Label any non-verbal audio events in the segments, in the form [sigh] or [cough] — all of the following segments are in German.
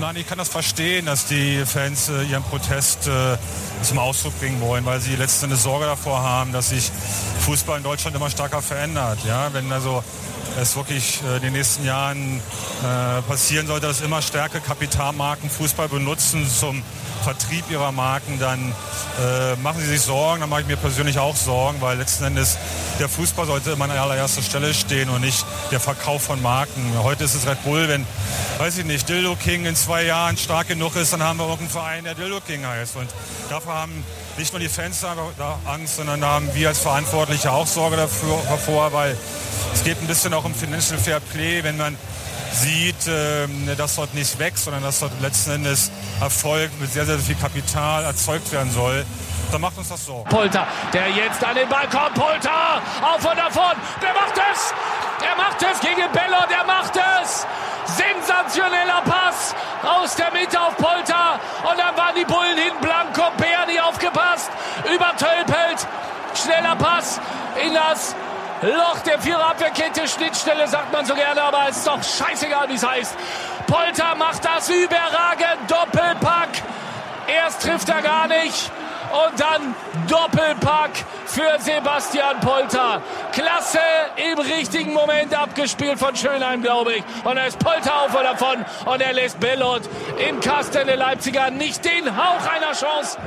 Nein, ich kann das verstehen, dass die Fans äh, ihren Protest äh, zum Ausdruck bringen wollen, weil sie letzten Endes Sorge davor haben, dass sich Fußball in Deutschland immer stärker verändert. Ja, wenn also es wirklich äh, in den nächsten Jahren äh, passieren sollte, dass immer stärker Kapitalmarken Fußball benutzen zum Vertrieb ihrer Marken, dann äh, machen sie sich Sorgen, dann mache ich mir persönlich auch Sorgen, weil letzten Endes der Fußball sollte immer an allererster Stelle stehen und nicht der Verkauf von Marken. Heute ist es Red Bull, wenn, weiß ich nicht, Dildo King in zwei Jahren stark genug ist, dann haben wir irgendeinen Verein, der Dildo King heißt. Und dafür haben nicht nur die Fans da Angst, sondern da haben wir als Verantwortliche auch Sorge dafür, davor, weil es geht ein bisschen auch um Financial Fair Play, wenn man sieht, ähm, dass dort nicht wächst, sondern dass dort letzten Endes Erfolg mit sehr, sehr viel Kapital erzeugt werden soll. Dann macht uns das so. Polter, der jetzt an den Ball kommt. Polter, auf und davon. Der macht es. Der macht es gegen Beller. Der macht es. Sensationeller Pass aus der Mitte auf Polter. Und dann waren die Bullen hinten blank. Berni aufgepasst. Über Tölpelt. Schneller Pass in das Loch der Viererabwehrkette, Schnittstelle sagt man so gerne, aber es ist doch scheißegal, wie es heißt. Polter macht das überragend, Doppelpack. Erst trifft er gar nicht und dann Doppelpack für Sebastian Polter. Klasse im richtigen Moment abgespielt von Schönheim, glaube ich. Und er ist Polter auf oder davon und er lässt Bellot im Kasten der Leipziger nicht den Hauch einer Chance.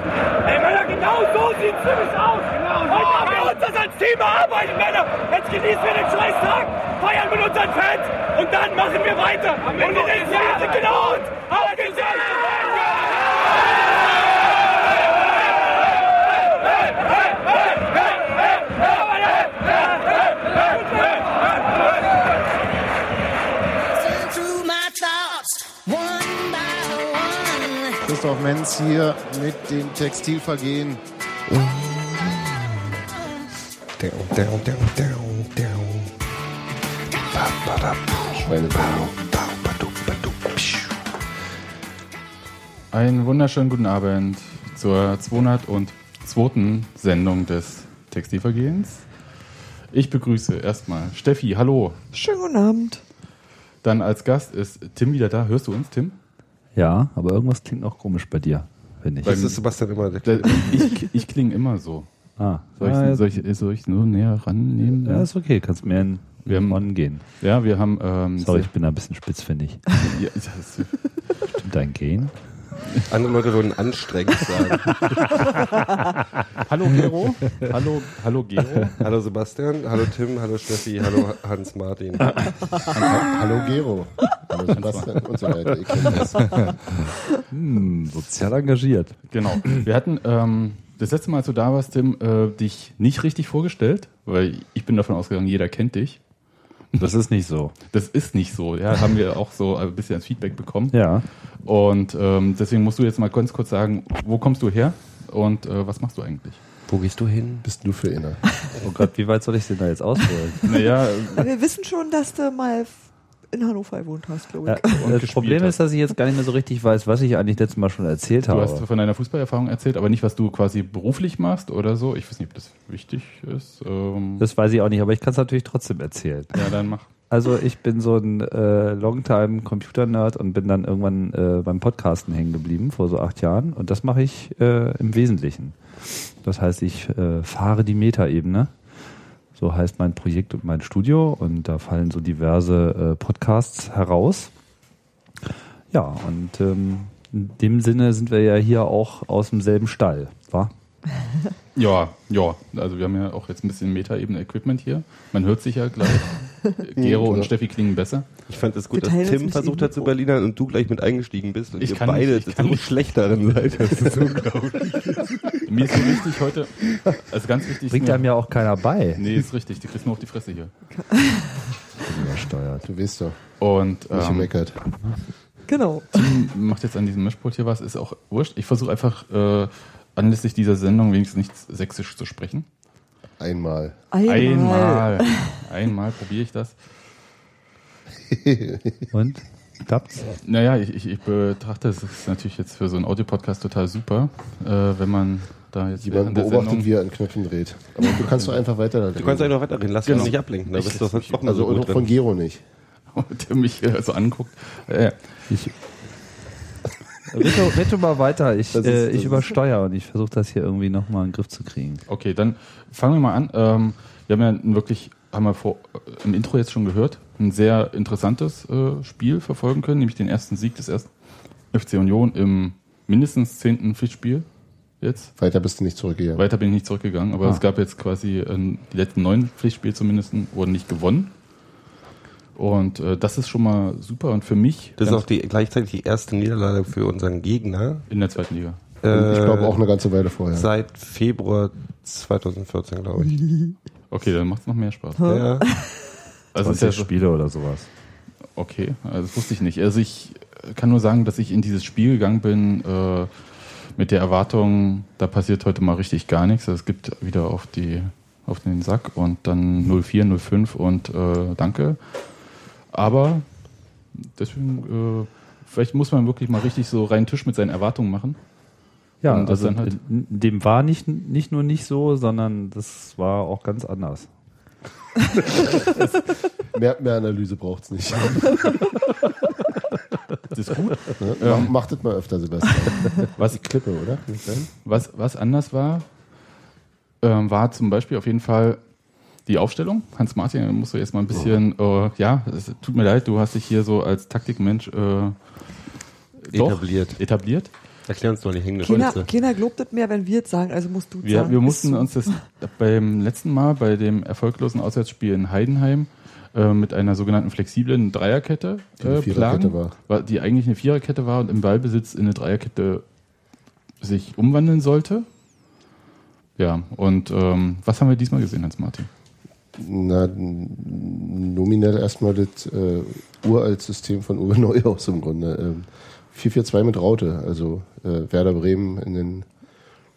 Ey, Männer, genau so sieht es nämlich aus. Genau so. Heute haben wir uns das als Team erarbeitet, Männer. Jetzt genießen wir den Scheißtag, feiern mit unseren Fans und dann machen wir weiter. Und in den Jahren genau. Auf geht's! Christoph Menz hier mit dem Textilvergehen. Einen wunderschönen guten Abend zur 202. Sendung des Textilvergehens. Ich begrüße erstmal Steffi, hallo. Schönen guten Abend. Dann als Gast ist Tim wieder da. Hörst du uns, Tim? Ja, aber irgendwas klingt noch komisch bei dir, finde ich. Das ist Sebastian immer der Ich, ich klinge immer so. Ah, Soll ich, ah, ja, soll ich, soll ich nur näher rannehmen? ja, ist okay, kannst mehr in Wir haben- Mann gehen. Ja, wir haben. Ähm, Sorry, ich bin da ein bisschen spitzfindig. [laughs] Ja, das, Stimmt dein Gehen? Andere Leute würden anstrengend sagen. [laughs] hallo Gero. Hallo, hallo Gero. hallo Sebastian, hallo Tim, hallo Steffi, hallo Hans Martin. Hallo Gero. Hallo Sebastian und so weiter. Ihr kennt das. [laughs] Hm, sozial engagiert. Genau. Wir hatten ähm, das letzte Mal, als du da warst, Tim, äh, dich nicht richtig vorgestellt, weil ich bin davon ausgegangen, jeder kennt dich. Das ist nicht so. Das ist nicht so. Ja, haben wir auch so ein bisschen als Feedback bekommen. Ja. Und ähm, deswegen musst du jetzt mal ganz kurz sagen, wo kommst du her und äh, was machst du eigentlich? Wo gehst du hin? Bist du für inner. Oh Gott, wie weit soll ich denn da jetzt ausholen? [laughs] Naja, wir wissen schon, dass du mal in Hannover gewohnt hast, glaube Ja, ich. Und das Problem hast. ist, dass ich jetzt gar nicht mehr so richtig weiß, was ich eigentlich letztes Mal schon erzählt du habe. hast von deiner Fußballerfahrung erzählt, aber nicht, was du quasi beruflich machst oder so. Ich weiß nicht, ob das wichtig ist. Ähm, Das weiß ich auch nicht, aber ich kann es natürlich trotzdem erzählen. ja, dann mach. Also ich bin so ein äh, Longtime Computer-Nerd und bin dann irgendwann äh, beim Podcasten hängen geblieben, vor so acht Jahren. Und das mache ich äh, im Wesentlichen. Das heißt, ich äh, fahre die Metaebene. So heißt mein Projekt und mein Studio. Und da fallen so diverse äh, Podcasts heraus. Ja, und ähm, in dem Sinne sind wir ja hier auch aus demselben Stall, wa? Ja, ja. Also wir haben ja auch jetzt ein bisschen Metaebene-Equipment hier. Man hört sich ja gleich. [laughs] Gero und. Steffi klingen besser. Ich fand es gut, dass Tim nicht versucht hat zu. Berlinern und du gleich mit eingestiegen bist und Ich ihr kann beide nicht, ich kann so nicht. schlecht darin seid. Das ist unglaublich. [laughs] Mir ist so wichtig heute, also ganz wichtig. Bringt einem ja auch keiner bei. Nee, ist richtig. Die kriegst nur auf die Fresse hier. Übersteuert. Du weißt doch, Und nicht ähm, gemeckert. Genau. macht jetzt an diesem Mischpult hier was, ist auch wurscht. Ich versuche einfach äh, anlässlich dieser Sendung wenigstens nicht sächsisch zu sprechen. Einmal. Einmal. Einmal. [laughs] Einmal probiere ich das. [laughs] Und? Klappt's? Naja, ich, ich, ich betrachte es ist natürlich jetzt für so einen Audiopodcast total super, äh, wenn man da jetzt Jemand beobachtet, Sendung wie er an Knöpfen dreht. Aber du kannst doch einfach weiter. Du kannst einfach weiterreden, lass Genau. dich nicht ablenken. Da Ich- bist du sonst noch Also so und auch von. Gero nicht. [laughs] der mich äh, so anguckt. Äh, Ich, Rette, rette mal weiter. Ich, ist- äh, ich übersteuere und ich versuche das hier irgendwie nochmal in den Griff zu kriegen. Okay, dann fangen wir mal an. Ähm, wir haben ja ein wirklich, haben wir vor, äh, im Intro jetzt schon gehört, ein sehr interessantes äh, Spiel verfolgen können, nämlich den ersten Sieg des ersten FC Union im mindestens zehnten Pflichtspiel jetzt. Weiter bist du nicht zurückgegangen. Weiter bin ich nicht zurückgegangen, aber Ah. es gab jetzt quasi ähm, die letzten neun Pflichtspiele zumindest wurden nicht gewonnen. Und äh, das ist schon mal super und für mich Das ist auch die, gleichzeitig die erste Niederlage für unseren Gegner. in der zweiten Liga. Und ich Äh, glaube auch eine ganze Weile vorher. Seit Februar 2014, glaube ich. [laughs] Okay, dann macht es noch mehr Spaß. Ja. Also es ist 20 ja Spiele oder sowas. Okay, also das wusste ich nicht. Also ich kann nur sagen, dass ich in dieses Spiel gegangen bin äh, mit der Erwartung, da passiert heute mal richtig gar nichts. Es gibt wieder auf die auf den Sack und dann 04, 05 und äh, danke. Aber deswegen, äh, vielleicht muss man wirklich mal richtig so reinen Tisch mit seinen Erwartungen machen. Ja, Und das also dann halt- dem war nicht, nicht nur nicht so, sondern das war auch ganz anders. [laughs] Mehr, mehr Analyse braucht es nicht. Das ist gut. Ne? Ähm. Mach, macht das mal öfter, Sebastian. Was Die Klippe, oder? Was, was anders war, ähm, war zum Beispiel auf jeden Fall die Aufstellung. Hans-Martin, da musst du jetzt mal ein bisschen, äh, ja, es tut mir leid, du hast dich hier so als Taktikmensch äh, doch Etabliert. etabliert. Erklär uns doch die hängende Keiner, keiner glaubt es mehr, wenn wir es sagen, also musst du Wir, sagen. wir mussten uns das beim letzten Mal, bei dem erfolglosen Auswärtsspiel in Heidenheim, äh, mit einer sogenannten flexiblen Dreierkette Die eine äh, plagen, war. die eigentlich eine Viererkette war und im Ballbesitz in eine Dreierkette sich umwandeln sollte. Ja, und ähm, was haben wir diesmal gesehen, Hans-Martin? Na, nominell erstmal das äh, uralt System von Uwe [laughs] Neuhaus im Grunde. Ähm, 4-4-2 mit Raute, also äh, Werder Bremen in den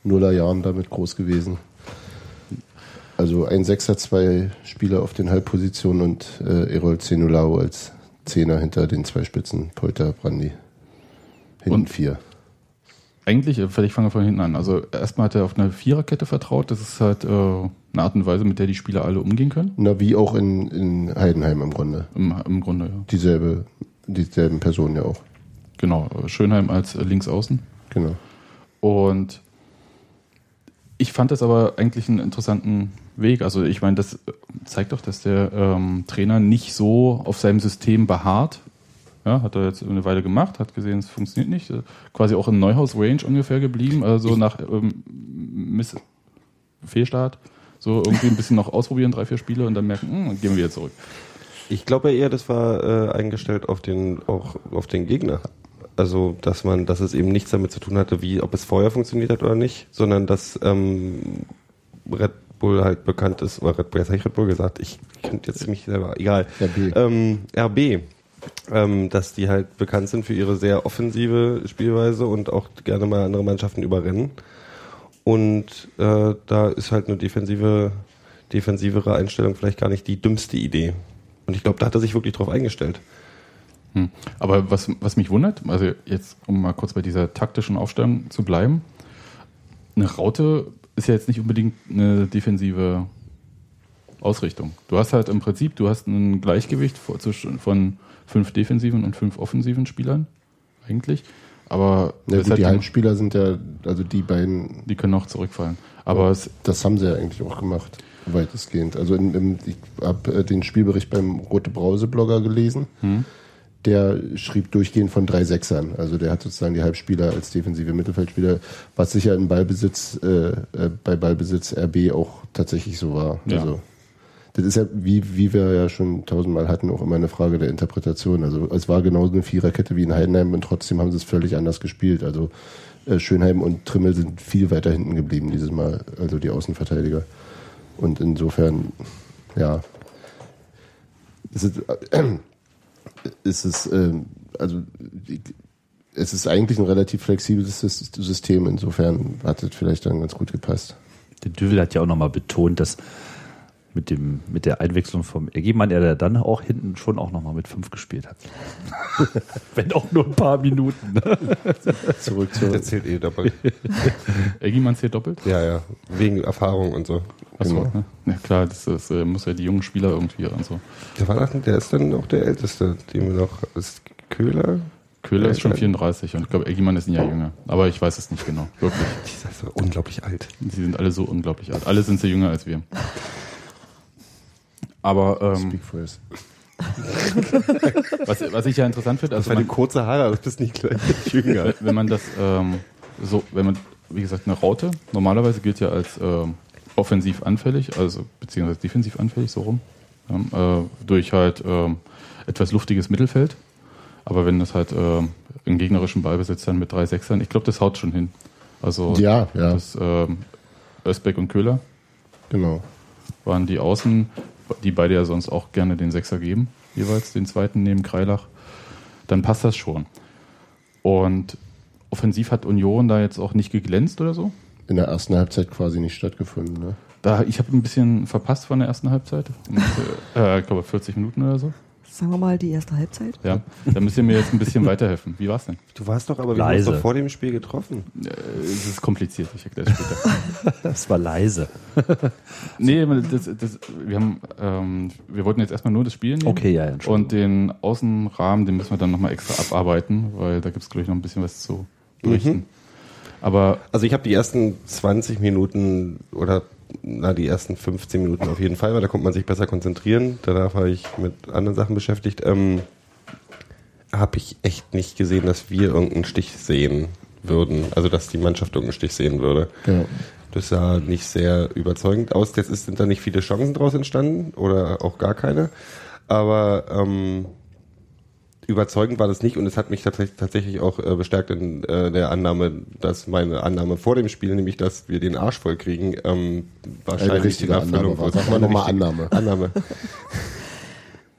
Nullerjahren damit groß gewesen. Also ein Sechser, zwei Spieler auf den Halbpositionen und äh, Erol Zenulao als Zehner hinter den zwei Spitzen, Polter, Brandi. Hinten Und- vier. Eigentlich, äh, vielleicht fangen wir von hinten an. Also erstmal hat er auf eine Viererkette vertraut. Das ist halt äh, eine Art und Weise, mit der die Spieler alle umgehen können. Na, wie auch in, in Heidenheim im Grunde. Im, im Grunde, ja. Dieselbe, dieselben Personen ja auch. Genau. Schönheim als Linksaußen. Genau. Und ich fand das aber eigentlich einen interessanten Weg. Also ich meine, das zeigt doch, dass der ähm, Trainer nicht so auf seinem System beharrt. Ja, hat er jetzt eine Weile gemacht, hat gesehen, es funktioniert nicht. Quasi auch in Neuhaus-Range ungefähr geblieben. Also nach ähm, Miss Fehlstart. So irgendwie ein bisschen noch ausprobieren, drei, vier Spiele und dann merken, hm, dann gehen wir wieder zurück. Ich glaube eher, das war äh, eingestellt auf den, auch auf den Gegner. Also, dass man, dass es eben nichts damit zu tun hatte, wie, ob es vorher funktioniert hat oder nicht, sondern dass ähm, Red Bull halt bekannt ist, oder Red Bull, jetzt habe ich Red Bull gesagt, ich könnte jetzt mich selber, egal. RB. Ähm, RB. Ähm, dass die halt bekannt sind für ihre sehr offensive Spielweise und auch gerne mal andere Mannschaften überrennen. Und äh, da ist halt eine defensive, defensivere Einstellung vielleicht gar nicht die dümmste Idee. Und ich glaube, da hat er sich wirklich drauf eingestellt. Hm. Aber was, was mich wundert, also jetzt, um mal kurz bei dieser taktischen Aufstellung zu bleiben, eine Raute ist ja jetzt nicht unbedingt eine defensive Ausrichtung. Du hast halt im Prinzip, du hast ein Gleichgewicht von fünf defensiven und fünf offensiven Spielern, eigentlich. Aber Ja, gut, die halt- Halbspieler sind ja, also die beiden, die können auch zurückfallen. Aber es, das haben sie ja eigentlich auch gemacht, weitestgehend. Also in, im, ich habe äh, den Spielbericht beim Rote Brause-Blogger gelesen. Hm. Der schrieb durchgehend von drei Sechsern. Also der hat sozusagen die Halbspieler als defensive Mittelfeldspieler, was sicher in Ballbesitz, äh, äh, bei Ballbesitz RB auch tatsächlich so war. Ja. Also das ist ja, wie, wie wir ja schon tausendmal hatten, auch immer eine Frage der Interpretation. Also es war genauso eine Viererkette wie in Heidenheim und trotzdem haben sie es völlig anders gespielt. Also äh, Schönheim und Trimmel sind viel weiter hinten geblieben dieses Mal, also die Außenverteidiger. Und insofern, ja, es ist, äh, es ist ähm, also es ist eigentlich ein relativ flexibles Sys- System. Insofern hat es vielleicht dann ganz gut gepasst. Der Düvel hat ja auch nochmal betont, dass mit, dem, mit der Einwechslung vom Ergemann er da dann auch hinten schon auch nochmal mit fünf gespielt hat. [laughs] Wenn auch nur ein paar Minuten. Ne? Zurück zur Der zählt eh doppelt. [laughs] Eggimann zählt doppelt? ja, ja. Wegen Erfahrung und so. Achso, Genau. ne? Ja klar, das, das äh, muss ja die jungen Spieler irgendwie und so. Der war dann, der ist dann auch der Älteste, den wir noch, ist Köhler? Köhler ist schon ich- 34 und ich glaube, Eggimann ist ein Jahr jünger. Aber ich weiß es nicht genau. Wirklich. Die ist also unglaublich alt. Sie sind alle so unglaublich alt. Alle sind sie jünger als wir. Aber ähm, Speak first. was, was ich ja interessant finde, also du man, kurze Haare, das bist nicht gleich [laughs] jünger. wenn- man das ähm, so, wenn man, wie gesagt, eine Raute normalerweise gilt ja als ähm, offensiv anfällig, also beziehungsweise defensiv anfällig, so rum, ja, äh, durch halt ähm, etwas luftiges Mittelfeld. Aber wenn das halt ähm, im gegnerischen Ballbesitz dann mit drei Sechsern, ich glaube, das haut schon hin. Also Ja, ja, das ähm, Özbeck und Köhler genau. waren die Außen, die beide ja sonst auch gerne den Sechser geben, jeweils den zweiten neben Kreilach, dann passt das schon. Und offensiv hat Union da jetzt auch nicht geglänzt oder so. In der ersten Halbzeit quasi nicht stattgefunden. Ne? Da, ich habe ein bisschen verpasst von der ersten Halbzeit. Und, [laughs] äh, ich glaube 40 Minuten oder so. Sagen wir mal die erste Halbzeit. Ja, da müsst ihr mir jetzt ein bisschen [laughs] weiterhelfen. Wie war's denn? Du warst doch aber, wir Leise. doch vor dem Spiel getroffen. Äh, es ist kompliziert, ich erkläre es später. [laughs] Das war leise. [laughs] nee, das, das, wir, haben, ähm, wir wollten jetzt erstmal nur das Spiel nehmen. Okay, ja, Entschuldigung. Und den Außenrahmen, den müssen wir dann nochmal extra abarbeiten, weil da gibt es, glaube ich, noch ein bisschen was zu berichten. Aber Also ich habe die ersten 20 Minuten oder na die ersten 15 Minuten auf jeden Fall, weil da konnte man sich besser konzentrieren. Danach war ich mit anderen Sachen beschäftigt. Ähm, habe ich echt nicht gesehen, dass wir irgendeinen Stich sehen würden. Also dass die Mannschaft irgendeinen Stich sehen würde. Ja. Das sah nicht sehr überzeugend aus. Jetzt ist, sind da nicht viele Chancen draus entstanden oder auch gar keine. Aber ähm, überzeugend war das nicht und es hat mich tatsächlich, auch äh, bestärkt in äh, der Annahme, dass meine Annahme vor dem Spiel, nämlich dass wir den Arsch voll kriegen, ähm, wahrscheinlich richtige in Erfüllung Annahme war. Sag mal nochmal Annahme. Annahme.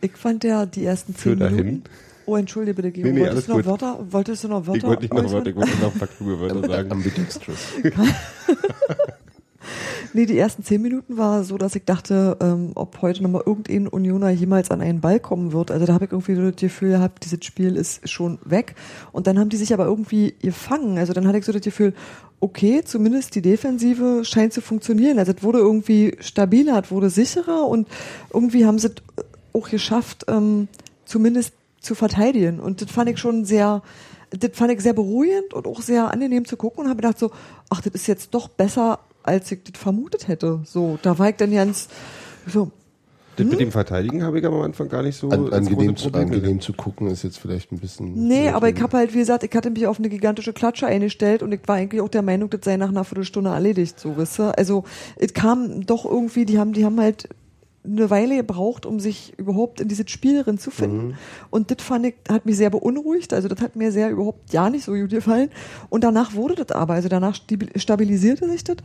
Ich fand ja die ersten zehn Führ dahin. Minuten. Oh, entschuldige bitte, Gero. Nee, nee, wolltest, du noch Wörter, wolltest du noch Wörter Ich wollte nicht noch äußern? Wörter, ich wollte noch ein paar kluge Wörter sagen. Ambidextrous. [laughs] [laughs] Nee, die ersten zehn Minuten war so, dass ich dachte, ähm, ob heute nochmal irgendein Unioner jemals an einen Ball kommen wird. Also da habe ich irgendwie so das Gefühl gehabt, dieses Spiel ist schon weg. Und dann haben die sich aber irgendwie gefangen. Also dann hatte ich so das Gefühl, okay, zumindest die Defensive scheint zu funktionieren. Also es wurde irgendwie stabiler, es wurde sicherer und irgendwie haben sie es auch geschafft, ähm, zumindest zu verteidigen. Und das fand ich schon sehr, das fand ich sehr beruhigend und auch sehr angenehm zu gucken und habe gedacht so, ach, das ist jetzt doch besser, als ich das vermutet hätte. So, da war ich dann ganz so, Das mit dem Verteidigen habe ich aber am Anfang gar nicht so An, angenehm, große zu, angenehm zu gucken ist jetzt vielleicht ein bisschen. Nee, aber ich habe halt, wie gesagt, ich hatte mich auf eine gigantische Klatsche eingestellt und ich war eigentlich auch der Meinung, das sei nach einer Viertelstunde erledigt, so, wisst ihr? Also, es kam doch irgendwie, die haben, die haben halt eine Weile gebraucht, um sich überhaupt in dieses Spiel drin zu finden. Und das fand ich, hat mich sehr beunruhigt. Also das hat mir sehr überhaupt ja nicht so gut gefallen. Und danach wurde das aber, also danach stabil- stabilisierte sich das.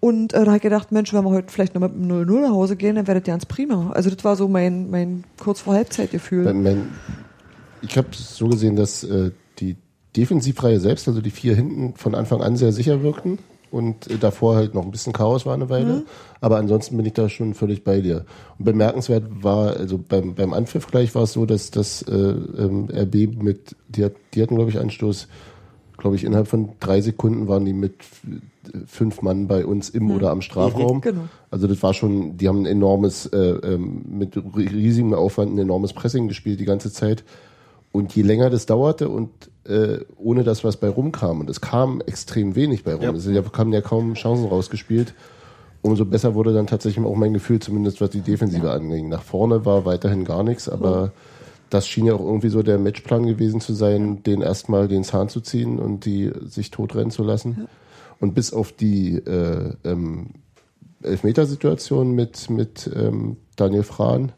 Und äh, da habe ich gedacht, Mensch, wenn wir heute vielleicht noch mit einem 0-0 nach Hause gehen, dann wäre das ganz prima. Also das war so mein, mein kurz vor Halbzeitgefühl. Ich habe so gesehen, dass äh, die Defensivreihe selbst, also die vier hinten, von Anfang an sehr sicher wirkten und äh, davor halt noch ein bisschen Chaos war eine Weile. Aber ansonsten bin ich da schon völlig bei dir. Und bemerkenswert war, also beim, beim Anpfiff gleich war es so, dass das äh, ähm, RB mit, die, hat, die hatten, glaube ich, Anstoß, glaube ich, innerhalb von drei Sekunden waren die mit äh, fünf Mann bei uns im oder am Strafraum. Genau. Also das war schon, die haben ein enormes, äh, ähm, mit riesigem Aufwand ein enormes Pressing gespielt die ganze Zeit. Und je länger das dauerte und äh, ohne dass was bei rumkam, und es kam extrem wenig bei rum, Ja. es ja, kamen ja kaum Chancen rausgespielt, umso besser wurde dann tatsächlich auch mein Gefühl, zumindest was die Defensive anging. Nach vorne war weiterhin gar nichts, aber das schien ja auch irgendwie so der Matchplan gewesen zu sein, den erstmal den Zahn zu ziehen und die sich totrennen zu lassen. Und bis auf die äh, ähm, Elfmetersituation mit, mit ähm, Daniel Frahn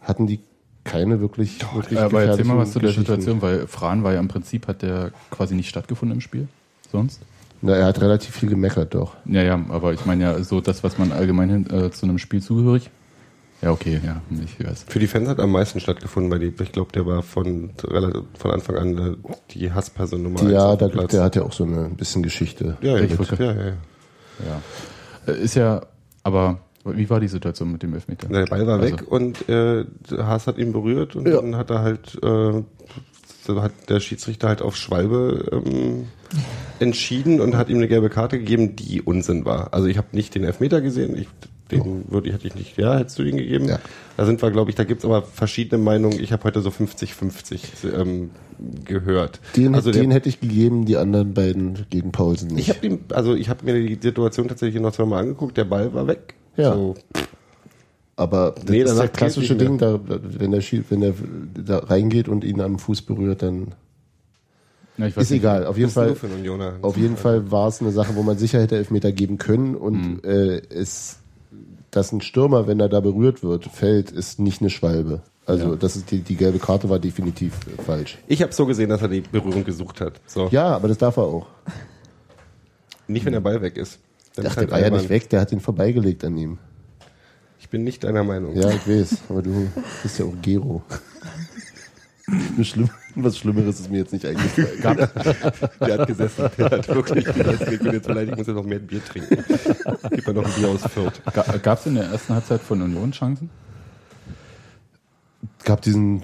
hatten die keine wirklich, wirklich Aber erzähl mal was zu der. Situation, weil Fran war ja im Prinzip, hat der quasi nicht stattgefunden im Spiel. Sonst? Na, er hat relativ viel gemeckert, doch. Ja, ja, aber ich meine ja so das, was man allgemein hin, äh, zu einem Spiel zugehörig. Ja, okay, ja, ich weiß. Für die Fans hat am meisten stattgefunden, weil die, ich glaube, der war von, relativ- von Anfang an äh, die Hassperson Nummer eins Ja, auf da, der hat ja auch so eine ein bisschen Geschichte. ja, ja, Ich wollte- ja, ja, ja. Ja. Äh, Ist ja, aber wie war die Situation mit dem Elfmeter? Der Ball war Also- weg und äh, Haas hat ihn berührt und Ja. dann hat er halt, äh, hat der Schiedsrichter halt auf Schwalbe ähm, entschieden und hat ihm eine gelbe Karte gegeben, die Unsinn war. Also ich habe nicht den Elfmeter gesehen, ich Den würde ich, hätte ich nicht. Ja, hättest du ihn gegeben? Ja. Da sind wir, glaube ich, da gibt's aber verschiedene Meinungen. Ich habe heute so 50-50 ähm, gehört. Den, also der- den hätte ich gegeben, die anderen beiden gegen Paulsen nicht. ich habe also ich habe mir die Situation tatsächlich noch zweimal angeguckt. Der Ball war weg. Ja. So, Aber das Nee, ist das klassische Ding, da, wenn der Schie- wenn der da reingeht und ihn am Fuß berührt, dann Ja, ich weiß ist nicht. egal. Auf jeden Fall, auf jeden Fall war es eine Sache, wo man sicher hätte Elfmeter geben können und äh, es, dass ein Stürmer, wenn er da berührt wird, fällt, ist nicht eine Schwalbe. Also das ist die, die gelbe Karte war definitiv äh, falsch. Ich habe so gesehen, dass er die Berührung gesucht hat. So. Ja, aber das darf er auch. Nicht, wenn der Ball weg ist. Dann Ach, der halt war ja nicht weg, der hat ihn vorbeigelegt an ihm. Ich bin nicht deiner Meinung. Ja, ich weiß, aber du bist ja auch Gero. Schlimm, was Schlimmeres ist mir jetzt nicht eingefallen. Der hat gesessen. Der hat wirklich gesessen. Ich bin jetzt beleidigt, ich muss jetzt noch mehr Bier trinken. Gib mir noch ein Bier aus Fürth. Gab es in der ersten Halbzeit von Union Chancen? Gab diesen,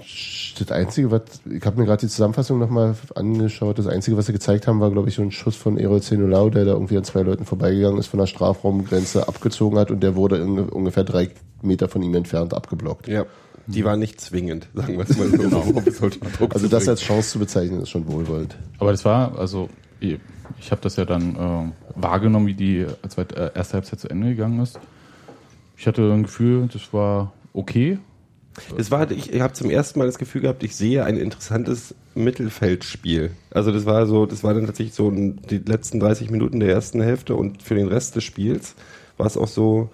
das Einzige, was, ich habe mir gerade die Zusammenfassung nochmal angeschaut, das Einzige, was sie gezeigt haben, war, glaube ich, so ein Schuss von Erol Zenulau, der da irgendwie an zwei Leuten vorbeigegangen ist, von der Strafraumgrenze abgezogen hat und der wurde in, ungefähr drei Meter von ihm entfernt abgeblockt. Ja. Die war nicht zwingend, sagen wir es mal so. Druck Also das als Chance zu bezeichnen, ist schon wohlwollend. Aber das war, also ich, ich habe das ja dann äh, wahrgenommen, wie die zweite, äh, erste Halbzeit zu Ende gegangen ist. Ich hatte ein Gefühl, das war okay. Es war, ich, ich habe zum ersten Mal das Gefühl gehabt, ich sehe ein interessantes Mittelfeldspiel. Also das war so, das war dann tatsächlich so die letzten 30 Minuten der ersten Hälfte und für den Rest des Spiels war es auch so,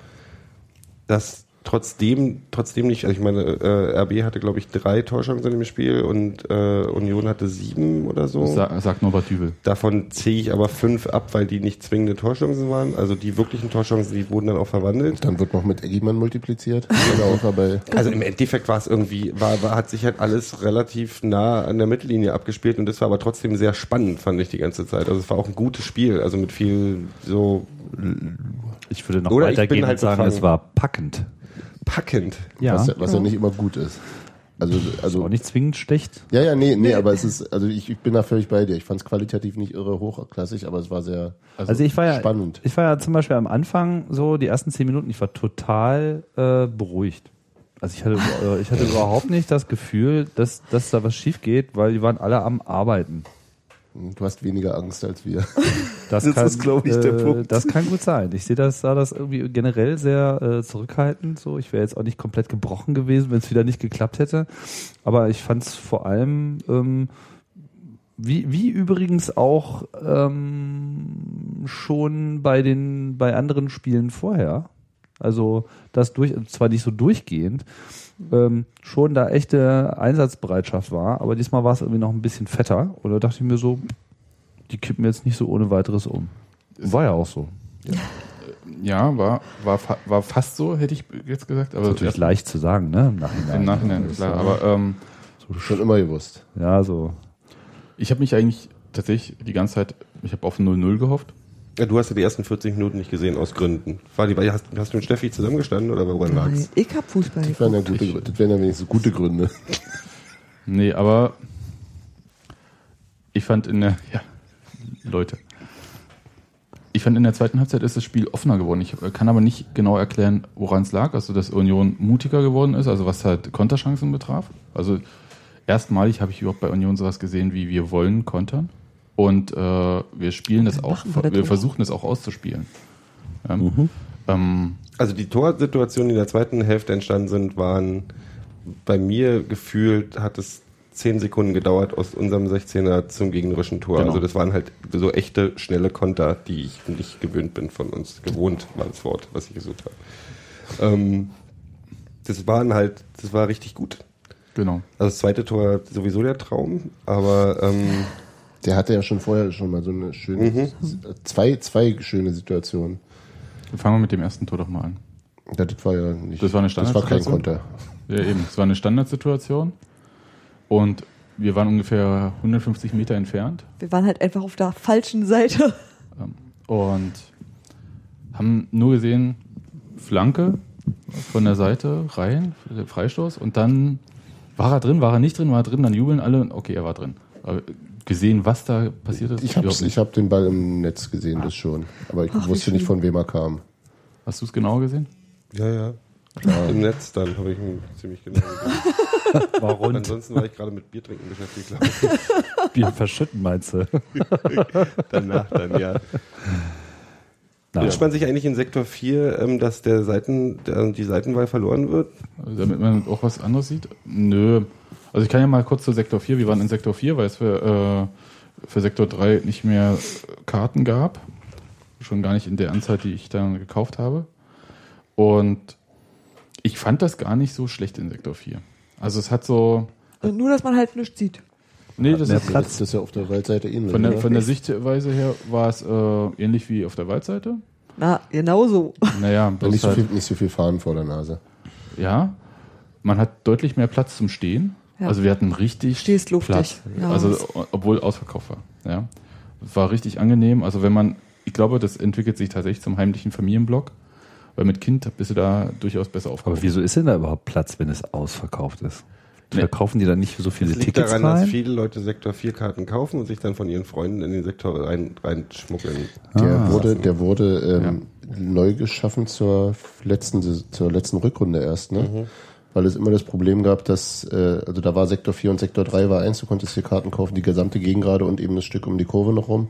dass trotzdem, trotzdem nicht, also ich meine, äh, RB hatte glaube ich drei Torchancen im Spiel und äh, Union hatte sieben oder so. Sa sagt Norbert Dübel. Davon ziehe ich aber fünf ab, weil die nicht zwingende Torchancen waren. Also die wirklichen Torchancen, die wurden dann auch verwandelt. Dann wird noch mit Eggimann multipliziert. [laughs] Genau, Also im Endeffekt war es irgendwie, war, war, hat sich halt alles relativ nah an der Mittellinie abgespielt und das war aber trotzdem sehr spannend, fand ich die ganze Zeit. Also es war auch ein gutes Spiel, also mit viel so Ich würde noch weitergehen halt und sagen, befangen. es war packend. Packend. Ja, was, ja- was ja nicht immer gut ist. Also, auch also nicht zwingend schlecht. Ja, ja, nee, nee, aber es ist, also ich, ich bin da völlig bei dir. Ich fand es qualitativ nicht irre hochklassig, aber es war sehr Also, ich war ja, spannend. ich war ja zum Beispiel am Anfang so die ersten zehn Minuten, ich war total äh, beruhigt. Also ich hatte, äh, ich hatte [laughs] überhaupt nicht das Gefühl, dass, dass da was schief geht, weil die waren alle am Arbeiten. Du hast weniger Angst als wir. [laughs] Das, Das kann, ist, glaub ich, der äh, Punkt. Das kann gut sein. Ich sehe das, sah das irgendwie generell sehr äh, zurückhaltend. So, ich wäre jetzt auch nicht komplett gebrochen gewesen, wenn es wieder nicht geklappt hätte. Aber ich fand es vor allem ähm, wie, wie übrigens auch ähm, schon bei den bei anderen Spielen vorher. Also das durch, zwar nicht so durchgehend, ähm, schon da echte Einsatzbereitschaft war, aber diesmal war es irgendwie noch ein bisschen fetter. Und da dachte ich mir so, die kippen jetzt nicht so ohne weiteres um. War ja auch so. Ja, war, war, fa war fast so, hätte ich jetzt gesagt. Aber Ist natürlich leicht zu sagen, ne? Im Nachhinein. Im Nachhinein, klar. Aber ähm, Schon immer gewusst. Ja, so. ich habe mich eigentlich tatsächlich die ganze Zeit, ich habe auf 0-0 gehofft. Ja, du hast ja die ersten 40 Minuten nicht gesehen aus Gründen. War die, hast, hast du mit Steffi zusammengestanden oder woran Nein, lag's? ich hab Fußball Das wären ja, gute, Gründe. das wären ja wenigstens gute Gründe. Nee, aber ich fand in der, ja, Leute. Ich fand in der zweiten Halbzeit ist das Spiel offener geworden. Ich äh, kann aber nicht genau erklären, woran es lag. Also, dass Union mutiger geworden ist, also was halt Konterchancen betraf. Also, erstmalig habe ich überhaupt bei Union sowas gesehen wie wir wollen kontern. Und äh, wir spielen das auch, wir das wir versuchen das auch auszuspielen. Ja. Ähm, Also die Torsituationen, die in der zweiten Hälfte entstanden sind, waren bei mir gefühlt, hat es zehn Sekunden gedauert aus unserem 16er zum gegnerischen Tor. Genau. Also das waren halt so echte, schnelle Konter, die ich nicht gewöhnt bin von uns. Gewohnt war das Wort, was ich gesucht habe. Ähm, das waren halt, das war richtig gut. genau. Also das zweite Tor sowieso der Traum, aber ähm, Der hatte ja schon vorher schon mal so eine schöne, zwei, zwei schöne Situationen. Fangen wir mit dem ersten Tor doch mal an. Ja, das war ja nicht. Das war eine Das war kein Standardsituation? Konter. Ja, eben. Es war eine Standardsituation. Und wir waren ungefähr 150 Meter entfernt Wir waren halt einfach auf der falschen Seite. und haben nur gesehen, Flanke von der Seite rein, Freistoß. Und dann war er drin, war er nicht drin, war er drin, dann jubeln alle. Okay, er war drin. Aber gesehen, was da passiert ist? Ich habe ich hab den Ball im Netz gesehen, das schon. Aber ich Ach, wusste nicht, von wem er kam. Hast du es genau gesehen? Ja, ja. Im Netz dann habe ich ihn ziemlich genau gesehen. [laughs] Warum? Ansonsten war ich gerade mit Bier trinken beschäftigt, glaube ich. [laughs] Bier verschütten, meinst du? [laughs] Danach dann, ja. Nein. Wünscht man sich eigentlich in Sektor 4, ähm, dass der Seiten, die Seitenwahl verloren wird? Damit man auch was anderes sieht? Nö. Also ich kann ja mal kurz zu Sektor 4. Wir waren in Sektor 4, weil es für, äh, für Sektor 3 nicht mehr Karten gab. Schon gar nicht in der Anzahl, die ich dann gekauft habe. Und ich fand das gar nicht so schlecht in Sektor 4. Also es hat so. Und nur, dass man halt nichts sieht. Nee, das mehr ist Platz. Das ist ja auf der Waldseite ähnlich. von der, von der Sichtweise her war es äh, ähnlich wie auf der Waldseite. Na, genauso. Naja, nicht, so viel, nicht so viel Fahren vor der Nase. ja. Man hat deutlich mehr Platz zum Stehen. Ja. Also wir hatten richtig Stehst luftig. Platz. Ja. Also obwohl Ausverkauf war. Ja. War richtig angenehm. Also wenn man, ich glaube, das entwickelt sich tatsächlich zum heimlichen Familienblock. Weil mit Kind bist du da durchaus besser aufgehoben. Aber wieso ist denn da überhaupt Platz, wenn es ausverkauft ist? Nee. Verkaufen die dann nicht so viele Das liegt Tickets daran, dass rein? viele Leute Sektor 4 Karten kaufen und sich dann von ihren Freunden in den Sektor rein, reinschmuggeln. Der Ah. wurde, der wurde ähm, neu geschaffen zur letzten, zur letzten Rückrunde erst, ne? Weil es immer das Problem gab, dass, äh, also da war Sektor 4 und Sektor 3 war eins, du konntest hier Karten kaufen, die gesamte Gegengrade und eben das Stück um die Kurve noch rum.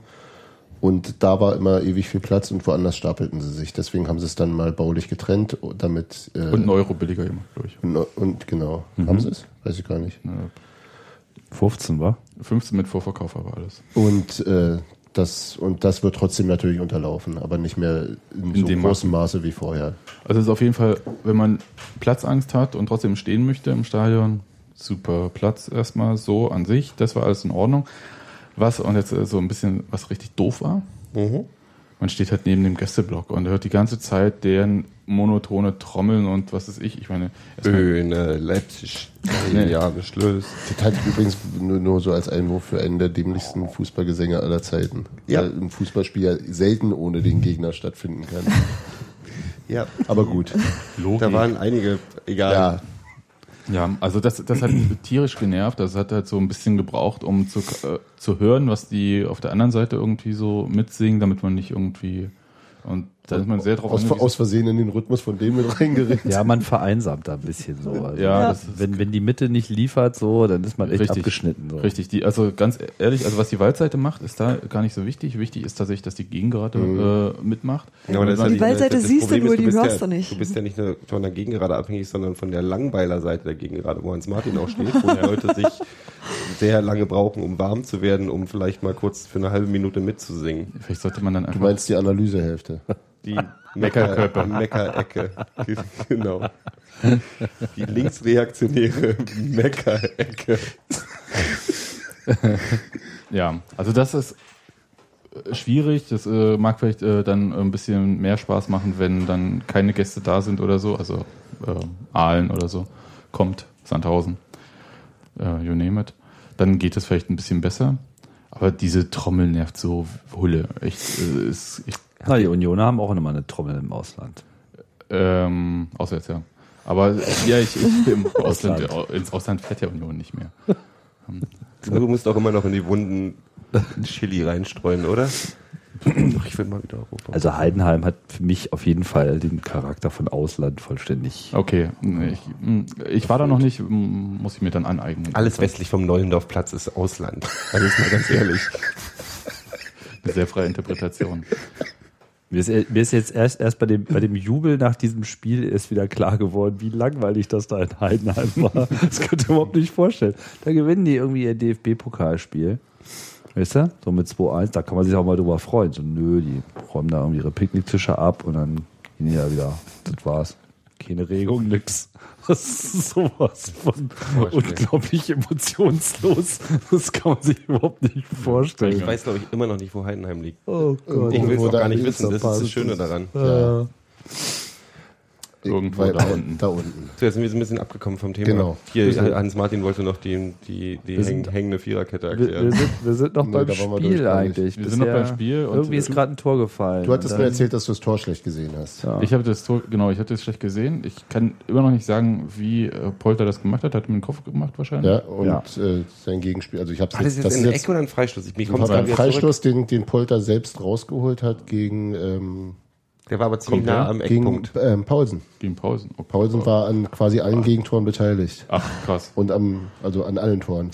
Und da war immer ewig viel Platz und woanders stapelten sie sich. Deswegen haben sie es dann mal baulich getrennt, damit äh, Und einen Euro billiger gemacht, glaube ich. und, und genau. Mhm. Haben sie es? Weiß ich gar nicht. 15 war? 15 mit Vorverkauf aber alles. Und äh, das und das wird trotzdem natürlich unterlaufen, aber nicht mehr in, In so dem großem Maße wie vorher. Also es ist auf jeden Fall, wenn man Platzangst hat und trotzdem stehen möchte im Stadion, super Platz erstmal so an sich. Das war alles in Ordnung. Was, und jetzt äh, so ein bisschen, was richtig doof war, man steht halt neben dem Gästeblock und hört die ganze Zeit deren monotone Trommeln und was ist ich. Ich meine, Böhne, Leipzig, Nee. ja, Beschluss. Das halte ich übrigens nur, nur so als Einwurf für einen der dämlichsten Fußballgesänge aller Zeiten. Ja. Weil ein Fußballspiel ja selten ohne den Gegner stattfinden kann. Ja, Aber gut. Logik. da waren einige, egal. Ja, Ja, also das, das hat mich tierisch genervt. Das hat halt so ein bisschen gebraucht, um zu, äh, zu hören, was die auf der anderen Seite irgendwie so mitsingen, damit man nicht irgendwie. Und da ist man sehr drauf aus, aus Versehen in den Rhythmus von dem mit reingeregt. Ja, man vereinsamt da ein bisschen so. Also Ja, das ist- wenn, wenn die Mitte nicht liefert, so, dann ist man echt Richtig. abgeschnitten. So. Richtig, die, also ganz ehrlich, also was die Waldseite macht, ist da gar nicht so wichtig. Wichtig ist tatsächlich, dass die Gegengerade äh, mitmacht. Ja, aber das ist ja Die Waldseite das siehst du Problem nur, ist, die hörst ja, du nicht. Du bist ja nicht nur von der Gegengerade abhängig, sondern von der Langbeiler Seite der Gegengerade, wo Hans Martin auch steht, wo die Leute sich sehr lange brauchen, um warm zu werden, um vielleicht mal kurz für eine halbe Minute mitzusingen. Vielleicht sollte man dann Du einfach. meinst die Analysehälfte. Die [laughs] Meckerkörper. Meckerecke. [laughs] genau. Die linksreaktionäre Meckerecke. [laughs] Ja, also das ist äh, schwierig. Das äh, mag vielleicht äh, dann ein bisschen mehr Spaß machen, wenn dann keine Gäste da sind oder so. Also äh, Aalen oder so. Kommt, Sandhausen, äh, you name it. Dann geht es vielleicht ein bisschen besser. Aber diese Trommel nervt so Hulle. Echt, äh, ist, ich, Na, die Unioner haben auch immer eine Trommel im Ausland. ähm, auswärts, ja. Aber ja, ich, ich im [laughs] Ausland, ins Ausland fährt ja Union nicht mehr. Du musst auch immer noch in die Wunden Chili reinstreuen, oder? Doch, ich will mal wieder Europa. Also Heidenheim hat für mich auf jeden Fall den Charakter von Ausland vollständig. Okay, ich, ich war da noch nicht, muss ich mir dann aneignen. Alles westlich vom Neulendorfplatz ist Ausland. Also ist mal ganz ehrlich. [laughs] Eine sehr freie Interpretation. Mir ist, mir ist jetzt erst, erst bei, dem, bei dem Jubel nach diesem Spiel ist wieder klar geworden, wie langweilig das da in Heidenheim war. Das könnt ihr überhaupt nicht vorstellen. Da gewinnen die irgendwie ihr DFB-Pokalspiel. Weißt du? So mit 2-1, da kann man sich auch mal drüber freuen. So, nö, die räumen da irgendwie ihre Picknicktische ab und dann gehen die da wieder. Das war's. Keine Regung, nix. [laughs] Das ist sowas von unglaublich emotionslos. Das kann man sich überhaupt nicht vorstellen. Ich weiß, glaube ich, immer noch nicht, wo Heidenheim liegt. Oh Gott. Ich will es gar nicht wissen. Das ist das Schöne daran. Ja. Irgendwo Weil- da unten. Da unten. So, jetzt sind wir so ein bisschen abgekommen vom Thema. Genau. Hier, Hans-Martin wollte noch die, die, die Wir häng, sind- hängende Viererkette Wir, wir, erklären. sind, wir sind noch Nee, beim da wir Spiel eigentlich. Wir sind noch beim Spiel und- Irgendwie ist gerade ein Tor gefallen. Du hattest mir erzählt, dass du das Tor schlecht gesehen hast. Ja. Ich habe das Tor, genau, ich hatte es schlecht gesehen. Ich kann immer noch nicht sagen, wie äh, Polter das gemacht hat. Hat er mit dem Kopf gemacht wahrscheinlich. Ja, und Ja. Äh, sein Gegenspiel. Also ich habe War das jetzt eine Ecke oder ein Freistoß? Ich, mir Das kommt's war gerade ein. Freistoß, den, den Polter selbst rausgeholt hat gegen ähm, Der war aber ziemlich der? nah am Gegen Eckpunkt. ähm, Paulsen. Gegen Pausen. Okay. Paulsen war an quasi allen Gegentoren beteiligt. Ach, krass. Und am, also an allen Toren.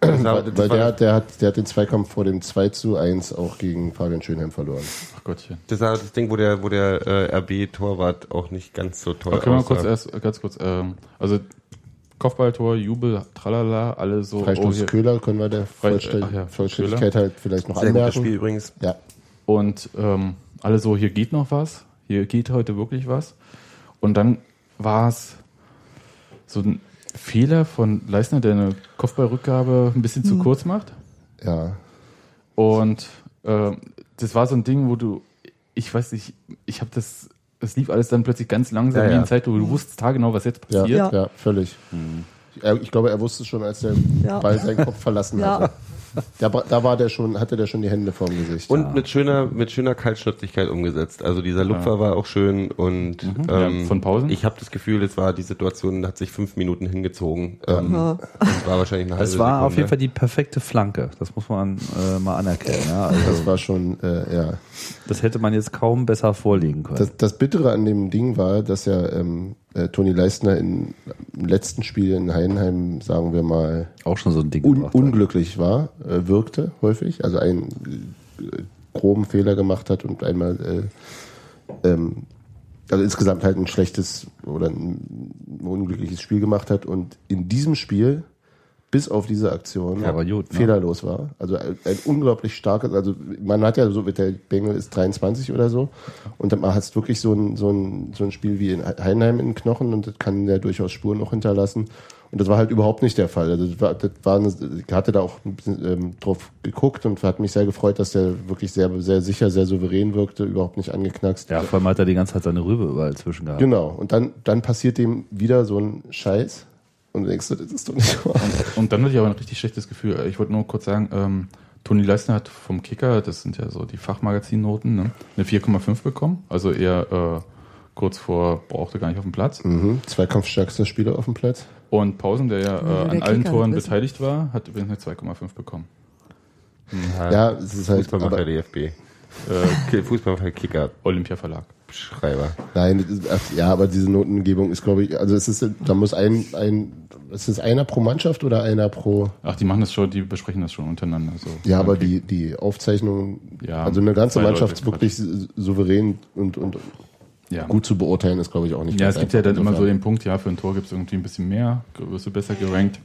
Das war, Weil, das weil war, der, der, hat, der hat den Zweikampf vor dem 2 zu 1 auch gegen Fabian Schönheim verloren. Ach Gottchen. das war das Ding, wo der, wo der äh, RB-Torwart auch nicht ganz so toll Okay, mal kurz aussah. erst, ganz kurz. Ähm, also Kopfballtor, Jubel, tralala, alle so. Freistoß hier. Köhler können wir der ach ja, Vollständigkeit halt vielleicht noch Sehr gutes anmerken. Spiel übrigens. Ja, Und ähm, alle so, hier geht noch was, hier geht heute wirklich was. Und dann war es so ein Fehler von Leistner, der eine Kopfballrückgabe ein bisschen zu kurz macht. ja. Und ähm, das war so ein Ding, wo du, ich weiß nicht, ich habe das, das lief alles dann plötzlich ganz langsam Ja, wie ja. in Zeit, wo du wusstest tagegenau, was jetzt Ja, passiert. ja. völlig. Er, ich glaube, er wusste es schon, als der Ja. Ball seinen Kopf verlassen Ja. hatte. Da, da war der schon, hatte der schon die Hände vorm Gesicht. Und mit schöner, mit schöner Kaltschnäuzigkeit umgesetzt. Also dieser Lupfer war auch schön und ähm, Ja, von Pausen? Ich habe das Gefühl, es war die Situation, hat sich fünf Minuten hingezogen. Ähm, Das war wahrscheinlich eine halbe Es war Sekunde. auf jeden Fall die perfekte Flanke. Das muss man äh, mal anerkennen. Ja? Also, das war schon, äh, ja. das hätte man jetzt kaum besser vorlegen können. Das, das Bittere an dem Ding war, dass ja ähm, äh, Toni Leistner in, im letzten Spiel in Heidenheim, sagen wir mal, auch schon so ein Ding un gemacht unglücklich war, äh, wirkte häufig, also einen äh, groben Fehler gemacht hat und einmal äh, ähm, also insgesamt halt ein schlechtes oder ein unglückliches Spiel gemacht hat. Und in diesem Spiel bis auf diese Aktion Ja, gut, ne? fehlerlos war. Also ein, ein unglaublich starkes, also man hat ja so, der Bengel ist 23 oder so und dann hast wirklich so ein, so ein, so ein Spiel wie in Heidenheim in den Knochen und das kann der durchaus Spuren noch hinterlassen. Und das war halt überhaupt nicht der Fall. Also das war, das war eine, ich hatte da auch ein bisschen ähm, drauf geguckt und hat mich sehr gefreut, dass der wirklich sehr, sehr sicher, sehr souverän wirkte, überhaupt nicht angeknackst. Ja, vor allem hat er die ganze Zeit seine Rübe überall zwischen gehabt. Genau. Und dann, dann passiert dem wieder so ein Scheiß. Und du denkst, du, das ist doch nicht wahr. Und dann hatte ich aber ein richtig schlechtes Gefühl. Ich wollte nur kurz sagen, ähm, Toni Leistner hat vom Kicker, das sind ja so die Fachmagazinnoten, ne, eine 4,5 bekommen. Also eher äh, kurz vor, brauchte gar nicht auf dem Platz. Mhm. Zweikampfstärkster Spieler auf dem Platz. Und Pausen, der ja Ja, äh, der an allen Kicker Toren beteiligt war, hat übrigens eine 2,5 bekommen. Ja, es ist halt, aber, DFB. Äh, Fußballmacher Kicker Olympia Verlag. Schreiber. nein, ja, aber diese Notengebung ist, glaube ich, also es ist, da muss ein, ein, ist es einer pro Mannschaft oder einer pro, Ach, die machen das schon, die besprechen das schon untereinander. So. ja, aber Okay. die, die Aufzeichnung, Ja, also eine ganze Mannschaft Leute, wirklich souverän und, und ja. gut zu beurteilen, ist, glaube ich, auch nicht Ja, es gibt ja dann immer so den Punkt, ja, für ein Tor gibt es irgendwie ein bisschen mehr, wirst du besser gerankt.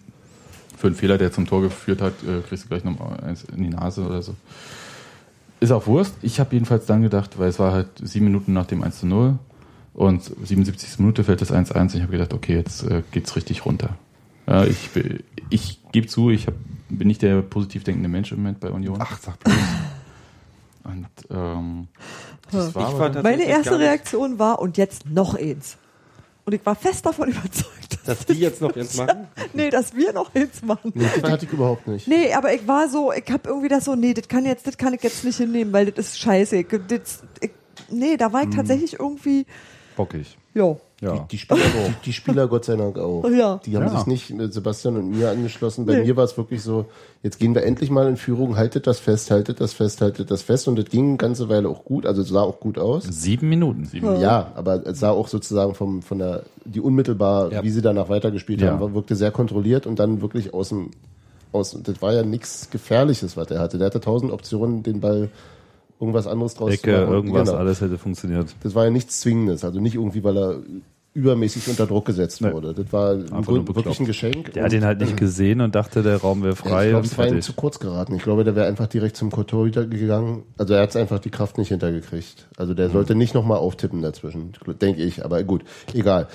Für einen Fehler, der zum Tor geführt hat, äh, kriegst du gleich noch eins in die Nase oder so. Ist auch Wurst. Ich habe jedenfalls dann gedacht, weil es war halt sieben Minuten nach dem 1 zu 0 und 77. Minute fällt das 1-1 und ich habe gedacht, okay, jetzt äh, geht's richtig runter. Ja, ich ich gebe zu, ich hab, bin nicht der positiv denkende Mensch im Moment bei Union. Ach, sag bloß. Und ähm, das war fand dann- Meine erste Reaktion war, und jetzt noch eins. Und ich war fest davon [laughs] überzeugt, Dass die jetzt noch jetzt machen? [laughs] nee, dass wir noch eins machen. Nee, das hatte ich überhaupt nicht. Nee, aber ich war so, ich habe irgendwie das so, nee, das kann jetzt, das kann ich jetzt nicht hinnehmen, weil das ist scheiße. Ich, das, ich, nee, da war ich tatsächlich irgendwie, Bockig. ja. Ja. Die Spieler, die, die Spieler Gott sei Dank auch. Ja. Die haben Ja. sich nicht mit Sebastian und mir angeschlossen. Bei Nee. mir war es wirklich so, jetzt gehen wir endlich mal in Führung, haltet das fest, haltet das fest, haltet das fest. Und das ging eine ganze Weile auch gut, also es sah auch gut aus. Sieben Minuten. Sieben. Ja, aber es sah auch sozusagen vom, von der, die unmittelbar, Ja. wie sie danach weitergespielt Ja. haben, war, wirkte sehr kontrolliert und dann wirklich aus dem, aus, das war ja nichts Gefährliches, was er hatte. Der hatte tausend Optionen, den Ball irgendwas anderes draus Ecke, zu machen. irgendwas, Genau. alles hätte funktioniert. Das war ja nichts Zwingendes, also nicht irgendwie, weil er übermäßig unter Druck gesetzt Nee. wurde. Das war wirklich ein Geschenk. Der hat ihn halt nicht gesehen und dachte, der Raum wäre Ja, frei ich glaube, es war ihm zu kurz geraten. Ich glaube, der wäre einfach direkt zum Torhüter gegangen. Also er hat es einfach die Kraft nicht hintergekriegt. Also der sollte nicht nochmal auftippen dazwischen, denke ich. Aber gut, egal.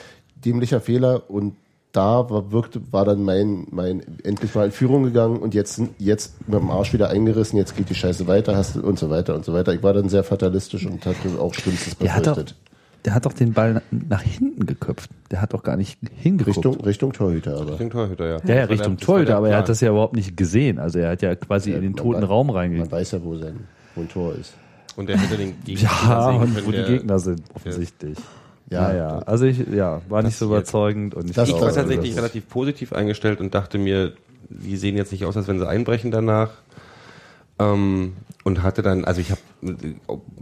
Dämlicher Fehler und da war, wirkte, war dann mein, mein endlich mal in Führung gegangen und jetzt, jetzt mit dem Arsch wieder eingerissen, jetzt geht die Scheiße weiter, hast und so weiter und so weiter. Ich war dann sehr fatalistisch und hatte auch Schlimmstes befürchtet. Der hat doch den Ball nach hinten geköpft. Der hat doch gar nicht hingeguckt. Richtung, Richtung Torhüter aber. Richtung Torhüter, ja. ja, ja, Richtung Torhüter, aber er hat das ja überhaupt nicht gesehen. Also er hat ja quasi in den man toten weiß- Raum Man reingegangen. weiß ja, wo sein wo ein Tor ist. Und der hätte den Gegner Ja, sehen und können, wo die der- Gegner sind, offensichtlich. Ja, Ja, ja. Also ich, ja, war nicht so überzeugend und ich Das- war tatsächlich relativ positiv eingestellt und dachte mir, die sehen jetzt nicht aus, als wenn sie einbrechen danach. Ähm, und hatte dann, also ich habe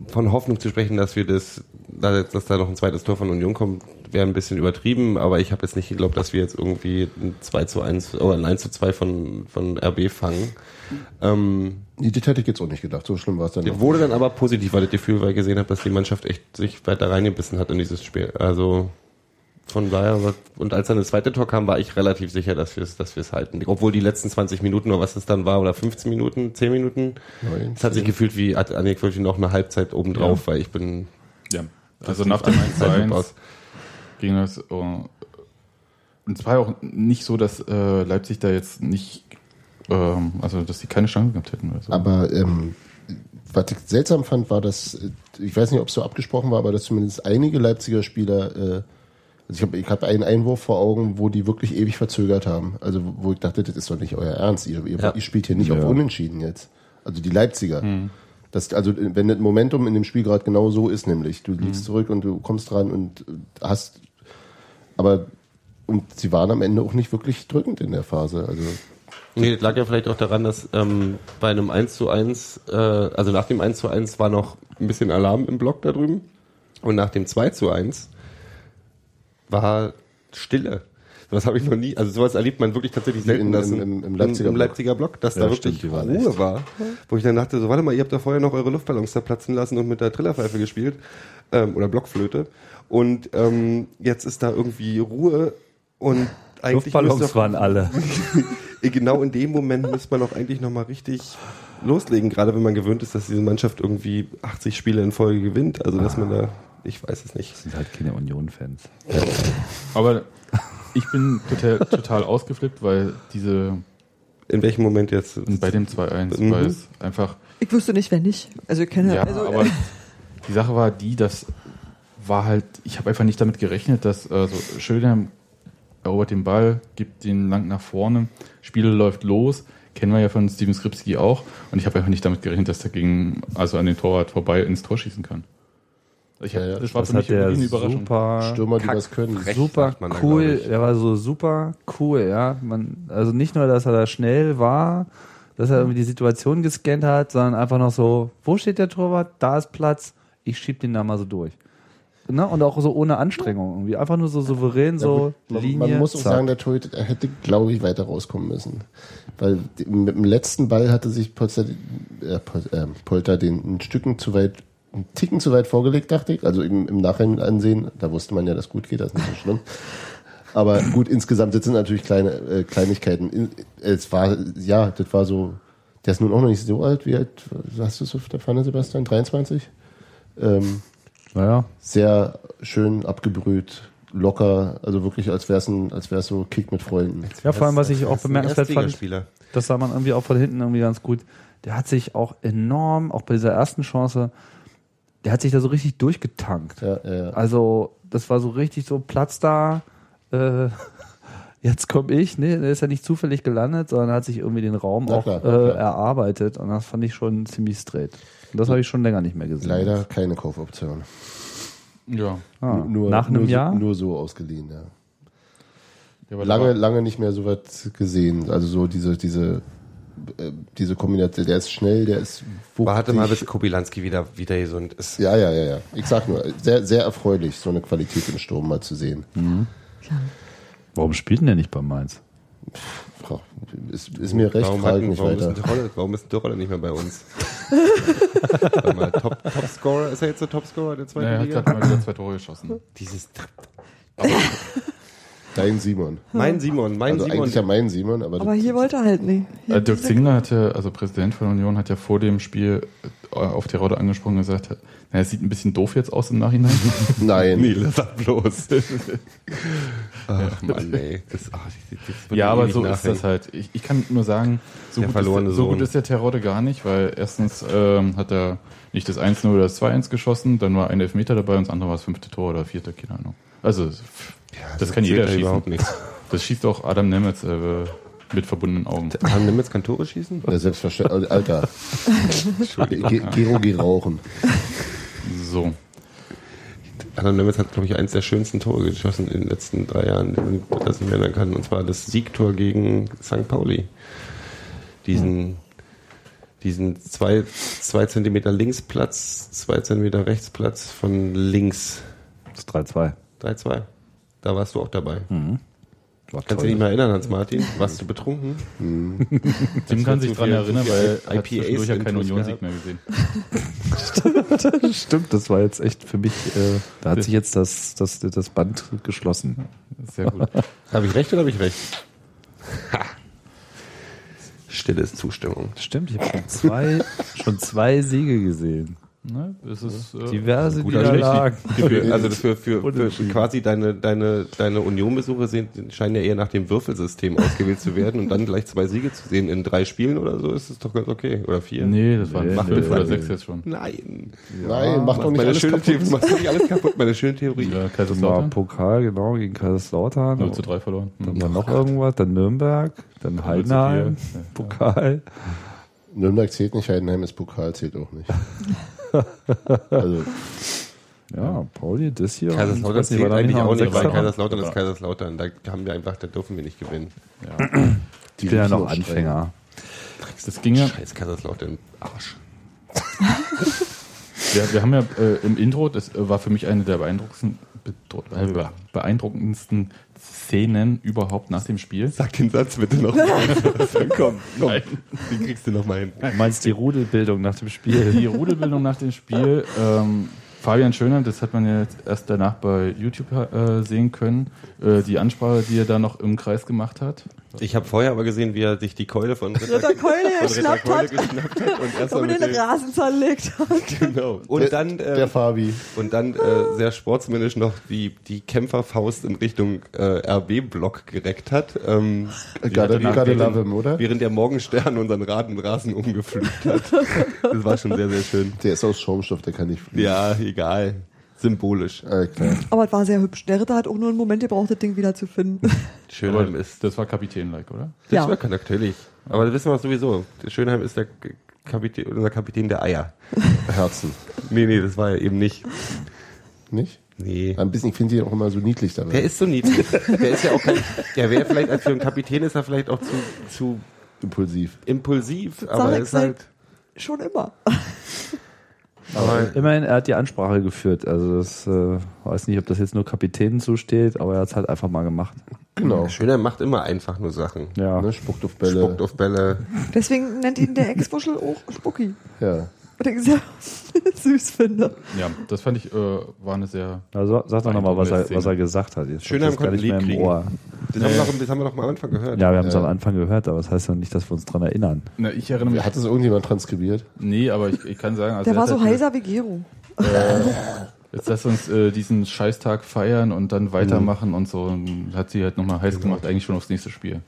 von Hoffnung zu sprechen, dass wir das, dass da noch ein zweites Tor von Union kommt, wäre ein bisschen übertrieben, aber ich habe jetzt nicht geglaubt, dass wir jetzt irgendwie ein 2 zu 1 oder ein 1 zu 2 von, von RB fangen. Ähm, Nee, das hätte ich jetzt auch nicht gedacht. So schlimm war es dann noch. wurde dann aber positiv, weil ich das Gefühl, weil ich gesehen habe, dass die Mannschaft echt sich weiter reingebissen hat in dieses Spiel. Also von daher, und als dann das zweite Tor kam, war ich relativ sicher, dass wir es dass wir es halten. Obwohl die letzten 20 Minuten oder was es dann war, oder 15 Minuten, 10 Minuten, es hat sich gefühlt wie, wirklich noch eine Halbzeit obendrauf, weil ich bin Ja. Also nach dem 1 zu Sehr gut 1 aus. ging das. äh, Und es war ja auch nicht so, dass äh, Leipzig da jetzt nicht, ähm, also dass sie keine Chance gehabt hätten. Oder so. Aber ähm, was ich seltsam fand, war, dass, äh, ich weiß nicht, ob es so abgesprochen war, aber dass zumindest einige Leipziger Spieler, äh, also ich habe ich hab einen Einwurf vor Augen, wo die wirklich ewig verzögert haben. Also wo ich dachte, das ist doch nicht euer Ernst. Ihr, ihr, Ja. ihr spielt hier nicht Ja. auf Unentschieden jetzt. Also die Leipziger. Das, also wenn das Momentum in dem Spiel gerade genau so ist, nämlich du liegst zurück und du kommst dran und äh, hast, aber und sie waren am Ende auch nicht wirklich drückend in der Phase. Also Nee, das lag ja vielleicht auch daran, dass ähm, bei einem 1 zu 1, äh, also nach dem 1 zu 1 war noch ein bisschen Alarm im Block da drüben. Und nach dem 2 zu 1 war Stille. Das habe ich noch nie, also sowas erlebt man wirklich tatsächlich selten, Im- dass im- im- im Leipziger im Block. Leipziger Block, dass Ja, da wirklich stimmt, Ruhe echt. war. Wo ich dann dachte, so warte mal, ihr habt da vorher noch eure Luftballons da platzen lassen und mit der Trillerpfeife gespielt ähm, oder Blockflöte. Und ähm, jetzt ist da irgendwie Ruhe und eigentlich Luftballons müsste- waren alle. [laughs] genau in dem Moment müsste man auch eigentlich nochmal richtig loslegen, gerade wenn man gewöhnt ist, dass diese Mannschaft irgendwie 80 Spiele in Folge gewinnt. Also dass man da, ich weiß es nicht. Das sind halt keine Union-Fans. Aber ich bin total, total ausgeflippt, weil diese, In welchem Moment jetzt? bei dem 2-1, Mhm. weil es einfach, Ich wüsste nicht, wenn nicht. Also ich kenne ja, also, aber die Sache war die, dass war halt, ich habe einfach nicht damit gerechnet, dass äh, so Schöner erobert den Ball, gibt den lang nach vorne, Spiel läuft los, kennen wir ja von Steven Skripski auch und ich habe einfach nicht damit gerechnet, dass er gegen, also an den Torwart vorbei ins Tor schießen kann. Ich hab, Ja, ja. das war Das für mich wirklich eine Überraschung. super Stürmer, die kack- was können. super man da, cool. Der war so super cool, ja. Man, also nicht nur, dass er da schnell war, dass er irgendwie die Situation gescannt hat, sondern einfach noch so, wo steht der Torwart? Da ist Platz. Ich schieb den da mal so durch. Ne? Und auch so ohne Anstrengung irgendwie. Einfach nur so souverän, so man, Linie. man muss auch zack. sagen, der Torhüter er hätte, glaube ich, weiter rauskommen müssen. Weil mit dem letzten Ball hatte sich Polster, äh, Pol, äh, Polter den ein Stücken zu weit, einen Ticken zu weit vorgelegt, dachte ich. Also im, im Nachhinein ansehen, da wusste man ja, dass gut geht, das ist nicht so schlimm. Aber gut, insgesamt, das sind natürlich kleine äh, Kleinigkeiten. In, es war, ja, das war so, der ist nun auch noch nicht so alt, wie alt, hast du es auf der Pfanne, Sebastian? 23? Ähm, Naja, sehr schön abgebrüht, locker, also wirklich als wäre es als wär's so Kick mit Freunden. ja, vor allem, was ich auch ein bemerkenswert fand, das sah man irgendwie auch von hinten irgendwie ganz gut. Der hat sich auch enorm, auch bei dieser ersten Chance, der hat sich da so richtig durchgetankt. Ja, ja, Also, das war so richtig so Platz da. Äh, [laughs] jetzt komme ich, ne? Der ist ja nicht zufällig gelandet, sondern hat sich irgendwie den Raum Na auch klar, äh, klar. erarbeitet. Und das fand ich schon ziemlich straight. Und das habe ich schon länger nicht mehr gesehen. leider keine Kaufoption. Ja. Ah, Nur, nach einem nur Jahr? So, nur so ausgeliehen, ja. ja Lange, lange nicht mehr so weit gesehen. Also so diese, diese, diese Kombination, der ist schnell, der ist wuchtig. Warte mal, bis Kobilanski wieder, wieder gesund ist. Ja, ja, ja, ja. Ich sag nur, sehr, sehr erfreulich, so eine Qualität im Sturm mal zu sehen. Warum spielt denn der nicht bei Mainz? Frau, Ist, ist mir recht, warum, frage hat, ich nicht warum, weiter. ist ein Rolle, warum ist ein Rolle nicht mehr bei uns? [laughs] Mal, Top, Topscorer, ist er jetzt der Topscorer der zweiten er hat Liga? gerade mal wieder zwei Tore geschossen. Dieses, Dein Simon. mein Simon, mein Also Simon. eigentlich ja mein Simon, aber, aber hier wollte er halt nicht. Hier Äh, Dirk Zingler hatte, also Präsident von Union, hat ja vor dem Spiel äh, auf die Rolle angesprochen und gesagt, na, es sieht ein bisschen doof jetzt aus im Nachhinein. [laughs] nein. Nee, lass das bloß. [laughs] Ach Mann, ey. Das, ach, das, das ja, aber so ist nachhängen. das halt. Ich, ich kann nur sagen, so, Der gut ist, so Sohn. gut ist der Terodde gar nicht, weil erstens ähm, hat er nicht das 1-0 oder das 2-1 geschossen, dann war ein Elfmeter dabei und das andere war das fünfte Tor oder vierte, keine Ahnung. Also, das kann jeder zählt ja schießen. überhaupt nichts. Das schießt auch Adam Nemetz äh, mit verbundenen Augen. Haben Nimitz kann Tore schießen? Ja, selbstverständlich. Alter. [laughs] Ge Gero, geh rauchen. So. Adam Nemitz hat, glaube ich, eins der schönsten Tore geschossen in den letzten drei Jahren, das ich mir erinnern kann. Und zwar das Siegtor gegen St. Pauli. Diesen diesen zwei, zwei Zentimeter Linksplatz, zwei Zentimeter Rechtsplatz von links. Das ist 3-2. 3-2. Da warst du auch dabei. War Kannst du dich nicht mehr erinnern, Hans-Martin? Warst du betrunken? Tim kann sich dran erinnern, weil er hat zwischendurch ja keinen IPAs Union-Sieg mehr gesehen. [laughs] Stimmt, das war jetzt echt für mich, äh, da hat sich jetzt das, das, das Band geschlossen. Sehr gut. [laughs] Habe ich recht oder habe ich recht? Ha. Stilles Zustimmung. Stimmt, ich habe schon zwei, schon zwei Siege gesehen. Ne? Es ist, äh, Diverse Guter Niederlagen. Also das für, für, für quasi deine, deine, deine Union-Besuche sind, scheinen ja eher nach dem Würfelsystem [laughs] ausgewählt zu werden und dann gleich zwei Siege zu sehen in drei Spielen oder so, ist es doch ganz okay. Oder vier. Nee, das waren Nee, fünf nee, oder nee. sechs jetzt schon. Nein. Nein, mach doch nicht meine alles schöne kaputt. Theorie, machst du nicht alles kaputt, meine schöne Theorie. Ja, War Kaiserslautern. Pokal, genau, gegen Kaiserslautern. 0 zu 3 verloren. Dann war noch irgendwas, dann Nürnberg, dann Heidenheim. Ja. Pokal. Nürnberg zählt nicht, Heidenheim ist Pokal, zählt auch nicht. [laughs] also, Ja, Pauli, das hier. Kaiserslautern da eigentlich noch auch ein nicht, weil? Kaiserslautern ist Kaiserslautern. Da haben wir einfach, da dürfen wir nicht gewinnen. Ich bin ja noch riechen auch streng. Anfänger. Das ging ja, Scheiß Kaiserslautern, Arsch. [laughs] wir, wir haben ja äh, im Intro, das äh, war für mich eine der beeindruckendsten, beeindruckendsten Szenen überhaupt nach dem Spiel. Sag den Satz bitte noch mal. [laughs] komm, komm. Den kriegst du noch mal hin. Du meinst die Rudelbildung nach dem Spiel? [laughs] Die Rudelbildung nach dem Spiel. Ähm, Fabian Schöner, das hat man ja jetzt erst danach bei YouTube äh, sehen können. Äh, die Ansprache, die er da noch im Kreis gemacht hat. Ich habe vorher aber gesehen, wie er sich die Keule von Ritter, Ritter Keule von Ritter geschnappt Keule hat geschnappt hat und erst mal und mit den dem, Rasen zerlegt hat. genau. Und der, dann äh, der Fabi. und dann äh, sehr sportsmännisch noch die die Kämpferfaust in Richtung äh, RB-Block gereckt hat. Ähm, gotta während- love him, oder? Während der Morgenstern unseren Raden Rasen umgepflügt hat. Das war schon sehr sehr schön. Der ist aus Schaumstoff, der kann nicht fliegen. Ja, egal. Symbolisch. Klar. Aber es war sehr hübsch. Der Ritter hat auch nur einen Moment gebraucht, das Ding wieder zu finden. [laughs] Schönheim ist das war Kapitän-like, oder? Das Ja. war natürlich. Aber das wissen wir sowieso. Der Schönheim ist der Kapitän, unser Kapitän der Eier. Herzen. Nee, nee, das war er eben nicht. Nicht? Nee. Ein bisschen, ich finde die auch immer so niedlich dabei. Der ist so niedlich. Der ist ja auch kein, der wäre vielleicht, als für einen Kapitän ist er vielleicht auch zu, zu impulsiv. impulsiv, aber sag er ist halt, Schon immer. [laughs] aber Immerhin, er hat die Ansprache geführt. Also das äh, weiß nicht, ob das jetzt nur Kapitänen zusteht, aber er hat es halt einfach mal gemacht. Genau. Schöner macht immer einfach nur Sachen. Ja. Ne, spuckt auf Bälle. Spuckt auf Bälle. Deswegen nennt ihn der Ex-Wuschel auch Spucki. Ja. Und ich sehr [laughs] süß finde. Ja, das fand ich, äh, war eine sehr. Also sag doch nochmal, was er, was er gesagt hat. Jetzt Schönheim hab ich das gar konnte nicht mehr im Ohr. Das, haben wir doch, das haben wir doch mal am Anfang gehört. Ja, wir haben es Ja. am Anfang gehört, aber das heißt ja nicht, dass wir uns dran erinnern. Na, ich erinnere mich. Hat das irgendjemand transkribiert? Nee, aber ich, ich kann sagen, also Der er war so heiser wie Gero. Jetzt lass uns äh, diesen Scheißtag feiern und dann weitermachen und so. Und hat sie halt nochmal heiß gemacht, eigentlich schon aufs nächste Spiel.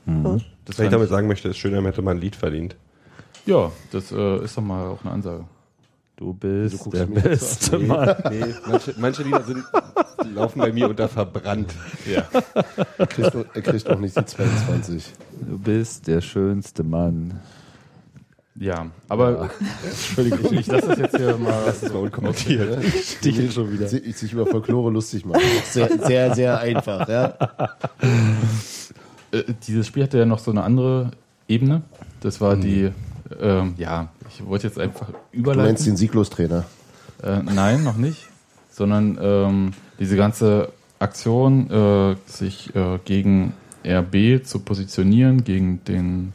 Das Was ich damit ich, sagen möchte, ist Schönheim hätte mal ein Lied verdient. ja, das äh, ist doch mal auch eine Ansage. Du bist der du jetzt beste Mann. Nee, manche, manche Lieder sind, laufen bei mir unter verbrannt. Ja. Er kriegt, er kriegt noch nicht die 22. Du bist der schönste Mann. Ja, aber Entschuldigung, ich, ich lasse das jetzt hier mal. Das ist mal unkommentiert. Stiche schon wieder. Sich, sich über Folklore lustig machen. Sehr, sehr, sehr einfach, ja. Äh, dieses Spiel hatte ja noch so eine andere Ebene. Das Mhm. war die, ähm, ja, ich wollte jetzt einfach Du überleiten. meinst den Sieglos-Trainer. Äh, nein, noch nicht. Sondern ähm, diese ganze Aktion, äh, sich äh, gegen RB zu positionieren, gegen den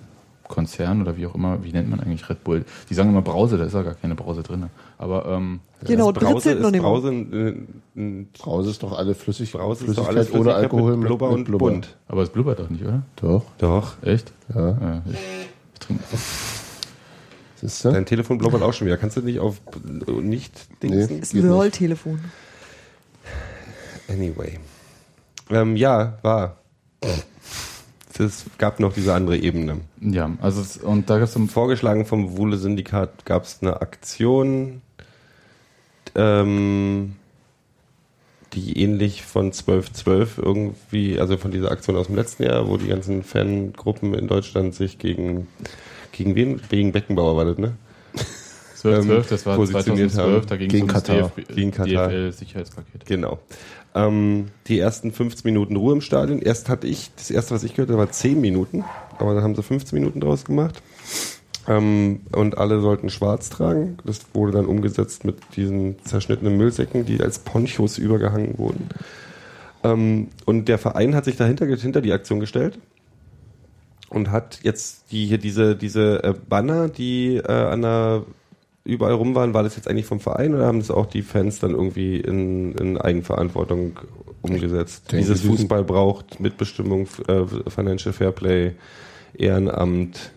Konzern oder wie auch immer, wie nennt man eigentlich Red Bull? Die sagen immer Brause, da ist ja gar keine Brause drin. Aber ähm, Genau, Brause ist nicht mal. Brause, ein Brause ist doch alle flüssig. Brause ist doch Flüssigkeit alles ohne Flüssigkeit Alkohol mit Blubber und Blubber. bunt. aber es blubbert doch nicht, oder? Doch, Doch. Echt? ja. Äh, ich, ich trinke. Siehst du? Dein Telefon blubbert auch schon wieder. Kannst du nicht auf nicht dingsen? Ist Geht ein. Rolltelefon. Anyway. Ähm, ja, war. Es gab noch diese andere Ebene. Ja, also es, und da gibt es Vorgeschlagen vom Wuhle Syndikat gab es eine Aktion, ähm, die ähnlich von 1212 irgendwie, also von dieser Aktion aus dem letzten Jahr, wo die ganzen Fangruppen in Deutschland sich gegen, gegen wen? Gegen Beckenbauer war das, ne? [laughs] 12, 12, ähm, das war positioniert 2012, haben. da ging Gegen um das Katar. DFB, Gegen Katar. DFL-Sicherheitspaket. Genau. Ähm, die ersten 15 Minuten Ruhe im Stadion. Erst hatte ich, das erste, was ich gehört habe, war 10 Minuten, aber dann haben sie 15 Minuten draus gemacht. Ähm, und alle sollten schwarz tragen. Das wurde dann umgesetzt mit diesen zerschnittenen Müllsäcken, die als Ponchos übergehangen wurden. Ähm, und der Verein hat sich dahinter hinter die Aktion gestellt und hat jetzt die hier diese diese äh, Banner, die äh, an der überall rum waren, war das jetzt eigentlich vom Verein oder haben das auch die Fans dann irgendwie in, in Eigenverantwortung umgesetzt? denke, Dieses Fußball braucht Mitbestimmung, äh, Financial Fairplay, Ehrenamt,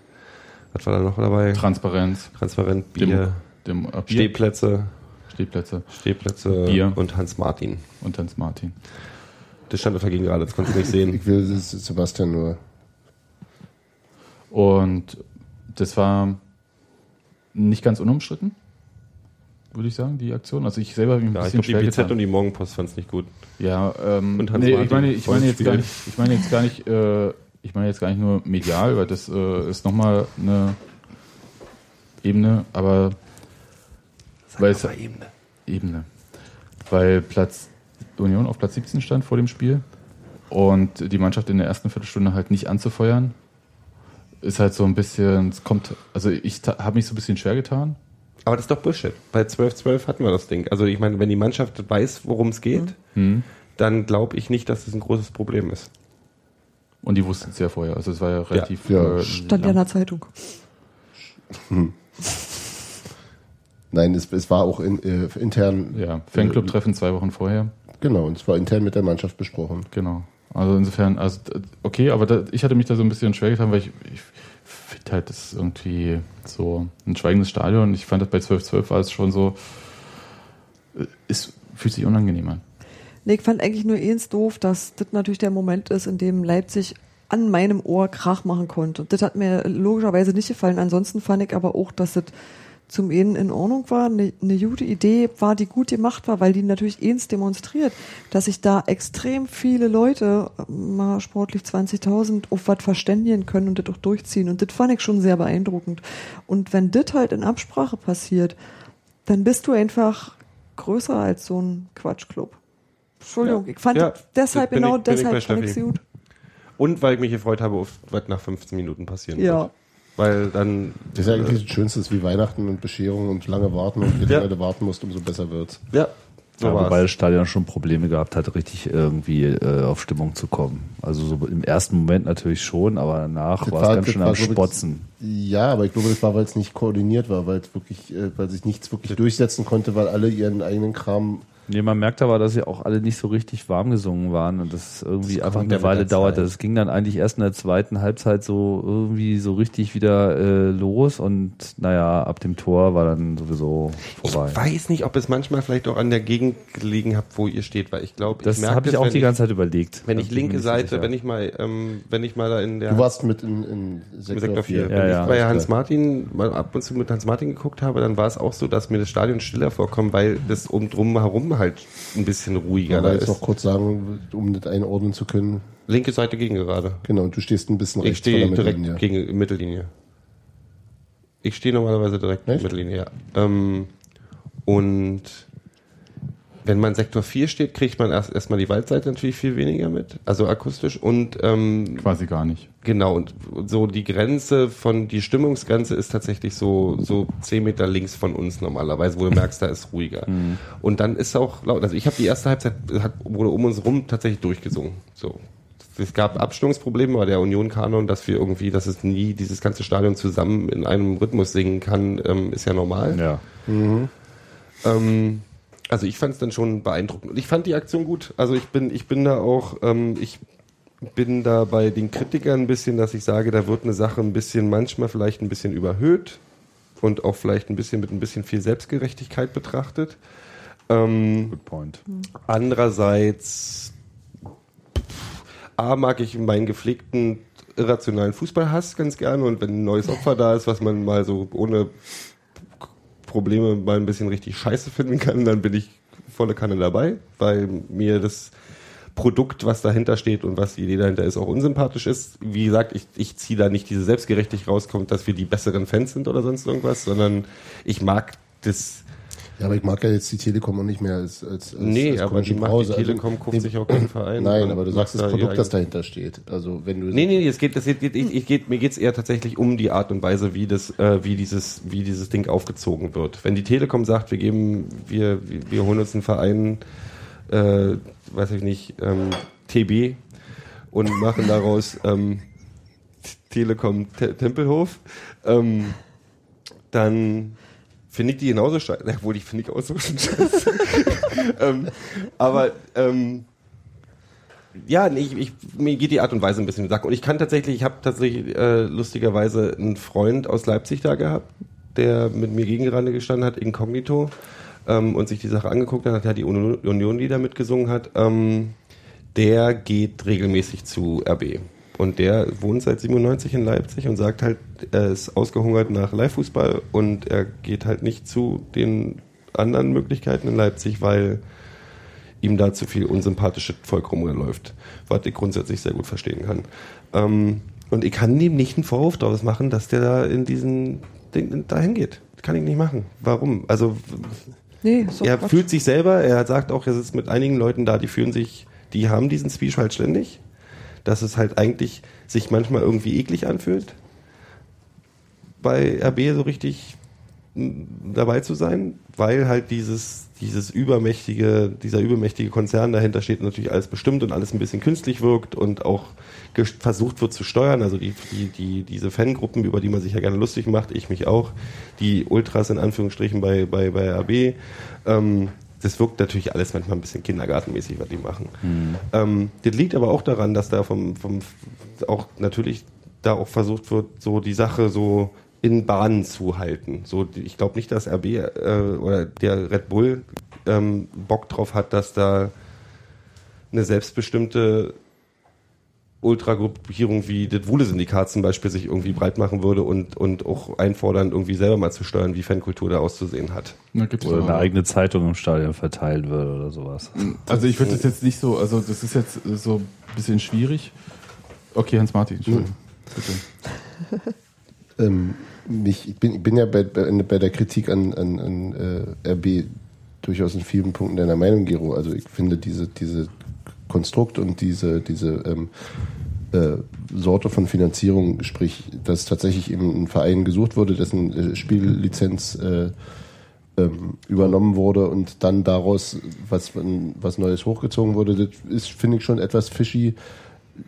was war da noch dabei? Transparenz, Transparent, Dem- Bier, dem, äh, Bier, Stehplätze, Stehplätze Stehplätze Bier. und Hans Martin. und Hans Martin. Das stand auf der Gegengrade, das konntest du nicht sehen. Ich will Sebastian nur. Und das war nicht ganz unumstritten, würde ich sagen, die Aktion. Also ich selber habe mich ein Ja, ich bisschen glaube, die schwer BZ getan. und die Morgenpost fand es nicht gut. Ja, ähm, Und Hans nee, ich meine, ich meine jetzt gar nicht, ich meine jetzt gar nicht, äh, ich meine jetzt gar nicht nur medial, weil das äh, ist nochmal eine Ebene, aber weil es Ebene. Ebene, weil Platz Union auf Platz 17 stand vor dem Spiel und die Mannschaft in der ersten Viertelstunde halt nicht anzufeuern, ist halt so ein bisschen, es kommt, also ich habe mich so ein bisschen schwer getan. Aber das ist doch Bullshit. Bei 12-12 hatten wir das Ding. Also ich meine, wenn die Mannschaft weiß, worum es geht, Hm. dann glaube ich nicht, dass das ein großes Problem ist. Und die wussten es ja vorher, also es war ja relativ Ja. äh, Stand ja in der Zeitung. Nein, es, es war auch in, äh, intern. Ja, Fanclub-Treffen zwei Wochen vorher. Genau, und es war intern mit der Mannschaft besprochen. Genau. Also insofern, also okay, aber da, ich hatte mich da so ein bisschen schwer getan, weil ich, ich finde halt, das ist irgendwie so ein schweigendes Stadion. Ich fand das bei 12-12 war es schon so, äh, es fühlt sich unangenehm an. Nee, ich fand eigentlich nur eins doof, dass das natürlich der Moment ist, in dem Leipzig an meinem Ohr Krach machen konnte. Das hat mir logischerweise nicht gefallen. Ansonsten fand ich aber auch, dass das zum einen in Ordnung war, eine, eine gute Idee war, die gut gemacht war, weil die natürlich eins demonstriert, dass sich da extrem viele Leute, mal sportlich 20.000, auf was verständigen können und das auch durchziehen. Und das fand ich schon sehr beeindruckend. Und wenn das halt in Absprache passiert, dann bist du einfach größer als so ein Quatschclub. Entschuldigung, ich fand Ja, deshalb ich- genau ich deshalb fand ich gut. Und weil ich mich gefreut habe, auf was nach 15 Minuten passieren Ja. wird. Weil dann. Das ist ja eigentlich das Schönste, ist wie Weihnachten und Bescherung und lange warten und je Ja. länger du warten musst, umso besser wird's. Ja, so Ja, wobei das Stadion schon Probleme gehabt hat, richtig irgendwie äh, auf Stimmung zu kommen. Also so im ersten Moment natürlich schon, aber danach war es ganz schön am ich, Spotzen. Ja, aber ich glaube, das war, weil es nicht koordiniert war, weil es wirklich, äh, weil sich nichts wirklich durchsetzen konnte, weil alle ihren eigenen Kram. Nee, man merkt aber, dass sie auch alle nicht so richtig warm gesungen waren und das irgendwie Das einfach eine Weile dauerte. Das ging dann eigentlich erst in der zweiten Halbzeit so irgendwie so richtig wieder äh, los und naja, ab dem Tor war dann sowieso vorbei. Ich weiß nicht, ob es manchmal vielleicht auch an der Gegend gelegen habt, wo ihr steht, weil ich glaube, Das ich merke habe ich das, auch wenn die ganze Zeit überlegt. Wenn ich linke Seite, sicher. wenn ich mal, ähm, wenn ich mal da in der Du warst mit in, in Sektor, Sektor 4. 4. Ja, Wenn ja. ich bei Hans klar. Martin mal ab und zu mit Hans Martin geguckt habe, dann war es auch so, dass mir das Stadion stiller vorkommt, weil das um drum herum halt ein bisschen ruhiger Ja, jetzt noch kurz sagen, um das einordnen zu können. Linke Seite gegen gerade. Genau, und du stehst ein bisschen Ich rechts von stehe direkt Mittellinie. gegen Mittellinie. Ich stehe normalerweise direkt Echt? Mittellinie, ja. Ähm, und wenn man Sektor 4 steht, kriegt man erst erstmal die Waldseite natürlich viel weniger mit, also akustisch und ähm, Quasi gar nicht. Genau, und so die Grenze von, die Stimmungsgrenze ist tatsächlich so, so zehn Meter links von uns normalerweise, wo du merkst, da ist ruhiger. Und dann ist auch laut, also ich habe die erste Halbzeit, hat, wurde um uns rum tatsächlich durchgesungen. So. Es gab Abstimmungsprobleme bei der Union-Kanon, dass wir irgendwie, dass es nie dieses ganze Stadion zusammen in einem Rhythmus singen kann, ähm, ist ja normal. Ja. Ähm, also ich fand es dann schon beeindruckend. Und ich fand die Aktion gut. Also ich bin, ich bin da auch, ähm, ich bin da bei den Kritikern ein bisschen, dass ich sage, da wird eine Sache ein bisschen, manchmal vielleicht ein bisschen überhöht und auch vielleicht ein bisschen mit ein bisschen viel Selbstgerechtigkeit betrachtet. Ähm, Good point. Andererseits, A, mag ich meinen gepflegten irrationalen Fußballhass ganz gerne und wenn ein neues Opfer da ist, was man mal so ohne Probleme mal ein bisschen richtig scheiße finden kann, dann bin ich volle Kanne dabei, weil mir das Produkt, was dahinter steht und was die Idee dahinter ist, auch unsympathisch ist. Wie gesagt, ich, ich ziehe da nicht diese Selbstgerechtigkeit rauskommt, dass wir die besseren Fans sind oder sonst irgendwas, sondern ich mag das Ja, aber ich mag ja jetzt die Telekom auch nicht mehr als als, als Nee, als aber die komischen macht Browser. die Telekom, kauft sich auch keinen Verein. Nein, und aber du sagst das da Produkt, das dahinter steht. Also wenn du Nee, nee, es geht, es geht, ich, ich geht, mir geht's eher tatsächlich um die Art und Weise, wie das, äh, wie dieses, wie dieses Ding aufgezogen wird. Wenn die Telekom sagt, wir geben, wir, wir holen uns einen Verein, äh, weiß ich nicht, ähm, TB und machen daraus ähm, Telekom Te Tempelhof, ähm, dann finde ich die genauso scheiße. Obwohl, die finde ich auch so [laughs] scheiße. ähm, aber ähm, ja, nee, ich, ich, mir geht die Art und Weise ein bisschen in Sack. Und ich kann tatsächlich, ich habe tatsächlich äh, lustigerweise einen Freund aus Leipzig da gehabt, der mit mir gegengerande gestanden hat, inkognito, ähm, und sich die Sache angeguckt hat, hat die Union, Union die da mitgesungen hat. Ähm, der geht regelmäßig zu RB. Und der wohnt seit 97 in Leipzig und sagt halt, er ist ausgehungert nach Live-Fußball und er geht halt nicht zu den anderen Möglichkeiten in Leipzig, weil ihm da zu viel unsympathische Volk rumläuft, was ich grundsätzlich sehr gut verstehen kann. Ähm, und ich kann ihm nicht einen Vorwurf daraus machen, dass der da in diesen Ding dahin geht. Kann ich nicht machen. Warum? Also Nee, doch er Quatsch. fühlt sich selber, er sagt auch, er sitzt mit einigen Leuten da, die fühlen sich, die haben diesen Zwiespalt ständig, dass es halt eigentlich sich manchmal irgendwie eklig anfühlt, bei RB so richtig dabei zu sein, weil halt dieses, dieses übermächtige, dieser übermächtige Konzern dahinter steht natürlich alles bestimmt und alles ein bisschen künstlich wirkt und auch versucht wird zu steuern. Also die, die, die, diese Fangruppen, über die man sich ja gerne lustig macht, ich mich auch, die Ultras in Anführungsstrichen bei, bei, bei RB, ähm, das wirkt natürlich alles manchmal ein bisschen kindergartenmäßig, was die machen. Ähm, das liegt aber auch daran, dass da vom, vom auch natürlich da auch versucht wird, so die Sache so in Bahnen zu halten. So, ich glaube nicht, dass RB äh, oder der Red Bull ähm, Bock drauf hat, dass da eine selbstbestimmte Ultragruppierung wie das Wuhle-Syndikat zum Beispiel sich irgendwie breit machen würde und, und auch einfordern, irgendwie selber mal zu steuern, wie Fankultur da auszusehen hat. Da gibt's Oder eine auch- eigene Zeitung im Stadion verteilen würde oder sowas. Also ich würde das jetzt nicht so, also das ist jetzt so ein bisschen schwierig. Okay, Hans-Martin, Entschuldigung. Bitte. Ähm, mich, ich, bin, ich bin ja bei, bei, bei der Kritik an, an, an äh, RB durchaus in vielen Punkten deiner Meinung, Gero. Also ich finde diese, diese Konstrukt und diese, diese ähm, äh, Sorte von Finanzierung, sprich, dass tatsächlich eben ein Verein gesucht wurde, dessen äh, Spiellizenz äh, ähm, übernommen wurde und dann daraus was, was Neues hochgezogen wurde, das ist, finde ich, schon etwas fishy.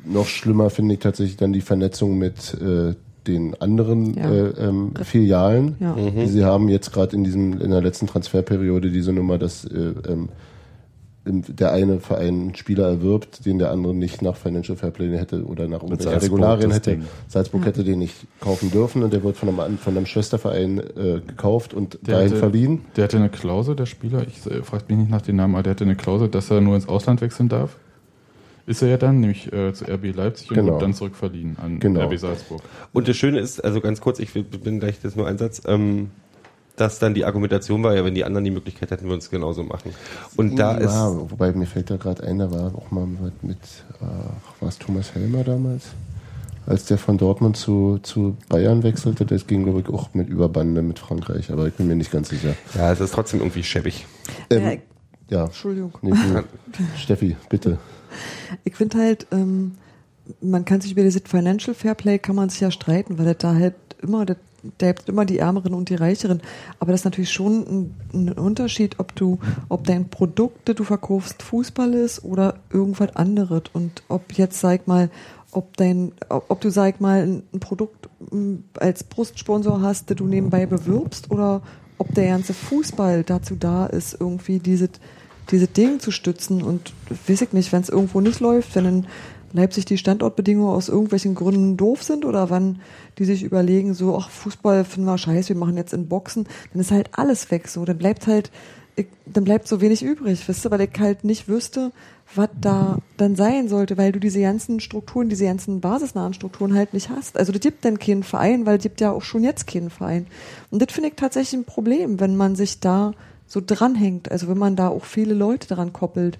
Noch schlimmer finde ich tatsächlich dann die Vernetzung mit äh, den anderen Ja. äh, ähm, Filialen, Ja. die sie haben jetzt gerade in diesem in der letzten Transferperiode diese Nummer, dass äh, ähm, der eine Verein einen Spieler erwirbt, den der andere nicht nach Financial Fairplay hätte oder nach irgendwelchen Regularien hätte. Ding. Salzburg hätte den nicht kaufen dürfen und der wird von einem, von einem Schwesterverein äh, gekauft und Der dahin hatte- verliehen. Der hatte eine Klausel, der Spieler, ich äh, frage mich nicht nach den Namen, aber der hatte eine Klausel, dass er nur ins Ausland wechseln darf. Ist er ja dann, nämlich äh, zu RB Leipzig und Genau. wird dann zurückverliehen an Genau. RB Salzburg. Und das Schöne ist, also ganz kurz, ich bin gleich das nur ein Satz, ähm, dass dann die Argumentation war, ja, wenn die anderen die Möglichkeit hätten, würden wir es genauso machen. Und da ja, ist, wobei mir fällt da gerade ein, da war auch mal mit, mit ach, war es Thomas Helmer damals? Als der von Dortmund zu, zu Bayern wechselte, das ging, glaube ich, auch mit Überbande mit Frankreich, aber ich bin mir nicht ganz sicher. ja, es ist trotzdem irgendwie schäbig. Ähm, Ja, ja, Entschuldigung. nee, [laughs] Steffi, bitte. Ich finde halt, ähm, man kann sich über dieses Financial Fairplay kann man sich ja streiten, weil das da halt immer, das, da gibt immer die Ärmeren und die Reicheren. Aber das ist natürlich schon ein, ein Unterschied, ob du, ob dein Produkt, das du verkaufst, Fußball ist oder irgendwas anderes. Und ob jetzt, sag mal, ob dein, ob du, sag mal, ein ein Produkt m, als Brustsponsor hast, das du nebenbei bewirbst oder ob der ganze Fußball dazu da ist, irgendwie dieses diese Ding zu stützen und weiß ich nicht, wenn es irgendwo nicht läuft, wenn in Leipzig die Standortbedingungen aus irgendwelchen Gründen doof sind oder wann die sich überlegen, so, ach, Fußball finden wir scheiße, wir machen jetzt in Boxen, dann ist halt alles weg so. Dann bleibt halt, ich, dann bleibt so wenig übrig, wisst ihr, weil ich halt nicht wüsste, was da dann sein sollte, weil du diese ganzen Strukturen, diese ganzen basisnahen Strukturen halt nicht hast. Also das gibt dann keinen Verein, weil es gibt ja auch schon jetzt keinen Verein. Und das finde ich tatsächlich ein Problem, wenn man sich da so dranhängt, also wenn man da auch viele Leute dran koppelt.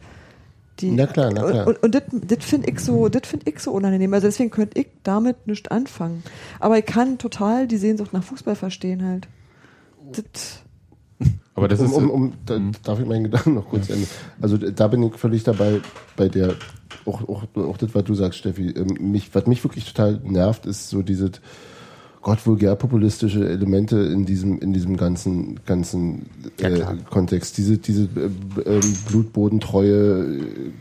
Die, Na klar, na klar. Und, und das, das finde ich so, das finde ich so unangenehm. Also deswegen könnte ich damit nicht anfangen. Aber ich kann total die Sehnsucht nach Fußball verstehen halt. Das, [laughs] Aber das um, ist- um, um, da, darf ich meinen Gedanken noch kurz enden? Also da bin ich völlig dabei bei der auch, auch, auch das, was du sagst, Steffi. Ähm, Mich, was mich wirklich total nervt, ist so diese Gott vulgär populistische Elemente in diesem in diesem ganzen ganzen äh, Kontext. Diese diese äh, ähm, blutbodentreue äh,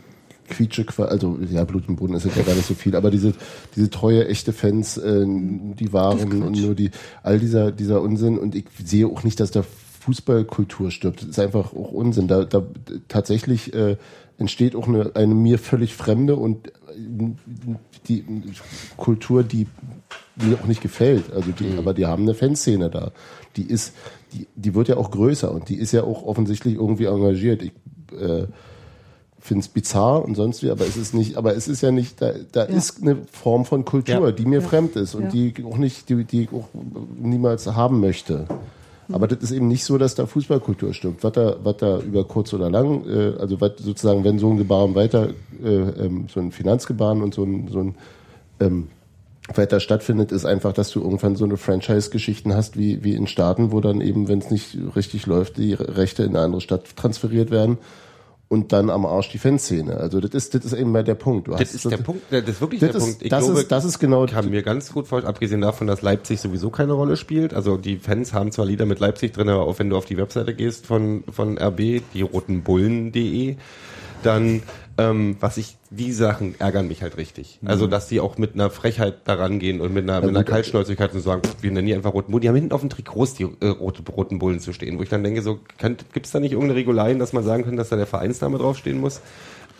Quietsche, also ja, Blut im Boden ist jetzt ja gar nicht so viel, aber diese, diese treue, echte Fans, äh, die waren und nur die, all dieser, dieser Unsinn und ich sehe auch nicht, dass da Fußballkultur stirbt. Das ist einfach auch Unsinn. Da, da tatsächlich äh, entsteht auch eine, eine mir völlig fremde und äh, die Kultur, die mir auch nicht gefällt. Also die, aber die haben eine Fanszene da. Die ist, die, die wird ja auch größer und die ist ja auch offensichtlich irgendwie engagiert. Ich, äh, finde es bizarr und sonst wie, aber es ist nicht, aber es ist ja nicht, da, da ist eine Form von Kultur, Ja. die mir fremd ist und Ja. die auch nicht, die, die ich auch niemals haben möchte. Aber das ist eben nicht so, dass da Fußballkultur stimmt. Was da, was da über kurz oder lang, äh, also was sozusagen, wenn so ein Gebaren weiter, äh, ähm, so ein Finanzgebaren und so ein, so ein ähm, weiter stattfindet, ist einfach, dass du irgendwann so eine Franchise-Geschichten hast, wie, wie in Staaten, wo dann eben, wenn es nicht richtig läuft, die Rechte in eine andere Stadt transferiert werden und dann am Arsch die Fanszene. Also das ist, das ist eben mal der Punkt. Du Das ist so- der Punkt, das ist wirklich Das der ist- Punkt. Ich das glaube, ist- das ist genau- kann mir ganz gut vorstellen, abgesehen davon, dass Leipzig sowieso keine Rolle spielt. Also die Fans haben zwar Lieder mit Leipzig drin, aber auch wenn du auf die Webseite gehst von, von RB, die rotenbullen.de, dann, ähm, was ich, die Sachen ärgern mich halt richtig. Also, dass die auch mit einer Frechheit daran gehen und mit einer, mit einer. Kaltschnäuzigkeit und sagen, wir nennen die einfach Roten Bullen. Die haben hinten auf den Trikots die äh, rote, roten Bullen zu stehen, wo ich dann denke, so, gibt es da nicht irgendeine Regularien, dass man sagen kann, dass da der Vereinsname draufstehen muss?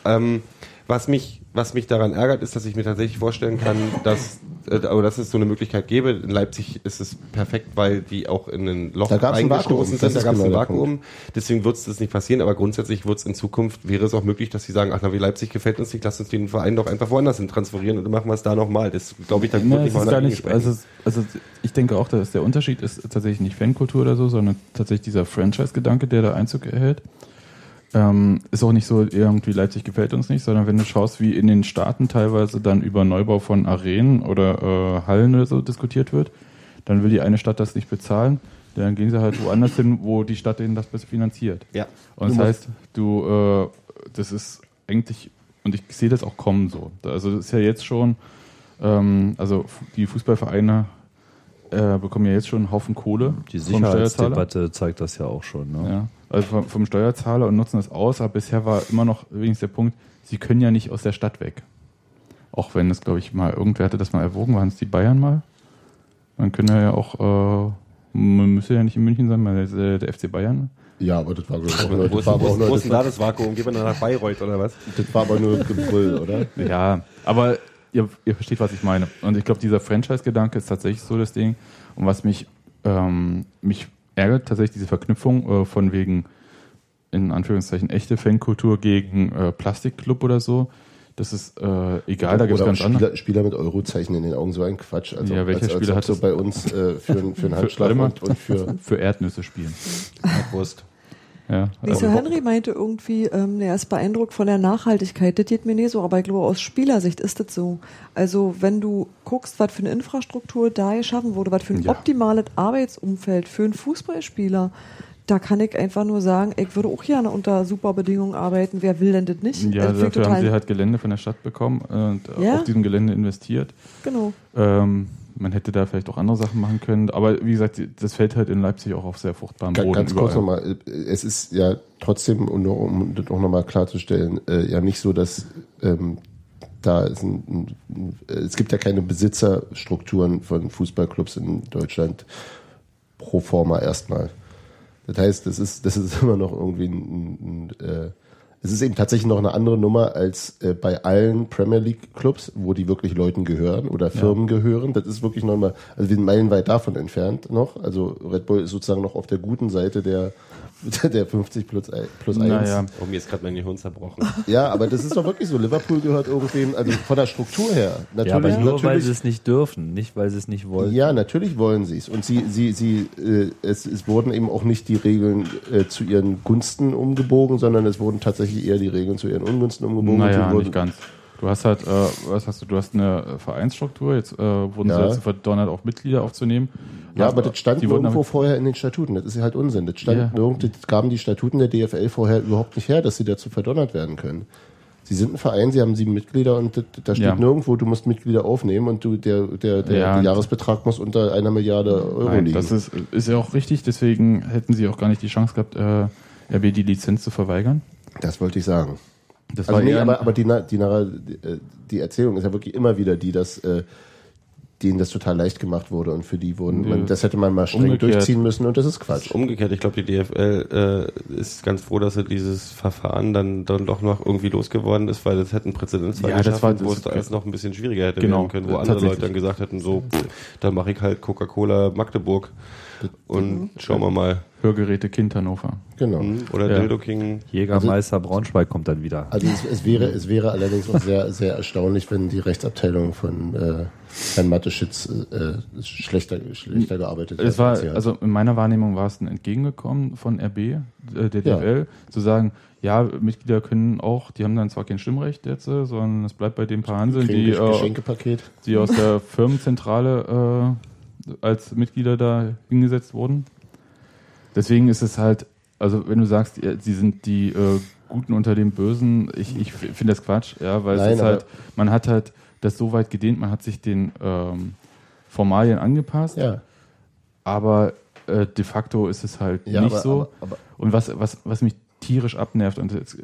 Ähm, was mich, was mich daran ärgert, ist, dass ich mir tatsächlich vorstellen kann, dass, äh, aber dass es so eine Möglichkeit gäbe. In Leipzig ist es perfekt, weil die auch in ein Loch Da gab's eingestoßen sind. Da gab es genau ein der Vakuum. Deswegen wird es das nicht passieren, aber grundsätzlich wird es in Zukunft, wäre es auch möglich, dass sie sagen, ach na, wie Leipzig gefällt uns nicht, lass uns den Verein doch einfach woanders hin transferieren und dann machen wir es da nochmal. Das glaube ich, da wird es nicht mal ist gar nicht, also, also ich denke auch, dass der Unterschied ist tatsächlich nicht Fankultur oder so, sondern tatsächlich dieser Franchise-Gedanke, der da Einzug erhält. Ähm, ist auch nicht so, irgendwie Leipzig gefällt uns nicht, sondern wenn du schaust, wie in den Staaten teilweise dann über Neubau von Arenen oder äh, Hallen oder so diskutiert wird, dann will die eine Stadt das nicht bezahlen, dann gehen sie halt woanders hin, wo die Stadt denen das finanziert. Ja. Und das heißt, du, äh, das ist eigentlich, und ich sehe das auch kommen so. Also das ist ja jetzt schon, ähm, also die Fußballvereine äh, bekommen ja jetzt schon einen Haufen Kohle Die. Sicherheitsdebatte zeigt das ja auch schon. Ne? Ja, also vom, vom Steuerzahler und nutzen das aus, aber bisher war immer noch übrigens der Punkt, sie können ja nicht aus der Stadt weg. Auch wenn es, glaube ich, mal irgendwer hatte das mal erwogen, waren es die Bayern mal. Dann können ja auch, äh, man müsste ja nicht in München sein, weil der, der FC Bayern. ja, aber das war, glaube ich, auch das war aber auch nur, wo ist denn da das Vakuum? Gehen wir dann nach Bayreuth oder was? das war aber nur Gebrüll, oder? Ja, aber ihr, ihr versteht, was ich meine. Und ich glaube, dieser Franchise-Gedanke ist tatsächlich so das Ding. Und was mich, ähm, mich ärgert, tatsächlich diese Verknüpfung äh, von wegen, in Anführungszeichen, echte Fankultur gegen äh, Plastikclub oder so. Das ist äh, egal, da gibt es ganz andere. Spieler, Spieler mit Eurozeichen in den Augen, so ein Quatsch. Also, Ja, welcher als, als Spieler hat so bei uns äh, für, einen- für einen [laughs] Handschlag mal. und, und für [laughs] Für Erdnüsse spielen. Wurst. Ja, Lisa also- Henry meinte irgendwie, ähm, er ist beeindruckt von der Nachhaltigkeit. Das geht mir nicht so, aber ich glaube, aus Spielersicht ist das so. Also, wenn du guckst, was für eine Infrastruktur da geschaffen wurde, was für ein Ja. optimales Arbeitsumfeld für einen Fußballspieler, da kann ich einfach nur sagen, ich würde auch gerne unter super Bedingungen arbeiten. Wer will denn das nicht? ja, Das dafür haben sie halt Gelände von der Stadt bekommen und Ja. auf diesem Gelände investiert. Genau. Ähm, man hätte da vielleicht auch andere Sachen machen können, aber wie gesagt, das fällt halt in Leipzig auch auf sehr fruchtbaren Boden. Ganz kurz überall. nochmal, es ist ja trotzdem, um das auch nochmal klarzustellen, äh, ja nicht so, dass ähm, da ist ein, ein, es gibt ja keine Besitzerstrukturen von Fußballclubs in Deutschland pro forma erstmal. Das heißt, das ist, das ist [laughs] immer noch irgendwie ein, ein, ein äh, es ist eben tatsächlich noch eine andere Nummer als äh, bei allen Premier League Clubs, wo die wirklich Leuten gehören oder Firmen gehören. Das ist wirklich nochmal, also wir sind meilenweit davon entfernt noch. Also Red Bull ist sozusagen noch auf der guten Seite der, [laughs] der 50 plus, plus 1. Naja, Oh, mir ist gerade mein Gehirn zerbrochen. [laughs] Ja, aber das ist doch wirklich so. Liverpool gehört irgendwem, also von der Struktur her. Natürlich, Ja, aber nur weil natürlich, sie es nicht dürfen, nicht weil sie es nicht wollen. Ja, natürlich wollen sie es. Und sie, sie, sie, äh, es, es wurden eben auch nicht die Regeln äh, zu ihren Gunsten umgebogen, sondern es wurden tatsächlich eher die Regeln zu ihren Ungunsten umgebogen. Naja, nicht ganz. Du hast halt, äh, was hast du, du hast eine Vereinsstruktur, jetzt äh, wurden Ja. sie dazu verdonnert, auch Mitglieder aufzunehmen. Ja, Also, aber das stand irgendwo vorher in den Statuten. Das ist ja halt Unsinn. Das, stand Ja. nirgend, das gaben die Statuten der DFL vorher überhaupt nicht her, dass sie dazu verdonnert werden können. Sie sind ein Verein, sie haben sieben Mitglieder und das, da steht Ja. nirgendwo, du musst Mitglieder aufnehmen und du, der, der, der, Ja, der Jahresbetrag muss unter einer Milliarde Euro Nein, liegen. das ist, ist ja auch richtig, deswegen hätten sie auch gar nicht die Chance gehabt, äh, RB die Lizenz zu verweigern. das wollte ich sagen. Das Also nee, eher ein- aber, aber die, die, äh, die Erzählung ist ja wirklich immer wieder die, dass äh, denen das total leicht gemacht wurde und für die wurden, Nö. man, das hätte man mal streng Umgekehrt. durchziehen müssen und das ist Quatsch. Umgekehrt, ich glaube, die DFL äh, ist ganz froh, dass sie dieses Verfahren dann, dann doch noch irgendwie losgeworden ist, weil das hätte ein Präzedenzfall Ja, das geschaffen, war- das wo es ist- da alles noch ein bisschen schwieriger hätte Genau, werden können, wo andere. Leute dann gesagt hätten, so, pff, dann mache ich halt Coca-Cola Magdeburg und schauen wir mal. Hörgeräte Kind Hannover. Genau. Hm, Oder Ja. Dildo King. Jägermeister Braunschweig kommt dann wieder. Also es, es wäre es wäre allerdings auch sehr sehr erstaunlich, wenn die Rechtsabteilung von äh, Herrn Mateschitz äh, schlechter schlechter gearbeitet Es hätte war, also in meiner Wahrnehmung war es ein Entgegengekommen von RB, äh, der Ja. DFL, zu sagen, ja, Mitglieder können auch, die haben dann zwar kein Stimmrecht jetzt, äh, sondern es bleibt bei den paar Hanseln, die, äh, Geschenkepaket. die aus der [laughs] Firmenzentrale äh, als Mitglieder da hingesetzt wurden. Deswegen ist es halt, also wenn du sagst, sie sind die äh, Guten unter den Bösen, ich, ich finde das Quatsch, ja, weil Nein, es ist halt, man hat halt das so weit gedehnt, man hat sich den ähm, Formalien angepasst, Ja. aber äh, de facto ist es halt Ja, nicht aber- so. aber- aber- und was, was, was mich tierisch abnervt, und jetzt,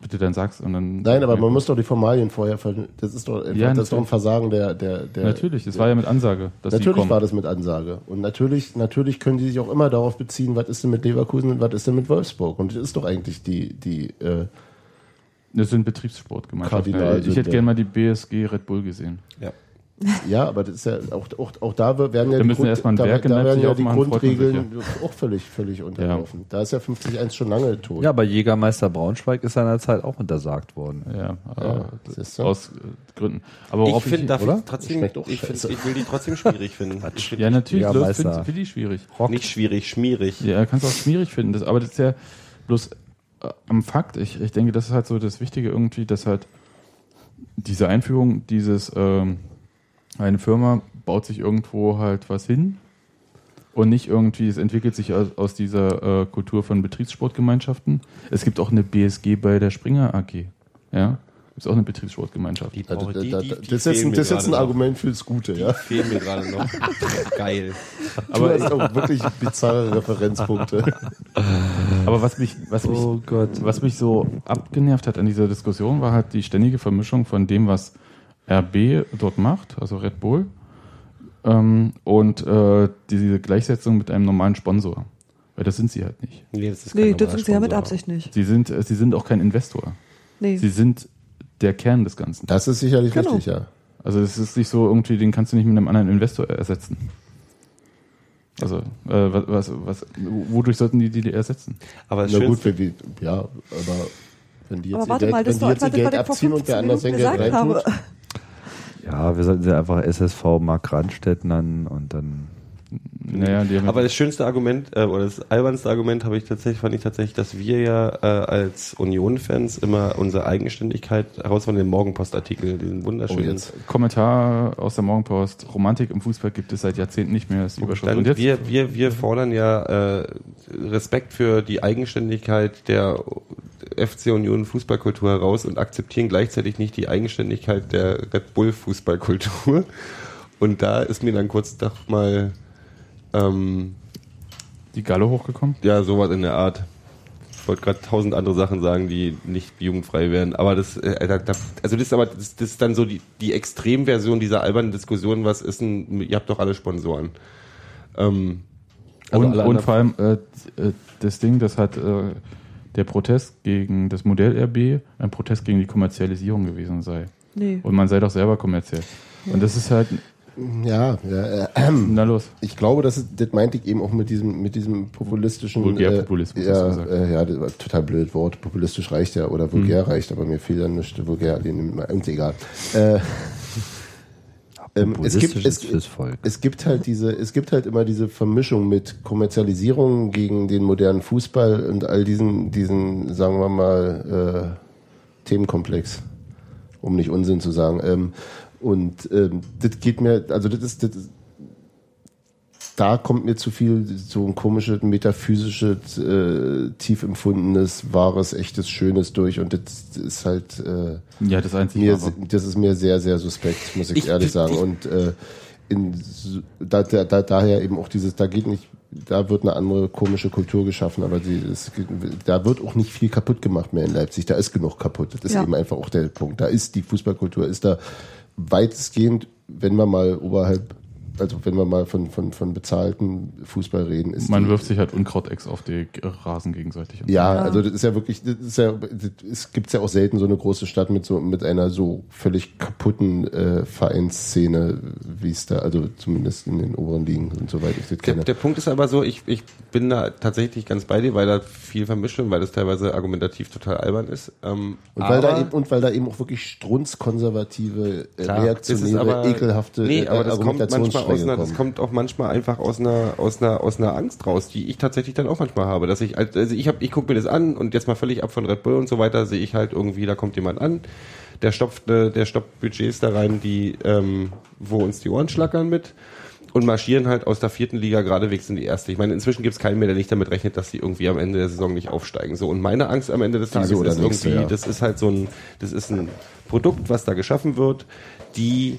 bitte dann sag's und dann. Nein, aber man muss doch die Formalien vorher ver das ist doch Ja, das ist doch ein. Versagen der der der Natürlich, das war ja mit Ansage, Natürlich war das mit Ansage. Und natürlich, natürlich können die sich auch immer darauf beziehen, was ist denn mit Leverkusen und was ist denn mit Wolfsburg. Und das ist doch eigentlich die, die, äh, Das sind Betriebssportgemeinschaften. Kardinal ich hätte gerne mal die BSG Red Bull gesehen. Ja. Ja, aber das ist ja auch, auch, auch da werden ja Da die, müssen wir erstmal ein da, da werden ja die Grundregeln auch völlig, völlig unterlaufen. Da ist ja 50-1 schon lange tot. Ja, aber Jägermeister Braunschweig ist seinerzeit auch untersagt worden. Ja, Ja, du? aus äh, Gründen. Aber Ich worauf finde, ich trotzdem, ich, find, ich will die trotzdem schwierig finden. [laughs] Ich find ja, natürlich, Ja, finde find ich schwierig. Nicht schwierig, schmierig. Ja, kannst du auch schwierig finden. Das, aber das ist ja bloß äh, am Fakt. Ich, ich denke, das ist halt so das Wichtige irgendwie, dass halt diese Einführung dieses, ähm, eine Firma baut sich irgendwo halt was hin und nicht irgendwie, es entwickelt sich aus, aus dieser äh, Kultur von Betriebssportgemeinschaften. Es gibt auch eine BSG bei der Springer AG. Ja, gibt es auch eine Betriebssportgemeinschaft. Die brauche- die- die- da- die das ist jetzt, ein- das ist jetzt ein noch. Argument fürs Gute, ja. Fehlen mir gerade noch. [laughs] Geil. Aber es ist auch wirklich bizarre Referenzpunkte. Aber was mich, was mich, Oh Gott. was mich so abgenervt hat an dieser Diskussion, war halt die ständige Vermischung von dem, was RB dort macht, also Red Bull, ähm, und äh, diese Gleichsetzung mit einem normalen Sponsor. Weil das sind sie halt nicht. Nee, das ist kein Nee, das sind sie ja mit Sponsor. Absicht nicht. Sie sind, äh, sie sind auch kein Investor. Nee. Sie sind der Kern des Ganzen. Das ist sicherlich Genau. richtig, ja. Also es ist nicht so irgendwie, den kannst du nicht mit einem anderen Investor ersetzen. Also äh, was, was, was, wodurch sollten die die ersetzen? Aber das Na gut, wenn die, ja, aber wenn die jetzt Aber warte Geld, mal, das wenn die jetzt ihr Geld abziehen und wer 15 anders sein Geld reintut, Ja, wir sollten sie einfach SSV Mark Randstedt nennen und dann. Naja, aber das schönste Argument, äh, oder das albernste Argument habe ich tatsächlich, fand ich tatsächlich, dass wir ja äh, als Union-Fans immer unsere Eigenständigkeit heraus von dem Morgenpost-Artikel, diesen Oh, wunderschönen. jetzt. Kommentar aus der Morgenpost. Romantik im Fußball gibt es seit Jahrzehnten nicht mehr. Das ist die Überschrift. Und jetzt? wir, wir, wir fordern ja äh, Respekt für die Eigenständigkeit der FC Union Fußballkultur heraus und akzeptieren gleichzeitig nicht die Eigenständigkeit der Red Bull Fußballkultur. Und da ist mir dann kurz doch mal ähm, die Galle hochgekommen? ja sowas in der Art. Ich wollte gerade tausend andere Sachen sagen, die nicht jugendfrei wären. Aber das, äh, da, also das ist aber das, das ist dann so die, die Extremversion dieser albernen Diskussion. Was ist ein? Ihr habt doch alle Sponsoren. Ähm, also und, alle und vor allem äh, äh, das Ding, das hat äh, der Protest gegen das Modell RB ein Protest gegen die Kommerzialisierung gewesen sei. Nee. Und man sei doch selber kommerziell. Und das ist halt, Ja, ja äh, na los. ich glaube, das, ist, das meinte ich eben auch mit diesem, mit diesem populistischen. Vulgärpopulismus, hast du ja, äh, ja, das war ein total blödes Wort. Populistisch reicht ja, oder Hm. vulgär reicht, aber mir fiel dann nicht vulgär, den nimmt man, irgendwie egal. [laughs] Äh, ähm, es gibt, es, es gibt halt diese, es gibt halt immer diese Vermischung mit Kommerzialisierung gegen den modernen Fußball und all diesen, diesen, sagen wir mal, äh, Themenkomplex. um nicht Unsinn zu sagen. Ähm, und ähm, das geht mir, also das ist, das ist da kommt mir zu viel so ein komisches, metaphysisches, äh, tief empfundenes, wahres, echtes, schönes durch und das ist halt äh, Ja, das einzige mir, das ist mir sehr, sehr suspekt, muss ich, Ich- ehrlich ich- sagen. Und äh, in, da, da, da, daher eben auch dieses, da geht nicht, da wird eine andere komische Kultur geschaffen, aber die, es, da wird auch nicht viel kaputt gemacht mehr in Leipzig. Da ist genug kaputt. Das ist Ja. eben einfach auch der Punkt. Da ist die Fußballkultur, ist da weitestgehend, wenn wir mal oberhalb, also wenn wir mal von, von, von bezahlten Fußball reden, ist Man die, wirft sich halt Unkrautex auf die Rasen gegenseitig. ja, also das ist ja wirklich, das ist ja, es gibt ja auch selten so eine große Stadt mit so mit einer so völlig kaputten äh, Vereinsszene, wie es da, also zumindest in den oberen Ligen und soweit ich das Der, kenne. der Punkt ist aber so, ich, ich bin da tatsächlich ganz bei dir, weil da viel vermischt wird, weil das teilweise argumentativ total albern ist. Ähm, und weil da eben und weil da eben auch wirklich strunzkonservative, äh, reaktionäre, aber- ekelhafte nee, äh, aber das kommt manchmal aus einer, das kommt auch manchmal einfach aus einer aus einer aus einer Angst raus, die ich tatsächlich dann auch manchmal habe, dass ich also ich habe ich gucke mir das an und jetzt mal völlig ab von Red Bull und so weiter sehe ich halt irgendwie da kommt jemand an, der stopft äh, der stoppt Budgets da rein, die ähm, wo uns die Ohren schlackern mit und marschieren halt aus der vierten Liga geradewegs in die erste. Ich meine, inzwischen gibt es keinen mehr, der nicht damit rechnet, dass die irgendwie am Ende der Saison nicht aufsteigen. So und meine Angst am Ende des Tages oder ist irgendwie, ja. das ist halt so ein, das ist ein Produkt, was da geschaffen wird, die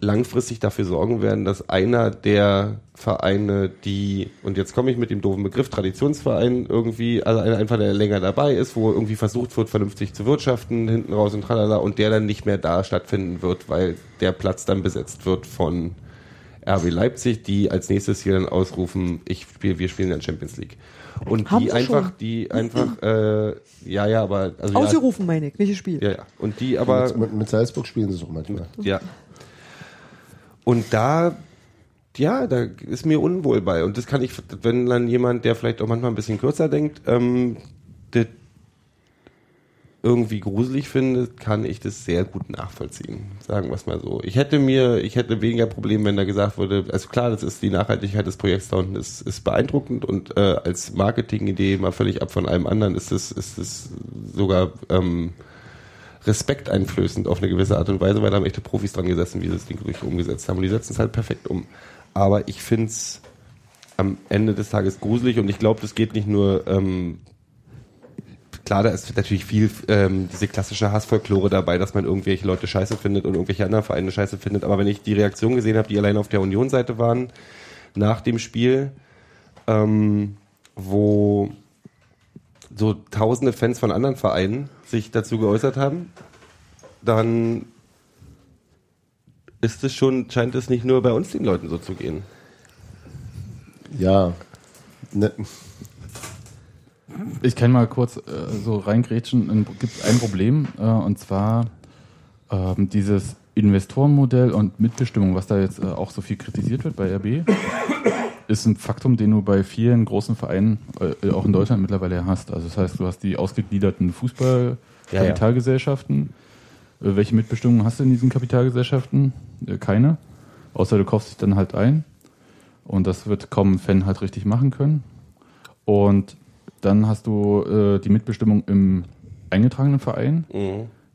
langfristig dafür sorgen werden, dass einer der Vereine, die, und jetzt komme ich mit dem doofen Begriff Traditionsverein irgendwie, also einer einfach, der länger dabei ist, wo irgendwie versucht wird, vernünftig zu wirtschaften, hinten raus und tralala, und der dann nicht mehr da stattfinden wird, weil der Platz dann besetzt wird von RB Leipzig, die als nächstes hier dann ausrufen, ich spiel, wir spielen in der Champions League. Und Haben die sie einfach, schon. die einfach, äh, ja, ja, aber, also ja, Ausgerufen, meine ich, nicht gespielt. ja, ja. Und die aber, mit, mit Salzburg spielen sie es auch manchmal. ja. Und da, ja, da ist mir unwohl bei. Und das kann ich, wenn dann jemand, der vielleicht auch manchmal ein bisschen kürzer denkt, ähm, das irgendwie gruselig findet, kann ich das sehr gut nachvollziehen. Sagen wir es mal so. Ich hätte mir, ich hätte weniger Probleme, wenn da gesagt wurde, also klar, das ist die Nachhaltigkeit des Projekts da unten ist, ist beeindruckend und äh, als Marketingidee mal völlig ab von allem anderen ist es ist es sogar ähm, respekteinflößend auf eine gewisse Art und Weise, weil da haben echte Profis dran gesessen, wie sie das Ding wirklich umgesetzt haben. Und die setzen es halt perfekt um. Aber ich finde es am Ende des Tages gruselig und ich glaube, das geht nicht nur, ähm, klar, da ist natürlich viel ähm, diese klassische Hassfolklore dabei, dass man irgendwelche Leute scheiße findet und irgendwelche anderen Vereine scheiße findet. Aber wenn ich die Reaktion gesehen habe, die allein auf der Union-Seite waren, nach dem Spiel, ähm, wo so tausende Fans von anderen Vereinen sich dazu geäußert haben, dann ist es schon, scheint es nicht nur bei uns den Leuten so zu gehen. Ja. Ne, Ich kann mal kurz äh, so reingrätschen. Es gibt ein Problem, äh, und zwar ähm, dieses Investorenmodell und Mitbestimmung, was da jetzt äh, auch so viel kritisiert wird bei RB, ist ein Faktum, den du bei vielen großen Vereinen, äh, auch in Deutschland mittlerweile hast. Also das heißt, du hast die ausgegliederten Fußball-Kapitalgesellschaften. Äh, welche Mitbestimmung hast du in diesen Kapitalgesellschaften? Äh, keine. Außer du kaufst dich dann halt ein. Und das wird kaum ein Fan halt richtig machen können. Und dann hast du äh, die Mitbestimmung im eingetragenen Verein.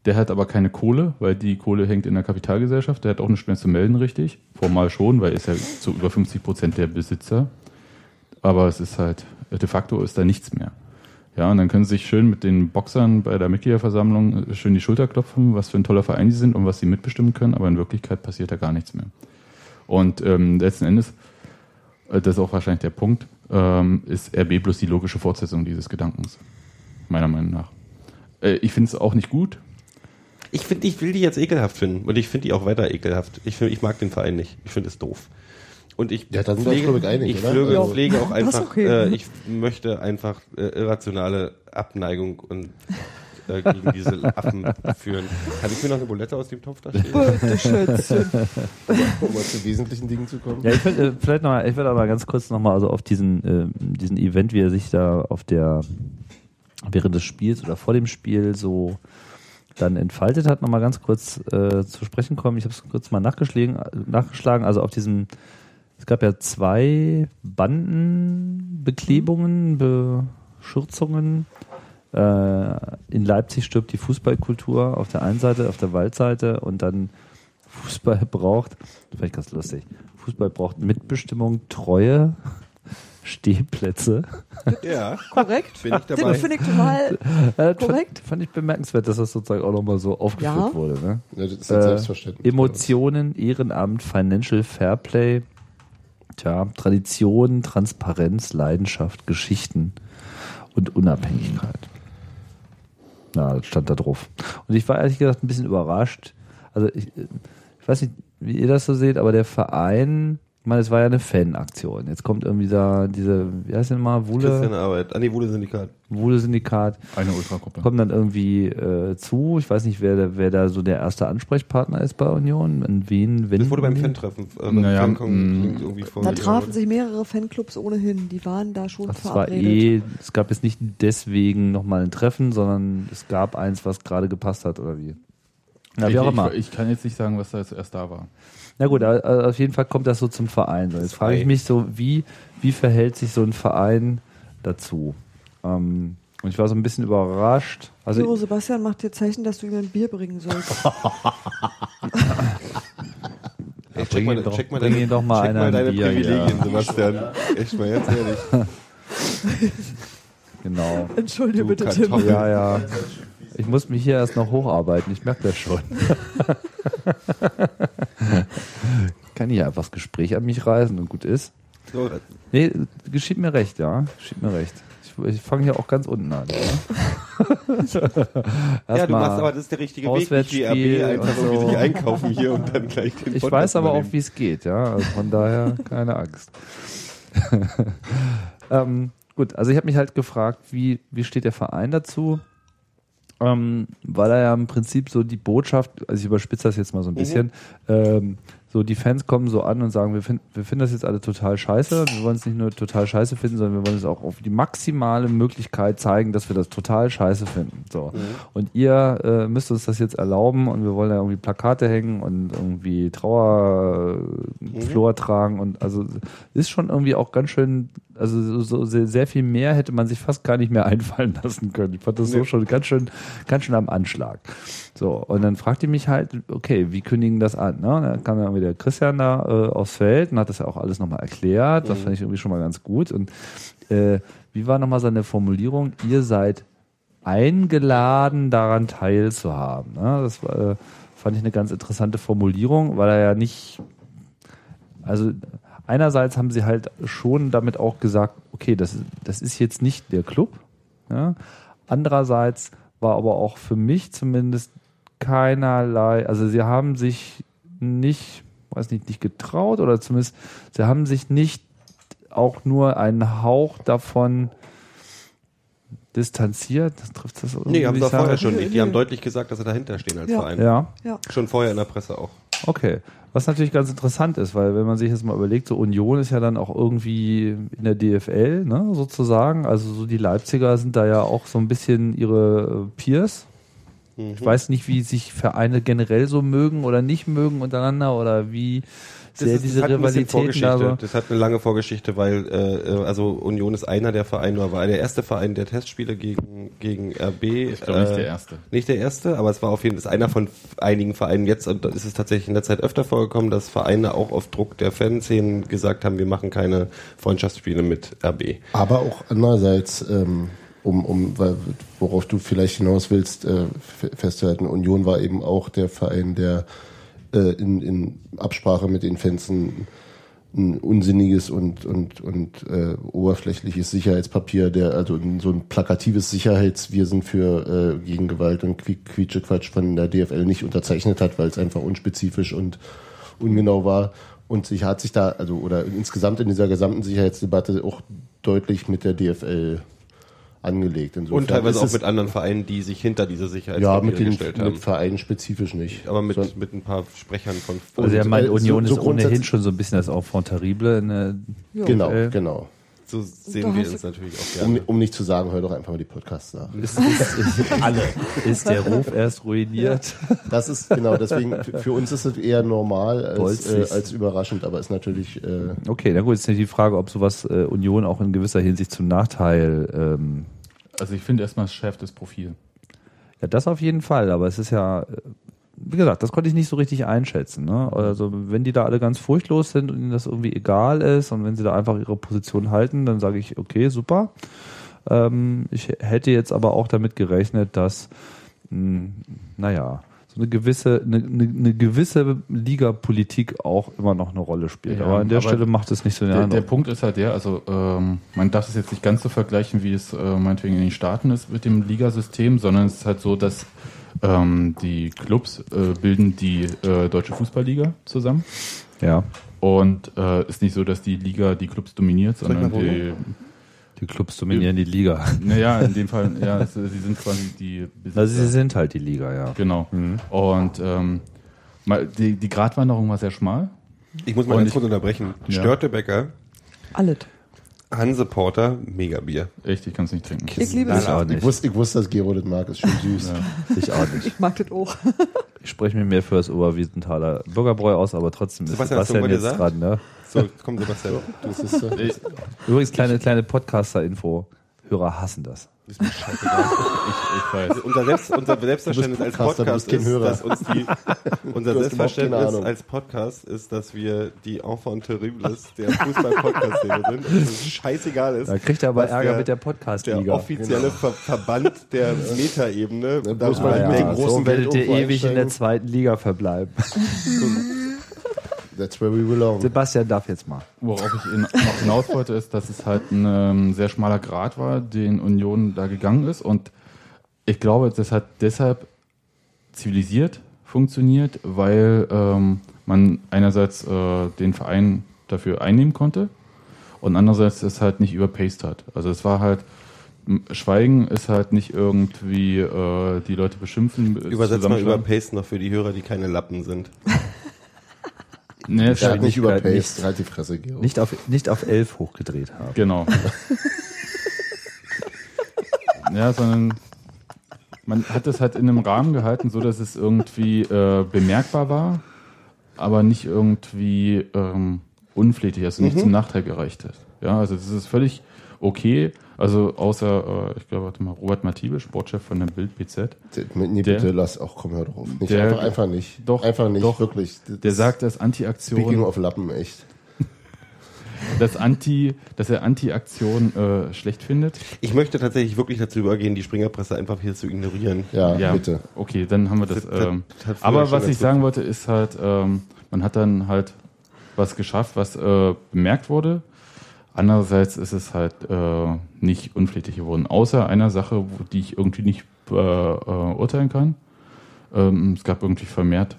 Der hat aber keine Kohle, weil die Kohle hängt in der Kapitalgesellschaft. Der hat auch nichts mehr zu melden, richtig. Formal schon, weil er ist ja zu über 50 Prozent der Besitzer. Aber es ist halt, de facto ist da nichts mehr. Ja, und dann können sie sich schön mit den Boxern bei der Mitgliederversammlung schön die Schulter klopfen, was für ein toller Verein sie sind und was sie mitbestimmen können, aber in Wirklichkeit passiert da gar nichts mehr. Und ähm, letzten Endes, äh, das ist auch wahrscheinlich der Punkt, ähm, ist RB bloß die logische Fortsetzung dieses Gedankens. Meiner Meinung nach. Äh, ich finde es auch nicht gut. Ich finde, ich will die jetzt ekelhaft finden und ich finde die auch weiter ekelhaft. Ich, find, ich mag den Verein nicht. Ich finde es doof. Und ich Ja, da sind wir uns, glaub ich, einig, ich pflege, Ja. pflege auch einfach, okay. äh, ich möchte einfach äh, irrationale Abneigung und äh, gegen diese Affen führen. Kann ich mir noch eine Bulette aus dem Topf da stehen? [laughs] Um mal zu wesentlichen Dingen zu kommen. Ja, ich will, äh, vielleicht noch mal, ich will aber ganz kurz nochmal also auf diesen, äh, diesen Event, wie er sich da auf der, während des Spiels oder vor dem Spiel so dann entfaltet hat, nochmal ganz kurz äh, zu sprechen kommen. Ich habe es kurz mal nachgeschlagen, nachgeschlagen, also auf diesem, es gab ja zwei Bandenbeklebungen, Beschürzungen. Äh, in Leipzig stirbt die Fußballkultur auf der einen Seite, auf der Waldseite und dann Fußball braucht, ich ganz lustig, Fußball braucht Mitbestimmung, Treue, Stehplätze. Ja, Korrekt. bin ich Den dabei. finde ich total Äh, Korrekt. Fand, fand ich bemerkenswert, dass das sozusagen auch nochmal so aufgeführt Ja. wurde. Ne? Ja, das ist Äh, selbstverständlich. Emotionen, Ehrenamt, Financial Fairplay, tja, Tradition, Transparenz, Leidenschaft, Geschichten und Unabhängigkeit. Na, das stand da drauf. Und ich war ehrlich gesagt ein bisschen überrascht. Also ich, ich weiß nicht, wie ihr das so seht, aber der Verein, meine, es war ja eine Fanaktion. Jetzt kommt irgendwie da diese, wie heißt denn mal, Christian Wule, Arbeit. Ah, nee, Wuhle Syndikat. Wule Syndikat Eine Ultragruppe. kommen dann irgendwie äh, zu. Ich weiß nicht, wer, da- wer da so der erste Ansprechpartner ist bei Union. An wen, wenn Das wurde beim Fan-Treffen. Äh, Naja, mh. irgendwie vor Da trafen sich mehrere Fanclubs ohnehin. Die waren da schon Das war verabredet. eh, es gab jetzt nicht deswegen nochmal ein Treffen, sondern es gab eins, was gerade gepasst hat oder wie. Na, wie ich, auch immer. Ich, ich kann jetzt nicht sagen, was da zuerst da war. Na gut, auf jeden Fall kommt das so zum Verein. Jetzt frage ich mich so, wie, wie verhält sich so ein Verein dazu? Ähm, und ich war so ein bisschen überrascht. Also, Also Sebastian macht dir Zeichen, dass du ihm ein Bier bringen sollst. [laughs] Ey, check bring mal, ihn doch- check mal bring deine, ihn doch mal check einer mal ein deine Bier, Privilegien, ja. Sebastian. Echt mal, jetzt ehrlich. [laughs] genau. Entschuldige Du bitte, Tim. Kartoffel. Ja, ja. Ich muss mich hier erst noch hocharbeiten, ich merke das schon. [laughs] Kann ich einfach das Gespräch an mich reißen und gut ist. So, Nee, geschieht mir recht, ja. Geschieht mir recht. Ich, ich fange hier auch ganz unten an. Ja, [laughs] ja, du machst aber das ist der richtige Weg, nicht Auswärtsspiel RB, einfach irgendwie so. sich einkaufen hier und dann gleich den Ich weiß aber auch, übernehmen. wie es geht, ja. Also von daher [laughs] keine Angst. [laughs] ähm, gut, also ich habe mich halt gefragt, wie, wie steht der Verein dazu? Ähm, weil er ja im Prinzip so die Botschaft, also ich überspitze das jetzt mal so ein bisschen, ähm, so die Fans kommen so an und sagen, wir, find, wir finden das jetzt alle total scheiße. Wir wollen es nicht nur total scheiße finden, sondern wir wollen es auch auf die maximale Möglichkeit zeigen, dass wir das total scheiße finden. So. Und ihr äh, müsst uns das jetzt erlauben und wir wollen ja irgendwie Plakate hängen und irgendwie Trauerflor tragen und also ist schon irgendwie auch ganz schön, also so, so sehr, sehr viel mehr hätte man sich fast gar nicht mehr [laughs] einfallen lassen können. Ich fand das so Nee. schon ganz schön, ganz schön am Anschlag. So, und dann fragt ihr mich halt, okay, wie kündigen das an? Ne? Dann kam dann irgendwie der Christian da äh, aufs Feld und hat das ja auch alles nochmal erklärt. Das fand ich irgendwie schon mal ganz gut. Und äh, wie war nochmal seine Formulierung? Ihr seid eingeladen, daran teilzuhaben. Ne? Das war, äh, fand ich eine ganz interessante Formulierung, weil er ja nicht, also einerseits haben sie halt schon damit auch gesagt, okay, das, ist- das ist jetzt nicht der Club. Ja? Andererseits war aber auch für mich zumindest keinerlei, also sie haben sich nicht, weiß nicht, nicht getraut oder zumindest, sie haben sich nicht auch nur einen Hauch davon distanziert. Das trifft das Nee, haben irgendwie sie vorher schon nicht. Die haben deutlich gesagt, dass sie dahinter stehen als Ja. Verein. Ja, Ja. Schon vorher in der Presse auch. Okay. Was natürlich ganz interessant ist, weil wenn man sich jetzt mal überlegt, so Union ist ja dann auch irgendwie in der DFL, ne, sozusagen. Also so die Leipziger sind da ja auch so ein bisschen ihre äh, Peers. Ich weiß nicht, wie sich Vereine generell so mögen oder nicht mögen untereinander oder wie sehr ist- diese Rivalitäten da so. Das hat eine lange Vorgeschichte, weil äh, also Union ist einer der Vereine, war der erste Verein der Testspiele gegen gegen RB. Ich glaube nicht der erste. Nicht der erste, aber es war auf jeden Fall einer von einigen Vereinen jetzt und ist es tatsächlich in der Zeit öfter vorgekommen, dass Vereine auch auf Druck der Fanszenen gesagt haben, wir machen keine Freundschaftsspiele mit RB. Aber auch andererseits, ähm, um, um, worauf du vielleicht hinaus willst, äh, festzuhalten, Union war eben auch der Verein, der äh, in, in Absprache mit den Fans ein, ein unsinniges und, und, und äh, oberflächliches Sicherheitspapier, der also so ein plakatives Sicherheits, wir sind für äh, gegen Gewalt und Qui- Quietschequatsch von der DFL nicht unterzeichnet hat, weil es einfach unspezifisch und ungenau war. Und sich hat sich da, also oder insgesamt in dieser gesamten Sicherheitsdebatte auch deutlich mit der DFL angelegt. Insofern Und teilweise ist auch mit anderen Vereinen, die sich hinter diese ja, Sicherheitspapiere mit den gestellt haben. mit Vereinen spezifisch nicht. aber mit, Sondern- mit ein paar Sprechern von Also ja, Und, mein äh, Union so- ist so ohnehin grundsätzlich- schon so ein bisschen das Enfant terrible. In der Ja. genau, DFL. genau. So sehen wir uns natürlich auch Um, gerne. um nicht zu sagen, hör doch einfach mal die Podcasts nach. Ist, ist, ist, [laughs] alle. Ist der Ruf erst ruiniert? Das ist genau, deswegen für- uns ist es eher normal als, äh, als überraschend, aber ist natürlich äh, Okay, na gut, jetzt ist die Frage, ob sowas äh, Union auch in gewisser Hinsicht zum Nachteil ähm, Also ich finde erstmal, es schärft das Profil. Ja, das auf jeden Fall, aber es ist ja, äh, wie gesagt, das konnte ich nicht so richtig einschätzen. Ne? Also wenn die da alle ganz furchtlos sind und ihnen das irgendwie egal ist und wenn sie da einfach ihre Position halten, dann sage ich, okay, super. Ähm, ich hätte jetzt aber auch damit gerechnet, dass, mh, naja, so eine gewisse, eine, eine, eine gewisse Ligapolitik auch immer noch eine Rolle spielt. Ja, aber an der aber Stelle macht es nicht so Der, der. Punkt ist halt der, also ähm, man darf es jetzt nicht ganz so vergleichen, wie es äh, meinetwegen in den Staaten ist mit dem Ligasystem, sondern es ist halt so, dass ähm, die Clubs äh, bilden die äh, deutsche Fußballliga zusammen. Ja, Und äh, ist nicht so, dass die Liga die Clubs dominiert, sondern die, die Clubs dominieren die Liga. naja, in dem [laughs] Fall, ja, sie sind quasi die Besitzer. Also sie sind halt die Liga, ja. Genau. Und ähm, mal, die, die Gratwanderung war sehr schmal. Ich muss mal ganz kurz unterbrechen. Ja. Störtebecker, Alles. Hanse Porter, Megabier. Echt, ich kann es nicht trinken. Ich liebe Ich es. auch Ich nicht. wusste, ich wusste, dass Gero das mag, ist schon süß. Ich auch nicht. Ich mag das auch. [laughs] Ich spreche mir mehr für das Oberwiesenthaler Bürgerbräu aus, aber trotzdem ist Sebastian, hast du Sebastian was jetzt gesagt? dran. Ne? So, komm Sebastian. Das ist, äh, Ich, Übrigens, kleine, kleine Podcaster-Info. Hörer hassen das. Ich, ich weiß. Unser, Selbst, unser Selbstverständnis als Podcast ist, dass uns die, [laughs] unser Selbstverständnis als Podcast ist, dass wir die Enfant terribles der Fußball-Podcast-Szene sind. Und es scheißegal ist. Da kriegt er aber Ärger der- mit der der Podcast-Liga. offizielle Ver Verband der [laughs] Metaebene. Da wo mal die mit dem großen so Welt ewig in der zweiten Liga verbleiben. [laughs] That's where we belong. Sebastian darf jetzt mal. Worauf ich in, noch hinaus wollte, ist, dass es halt ein ähm, sehr schmaler Grad war, den Union da gegangen ist. Und ich glaube, das hat deshalb zivilisiert funktioniert, weil ähm, man einerseits äh, den Verein dafür einnehmen konnte und andererseits es halt nicht überpaced hat. Also es war halt, Schweigen ist halt nicht irgendwie äh, die Leute beschimpfen. Übersetzt mal zusammenschlagen. über Pace noch für die Hörer, die keine Lappen sind. [laughs] Es Er hat nicht überpaced. nicht. Halt die Fresse, Gero. Nicht auf, nicht auf elf hochgedreht haben. Genau. [laughs] ja, sondern man hat es halt in einem Rahmen gehalten, so dass es irgendwie äh, bemerkbar war, aber nicht irgendwie ähm, unflätig, also nicht zum Nachteil gereicht ist. Ja, also das ist völlig okay. Also außer, äh, ich glaube, warte mal, Robert Matibe, Sportchef von der Bild BZ, Nee, Der- bitte lass auch, komm, hör drauf. Nicht, Der- einfach, einfach nicht. Doch, Einfach nicht, doch. wirklich. Das- der sagt, dass Speaking Anti-Aktion, of Lappen, echt. [laughs] dass Anti, dass er Anti-Aktion äh, schlecht findet. Ich möchte tatsächlich wirklich dazu übergehen, die Springerpresse einfach hier zu ignorieren. Ja, Ja, bitte. okay, dann haben wir das. Das- das- ähm, das hat aber was ich sagen wollte, ist halt, ähm, man hat dann halt was geschafft, was äh, bemerkt wurde. Andererseits ist es halt äh, nicht unflätig geworden. Außer einer Sache, wo, die ich irgendwie nicht äh, äh, urteilen kann. Ähm, es gab irgendwie vermehrt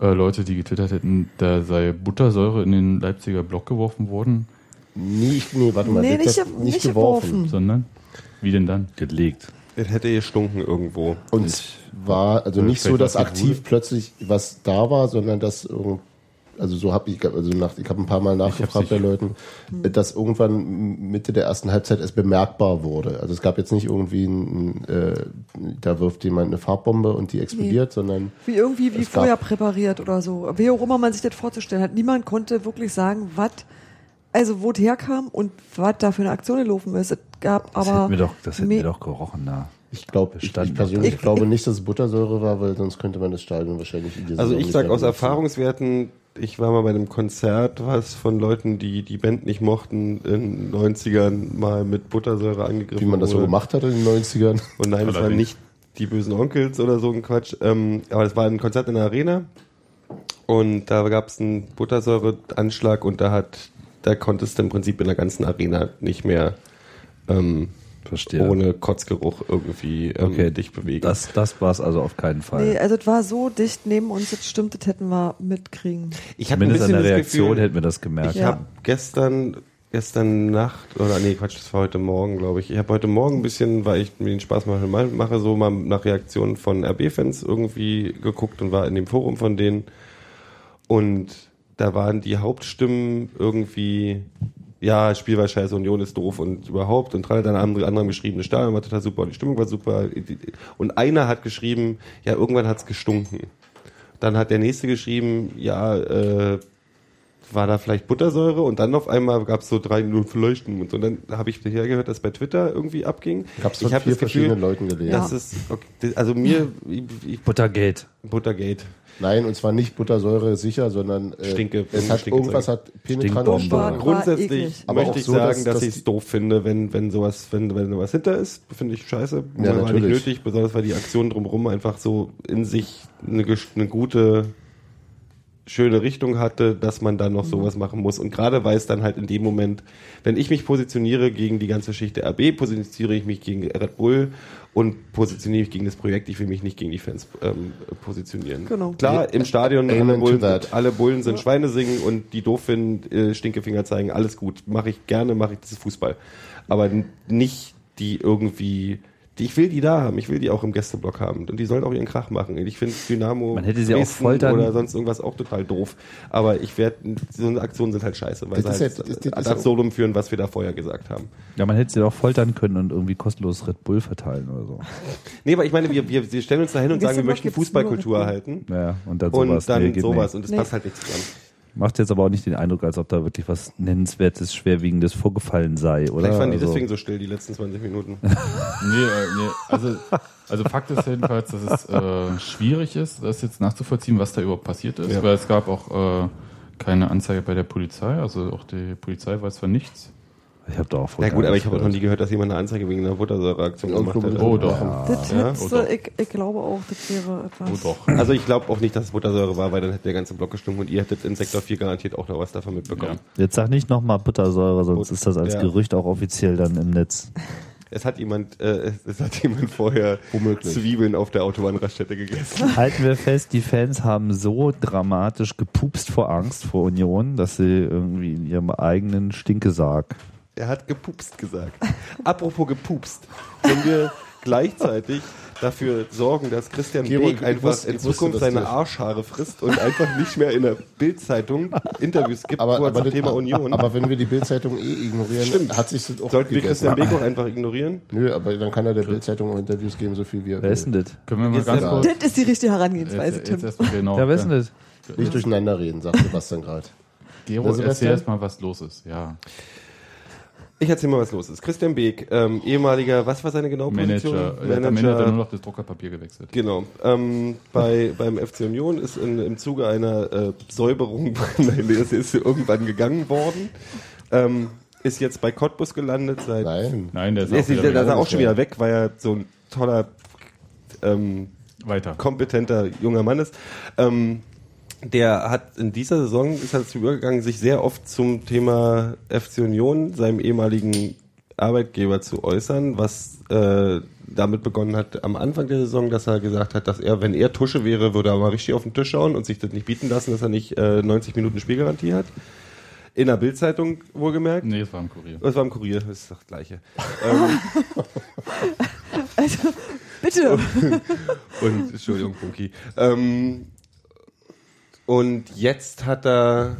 äh, Leute, die getwittert hätten, da sei Buttersäure in den Leipziger Block geworfen worden, Nie, nee, warte mal. Nee, nicht, das- nicht geworfen. sondern wie denn dann? Gelegt. Es hätte gestunken irgendwo. Und war also nicht so, dass aktiv plötzlich was da war, sondern dass also so habe ich also nach ich habe ein paar Mal nachgefragt bei Leuten, dass irgendwann Mitte der ersten Halbzeit es bemerkbar wurde. Also es gab jetzt nicht irgendwie ein, äh, da wirft jemand eine Farbbombe und die explodiert, sondern Wie irgendwie wie vorher präpariert oder so. Wie auch immer man sich das vorzustellen hat. Niemand konnte wirklich sagen, was, also wo es herkam und was da für eine Aktion gelaufen ist. Es gab Das aber. hätten wir doch, das hätten wir doch gerochen da. ich glaube, ich, ich persönlich Ich- glaube ich- nicht, dass es Buttersäure war, weil sonst könnte man das Stadion wahrscheinlich Also Saison ich nicht sag mehr aus. Erfahrungswerten, ich war mal bei einem Konzert, was von Leuten, die die Band nicht mochten, in den 90ern mal mit Buttersäure angegriffen wie man das so wurde. gemacht hat in den 90ern. Und nein, es waren nicht die bösen Onkels oder so ein Quatsch. Ähm, aber es war ein Konzert in der Arena und da gab es einen Buttersäureanschlag und da hat, da konntest du im Prinzip in der ganzen Arena nicht mehr ähm, Verstehe. ohne Kotzgeruch irgendwie ähm, Okay, dich bewegen. Das, das war es also auf keinen Fall. Nee, also es war so dicht neben uns, das stimmt, das hätten wir mitkriegen. ich hatte ein Zumindest an der Reaktion Gefühl, hätten wir das gemerkt. Ich Ja. habe gestern, gestern Nacht, oder nee, Quatsch, das war heute Morgen, glaube ich. Ich habe heute Morgen ein bisschen, weil ich mir den Spaß mache, mal- mache, so mal nach Reaktionen von RB-Fans irgendwie geguckt und war in dem Forum von denen. Und da waren die Hauptstimmen irgendwie, ja, Spiel war scheiße, Union ist doof und überhaupt. Und drei dann andere, andere haben geschrieben, das Stadion war total super, die Stimmung war super. Und einer hat geschrieben, ja, irgendwann hat's gestunken. Dann hat der nächste geschrieben, ja, äh, war da vielleicht Buttersäure und dann auf einmal gab es so drei Minuten Verleuchten und so. Und dann habe ich daher gehört, dass bei Twitter irgendwie abging. Gab's ich von habe vier das Gefühl, verschiedenen Leuten gelesen. Das ist, okay, also mir, ich, ich, Buttergate. Buttergate. Nein, und zwar nicht Buttersäure sicher, sondern äh, Stinke- es hat Stinke- irgendwas hat penetrante. Stoffe. Grundsätzlich. Aber möchte ich so, sagen, dass- dass, ich es doof finde, wenn, wenn sowas, wenn, wenn sowas hinter ist, finde ich scheiße. Ja, war nicht natürlich. nötig, besonders weil die Aktion drumherum einfach so in sich eine, eine gute, schöne Richtung hatte, dass man dann noch sowas machen muss. Und gerade weil es dann halt in dem Moment, wenn ich mich positioniere gegen die ganze Geschichte RB, positioniere ich mich gegen Red Bull und positioniere mich gegen das Projekt. Ich will mich nicht gegen die Fans ähm, positionieren. Genau. Klar, im Stadion alle Bullen, that. alle Bullen sind Schweine singen und die doof finden, äh, Stinkefinger zeigen, alles gut. Mache ich gerne, mache ich das Fußball. Aber nicht die irgendwie, ich will die da haben, ich will die auch im Gästeblock haben. Und die sollen auch ihren Krach machen. Ich finde Dynamo Man hätte sie auch foltern- oder sonst irgendwas auch total doof. Aber ich werde, so eine Aktionen sind halt scheiße, weil Das sie ist halt das- das ist ja- absurdum führen, was wir da vorher gesagt haben. Ja, man hätte sie doch foltern können und irgendwie kostenlos Red Bull verteilen oder so. Nee, aber ich meine, wir, wir, wir stellen uns da hin und sagen, wir möchten Fußballkultur erhalten. Ja, und dann Und sowas. dann Nee, sowas. nicht. Und es Nee. passt halt nicht zusammen. Macht jetzt aber auch nicht den Eindruck, als ob da wirklich was Nennenswertes, Schwerwiegendes vorgefallen sei, oder? Vielleicht waren die Also- deswegen so still, die letzten 20 Minuten. [laughs] Nee, äh, nee. Also, also Fakt ist jedenfalls, dass es äh, schwierig ist, das jetzt nachzuvollziehen, was da überhaupt passiert ist, Ja. weil es gab auch äh, keine Anzeige bei der Polizei, also auch die Polizei weiß von nichts. Ich habe da auch Ja gut, aber ich habe auch noch nie gehört, dass jemand eine Anzeige wegen einer Buttersäureaktion gemacht hat. Oh doch. Das Ja, hättest oh ich, ich glaube auch, das wäre etwas. Oh doch. Also ich glaube auch nicht, dass es Buttersäure war, weil dann hätte der ganze Block gestunken und ihr hättet in Sektor 4 garantiert auch noch was davon mitbekommen. Jetzt sag nicht nochmal Buttersäure, sonst Gut. ist das als Ja. Gerücht auch offiziell dann im Netz. Es hat jemand, äh, es hat jemand vorher Womöglich. Zwiebeln auf der Autobahnraststätte gegessen. [laughs] Halten wir fest, die Fans haben so dramatisch gepupst vor Angst vor Union, dass sie irgendwie in ihrem eigenen Stinkesarg. Er hat gepupst gesagt. Apropos gepupst. Wenn wir gleichzeitig dafür sorgen, dass Christian Gero, Beek einfach wusste- in Zukunft seine Arschhaare frisst und einfach nicht mehr in der Bildzeitung Interviews gibt, Aber, er aber, zum das- Thema Union. aber wenn wir die Bildzeitung eh ignorieren, Stimmt. hat sich das auch Sollten wir. Christian Beek auch einfach ignorieren? Nö, aber dann kann er der Bildzeitung auch Interviews geben, so viel wie er Wer ist will. denn das? Können wir mal Ist ganz kurz. Das ist die richtige Herangehensweise, jetzt Tim. genau. Ja, wer ist denn das? Nicht durcheinander reden, sagt Sebastian gerade. Gero, erzähl erstmal, was los ist. Ja. Ich erzähl mal, was los ist. Christian Beek, ähm, ehemaliger, was war seine genaue Position? Manager. Äh, Am Ende hat er nur noch das Druckerpapier gewechselt. Genau. Ähm, bei, beim FC Union ist in, im Zuge einer äh, Säuberung, nein, das ist irgendwann gegangen worden, ähm, ist jetzt bei Cottbus gelandet seit. Nein. Nein, der ist auch ist, wieder der, der auch schon wieder weg, weil er so ein toller, ähm, weiter. kompetenter junger Mann ist. Ähm, der hat in dieser Saison ist er dazu übergegangen, sich sehr oft zum Thema FC Union, seinem ehemaligen Arbeitgeber zu äußern, was äh, damit begonnen hat am Anfang der Saison, dass er gesagt hat, dass er, wenn er Tusche wäre, würde er mal richtig auf den Tisch schauen und sich das nicht bieten lassen, dass er nicht äh, 90 Minuten Spielgarantie hat. In der Bildzeitung wohlgemerkt. Nee, es war im Kurier. Das war im Kurier, das ist das gleiche. [laughs] ähm, Also, bitte. [laughs] Und Entschuldigung, Punky. Ähm, und jetzt hat er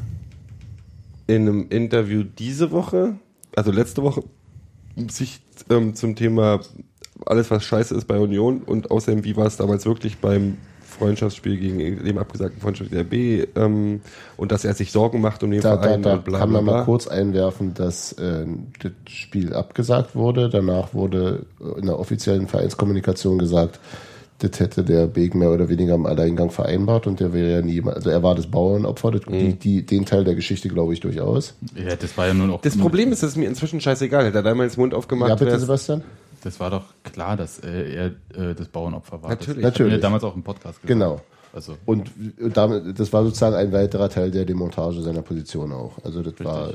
in einem Interview diese Woche, also letzte Woche, sich ähm, zum Thema alles, was scheiße ist bei Union und außerdem, wie war es damals wirklich beim Freundschaftsspiel gegen dem abgesagten Freundschaftsspiel der B ähm, und dass er sich Sorgen macht um den Da, da, Verein da und bla kann man mal kurz einwerfen, dass äh, das Spiel abgesagt wurde. Danach wurde in der offiziellen Vereinskommunikation gesagt, das hätte der Beek mehr oder weniger im Alleingang vereinbart und der wäre ja nie, also er war das Bauernopfer, das, Mhm. die, die, den Teil der Geschichte glaube ich durchaus. Ja, das war ja nur noch. Das Problem ist, es ist mir inzwischen scheißegal. Hätte er damals Mund aufgemacht, ja, bitte wär's- Sebastian? Das war doch klar, dass äh, er äh, das Bauernopfer war. Natürlich. Das er Natürlich. mir damals auch im Podcast gesagt. Genau. Also, Und damit, das war sozusagen ein weiterer Teil der Demontage seiner Position auch. Also das war,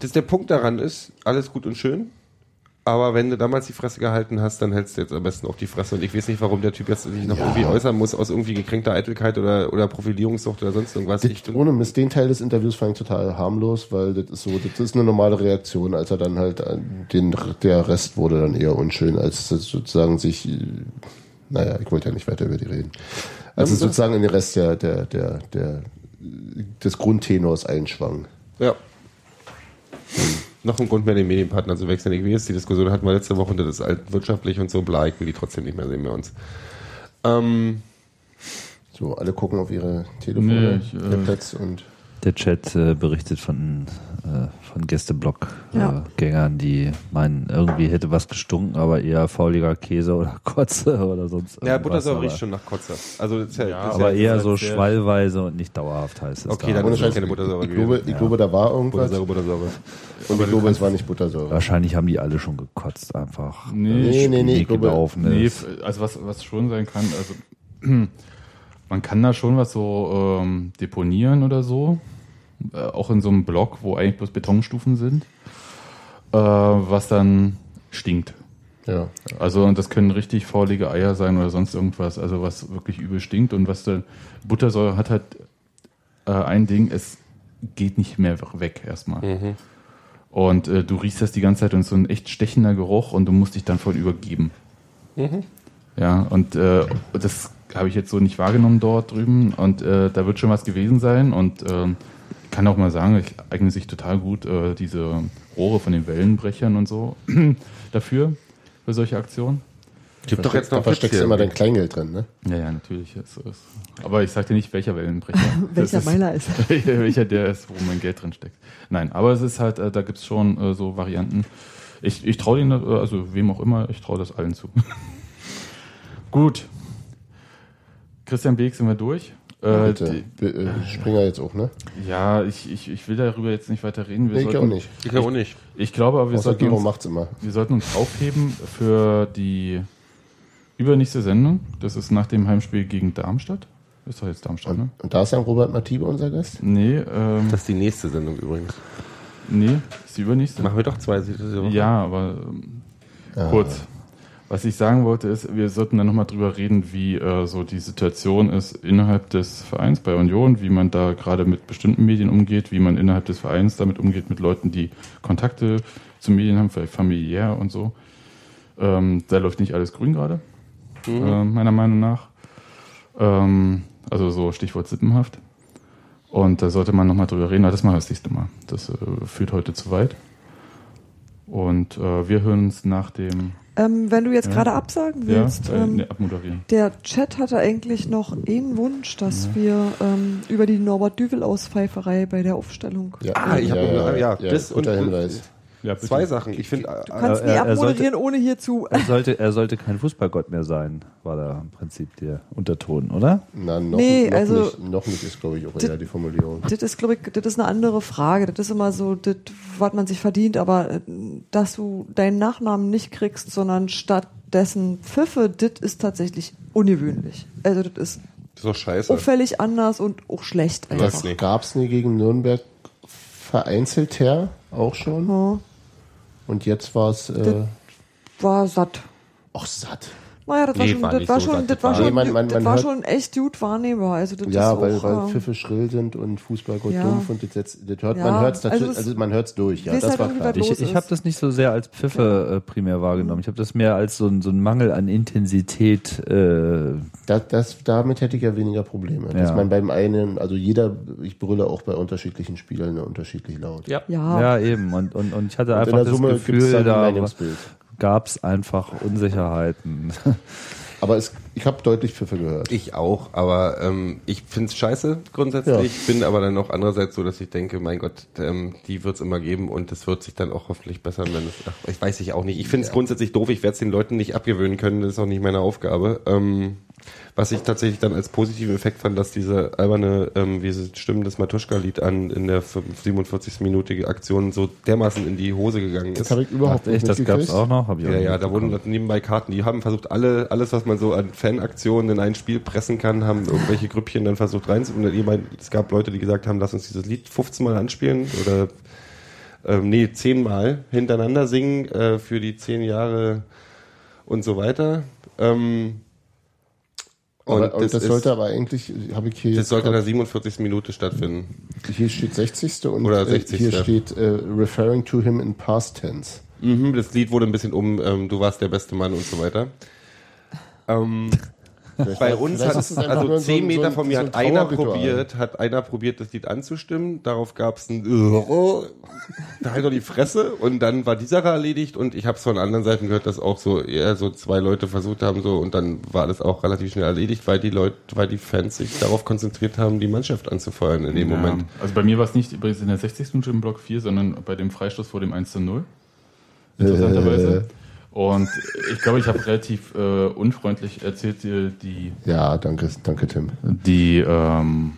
dass der Punkt daran ist, alles gut und schön, aber wenn du damals die Fresse gehalten hast, dann hältst du jetzt am besten auch die Fresse. Und ich weiß nicht, warum der Typ jetzt sich noch irgendwie äußern muss, aus irgendwie gekränkter Eitelkeit oder, oder Profilierungssucht oder sonst irgendwas. Ich, Das, ohne Mist, den Teil des Interviews fand ich total harmlos, weil das ist so, das ist eine normale Reaktion, als er dann halt, äh, den, der Rest wurde dann eher unschön, als sozusagen sich, äh, naja, ich wollte ja nicht weiter über die reden, als es sozusagen in den Rest der, der, der, der, des Grundtenors einschwang. ja. Noch ein Grund mehr, den Medienpartner zu wechseln. Ich weiß, die Diskussion hatten wir letzte Woche und das wirtschaftlich und so, bla, ich will die trotzdem nicht mehr sehen bei uns. Ähm, So, alle gucken auf ihre Telefone, Nee, ich, äh, Tablets und Der Chat äh, berichtet von, äh, von Ja. Gästeblog-Gängern, die meinen, irgendwie hätte was gestunken, aber eher fauliger Käse oder [laughs] Kotze oder sonst Ja. Buttersäure aber, riecht schon nach Kotze. Also, ja, Ja, aber ja, eher so schwallweise und nicht dauerhaft heißt es. Okay, da. dann ist es Scheiß, keine Buttersäure ich, glaube, ich glaube, da war irgendwas. Buttersäure, Buttersäure. Und ich glaube, es war nicht Buttersäure. Wahrscheinlich haben die alle schon gekotzt einfach. Nee, Nee, nee, nee, Nee, ist. f- also was, was schon sein kann, also man kann da schon was so ähm, deponieren oder so. Äh, auch in so einem Block, wo eigentlich bloß Betonstufen sind, äh, was dann stinkt. Ja. Also und das können richtig faulige Eier sein oder sonst irgendwas, also was wirklich übel stinkt und was dann Buttersäure hat halt äh, ein Ding, es geht nicht mehr weg erstmal. Und äh, du riechst das die ganze Zeit und so ein echt stechender Geruch und du musst dich dann voll übergeben. Ja, und äh, das habe ich jetzt so nicht wahrgenommen dort drüben und äh, da wird schon was gewesen sein und ich kann auch mal sagen, ich eigne sich total gut äh, diese Rohre von den Wellenbrechern und so [clears throat] dafür, für solche Aktionen. Gibt doch jetzt da noch versteckst Fritz du immer dein Kleingeld drin, ne? Ja, ja, natürlich. Ist, ist. Aber ich sagte nicht, welcher Wellenbrecher. [laughs] Welcher ist- meiner ist. [laughs] welcher der ist, wo mein Geld drin steckt. Nein, aber es ist halt, äh, da gibt's schon äh, so Varianten. Ich, ich traue denen, äh, also wem auch immer, ich traue das allen zu. [laughs] Gut. Christian Beek sind wir durch. Äh, Bitte. die, Be- äh, Springer jetzt auch, ne? ja, ich, ich, ich will darüber jetzt nicht weiter reden. Wir Nee, ich sollten, auch nicht. Ich glaube auch nicht. Ich glaube aber, wir Außer sollten, uns, macht's immer. wir sollten uns aufheben für die übernächste Sendung. Das ist nach dem Heimspiel gegen Darmstadt. Ist doch jetzt Darmstadt, ne? Und, und da ist dann Robert Matibe unser Gast? Nee, ähm, Das ist die nächste Sendung übrigens. nee, ist die übernächste. Machen wir doch zwei Woche. Ja, aber ähm, kurz. Was ich sagen wollte ist, wir sollten dann nochmal drüber reden, wie äh, so die Situation ist innerhalb des Vereins bei Union, wie man da gerade mit bestimmten Medien umgeht, wie man innerhalb des Vereins damit umgeht mit Leuten, die Kontakte zu Medien haben, vielleicht familiär und so. Ähm, da läuft nicht alles grün gerade, äh, meiner Meinung nach. Ähm, also so Stichwort sippenhaft. Und da sollte man nochmal drüber reden, aber das machen wir das nächste Mal. Das äh, führt heute zu weit. Und äh, wir hören uns nach dem Ähm, wenn du jetzt Ja. gerade absagen ja, willst, äh, ähm, nee, abmoderieren. der Chat hatte eigentlich noch einen Wunsch, dass wir ähm, über die Norbert Düvel-Auspfeiferei bei der Aufstellung. Ja, Ah, ich hab ja, noch- ja, ja, das und- Hinweis. Ja. Zwei Sachen. Ich finde, Du kannst Er- nie er- er abmoderieren, ohne hier zu. Er sollte, er sollte kein Fußballgott mehr sein, war da im Prinzip der Unterton, oder? Na, noch, Nee, noch, also- nicht, noch nicht ist, glaube ich, auch eher die Formulierung. Das ist, glaube ich, das ist eine andere Frage. Das ist immer so, das, was man sich verdient, aber äh, dass du deinen Nachnamen nicht kriegst, sondern stattdessen Pfiffe, das ist tatsächlich ungewöhnlich. Also das ist das ist doch scheiße. auffällig anders und auch schlecht einfach. Das gab's nie gegen Nürnberg vereinzelt her, auch schon. Ja, Und jetzt war's äh, Das- war satt. auch satt. Naja, das war Nee, schon, das war so schon, das war schon, Nee, man- man- das man war schon echt gut wahrnehmbar. Also das Ja, ist weil, auch, weil ähm, Pfiffe schrill sind und Fußballgott Ja. dumpf und das, jetzt, das hört Ja, man hört's also natürlich, es- also, man hört's durch, ja, das halt war klar. Ich, ich habe das nicht so sehr als Pfiffe äh, primär wahrgenommen. Ich habe das mehr als so ein, so ein Mangel an Intensität. Äh, Das, das, damit hätte ich ja weniger Probleme. Dass Ja. man beim einen, also jeder, ich brülle auch bei unterschiedlichen Spielern unterschiedlich laut. Ja. ja, ja, eben. Und, und, und ich hatte Und in einfach der das Summe Gefühl, da Meinungsbild. Gab es einfach Unsicherheiten. [laughs] Aber es, ich habe deutlich Pfiffe gehört. Ich auch, aber ähm, ich find's scheiße grundsätzlich. Bin aber dann auch andererseits so, dass ich denke, mein Gott, ähm, die wird's immer geben und es wird sich dann auch hoffentlich bessern, wenn es. Ach, ich weiß ich auch nicht. Ich find's grundsätzlich doof. Ich werde es den Leuten nicht abgewöhnen können. Das ist auch nicht meine Aufgabe. Ähm, was ich tatsächlich dann als positiven Effekt fand, dass diese alberne, ähm, wie sie stimmen, das Matuschka-Lied an in der 47-minütige Aktion so dermaßen in die Hose gegangen Das ist. habe ich überhaupt nicht Echt, das gab es auch noch? Hab ich auch Ja, ja, da wurden nebenbei Karten. Die haben versucht, alle, alles, was man so an Fanaktionen in ein Spiel pressen kann, haben irgendwelche Grüppchen dann versucht reinzunehmen. Jemand, es gab Leute, die gesagt haben, lass uns dieses Lied 15 Mal anspielen oder ähm, nee, 10 Mal hintereinander singen äh, für die 10 Jahre und so weiter. Ähm, und Aber, das, das, ist, sollte aber eigentlich, habe ich hier das sollte in der grad- 47. Minute stattfinden. hier steht 60. und Oder äh, 60.. hier steht äh, referring to him in past tense. Mhm, das Lied wurde ein bisschen um, ähm, du warst der beste Mann und so weiter. Ähm, [laughs] Bei uns hat es also so zehn Meter so ein- von mir so ein hat einer probiert, hat einer probiert, das Lied anzustimmen. Darauf gab es ein da halt doch die Fresse und dann war die Sache erledigt und ich habe es von anderen Seiten gehört, dass auch so eher so zwei Leute versucht haben so und dann war das auch relativ schnell erledigt, weil die Leute, weil die Fans sich darauf konzentriert haben, die Mannschaft anzufeuern in dem Ja. Moment. Also bei mir war es nicht übrigens in der 60. Minute im Block 4, sondern bei dem Freistoß vor dem 1 zu 0. Interessanterweise. Und ich glaube, ich habe relativ äh, unfreundlich erzählt, die, die, Ja, danke, danke Tim. die ähm,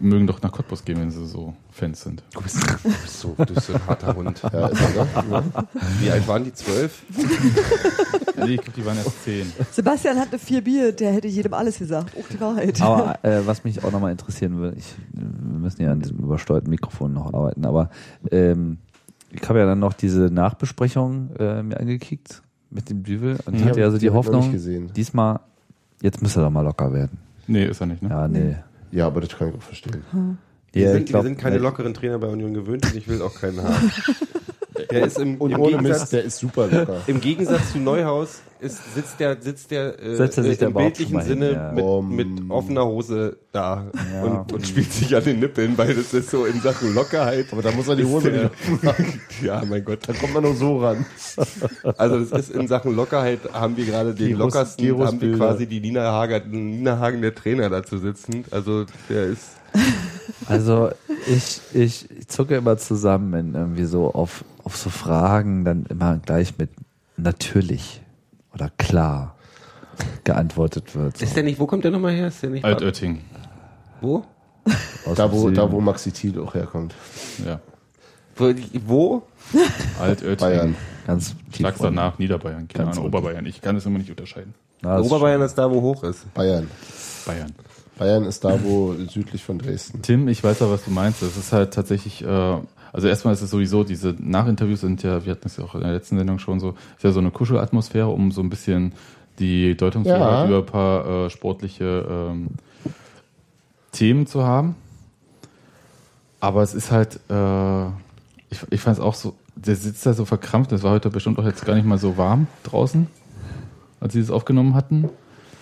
mögen doch nach Cottbus gehen, wenn sie so Fans sind. Du bist, du bist so, du bist so ein harter Hund. [laughs] Ja, er? Wie alt waren die? Zwölf? [laughs] Nee, ich glaube, die waren erst 10. Sebastian hatte vier Bier, der hätte jedem alles gesagt. Auch die Wahrheit. Aber [laughs] äh, was mich auch nochmal interessieren würde, ich, wir müssen ja an diesem übersteuerten Mikrofon noch arbeiten, aber ähm, ich habe ja dann noch diese Nachbesprechung äh, mir angekickt mit dem Düvel und Die hatte hab- also die die Hoffnung, nicht gesehen. diesmal, jetzt müsste er doch mal locker werden. Nee, ist er nicht, ne? Ja, nee. Ja, aber das kann ich auch verstehen. Wir, Ja, sind, glaub, wir sind keine nee. lockeren Trainer bei Union gewöhnt und ich will auch keinen haben. [laughs] Der ist im, Und im ohne Gegensatz, Mist, der ist super locker. Im Gegensatz zu Neuhaus ist, sitzt der, sitzt der, äh, Setzt er sich im bildlichen mal hin, Sinne ja. mit, Um, mit offener Hose da Ja. und, und spielt sich an den Nippeln, weil das ist so in Sachen Lockerheit. Aber da muss er die Hose der- [laughs] Ja, mein Gott. Da kommt man nur so ran. Also das ist in Sachen Lockerheit haben wir gerade den Gyros- lockersten, haben wir quasi die Nina Hager, Nina Hagen der Trainer dazu sitzen. Also der ist Also ich, ich, ich zucke immer zusammen, wenn irgendwie so auf, auf so Fragen dann immer gleich mit natürlich oder klar geantwortet wird. So. Ist der nicht, wo kommt der nochmal her? Ist der nicht Altötting. wo? Aus Da wo, da, wo Maxi Thiel auch herkommt. Ja. Wo? wo? Altötting. Bayern. Ganz tief Sag's danach, Niederbayern, keine Ganz Ahnung. Oberbayern. Ich kann es immer nicht unterscheiden. Na, das ist Oberbayern ist da, wo hoch ist. Bayern. Bayern. Bayern ist da, wo südlich von Dresden. Tim, ich weiß ja, was du meinst. Das ist halt tatsächlich, äh, also erstmal ist es sowieso, diese Nachinterviews sind ja, wir hatten es ja auch in der letzten Sendung schon so, ist ja so eine Kuschelatmosphäre, um so ein bisschen die Deutungshoheit Ja. über ein paar äh, sportliche ähm, Themen zu haben. Aber es ist halt, äh, ich, ich fand es auch so, der sitzt da so verkrampft, das war heute bestimmt auch jetzt gar nicht mal so warm draußen, als sie das aufgenommen hatten.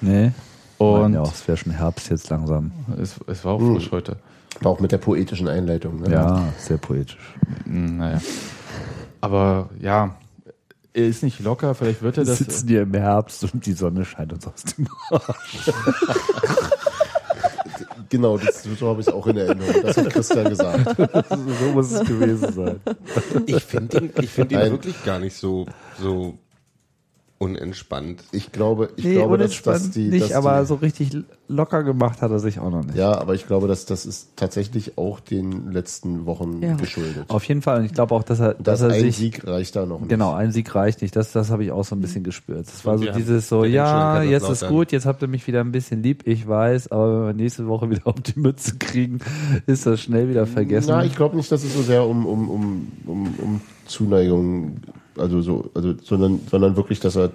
Nee. Und ja, es wäre schon Herbst jetzt langsam. es, es war auch Hm. frisch heute. Aber auch mit der poetischen Einleitung. Ne? Ja, sehr poetisch. Hm, Naja. Aber ja, er ist nicht locker, vielleicht wird er Wir das. sitzen hier im Herbst und die Sonne scheint uns aus dem Arsch. [laughs] Genau, das, so habe ich es auch in Erinnerung. Das hat Christian gesagt. [laughs] so muss es gewesen sein. Ich finde ihn, ich find ihn Nein. wirklich gar nicht so, so unentspannt. Ich glaube, ich Nee, glaube, dass, dass die. nicht, dass aber die, so richtig locker gemacht hat er sich auch noch nicht. Ja, aber ich glaube, dass das ist tatsächlich auch den letzten Wochen Ja. geschuldet. Auf jeden Fall. Und ich glaube auch, dass er, dass dass er ein sich Sieg reicht da noch nicht. Genau, ein Sieg reicht nicht. Das, das habe ich auch so ein bisschen gespürt. Es war so dieses so, ja, jetzt ist gut, jetzt habt ihr mich wieder ein bisschen lieb, ich weiß, aber wenn wir nächste Woche [laughs] wieder auf die Mütze kriegen, ist das schnell wieder vergessen. Na, ich glaube nicht, dass es so sehr um, um, um, um, um Zuneigung, also so, also, sondern, sondern wirklich, dass er,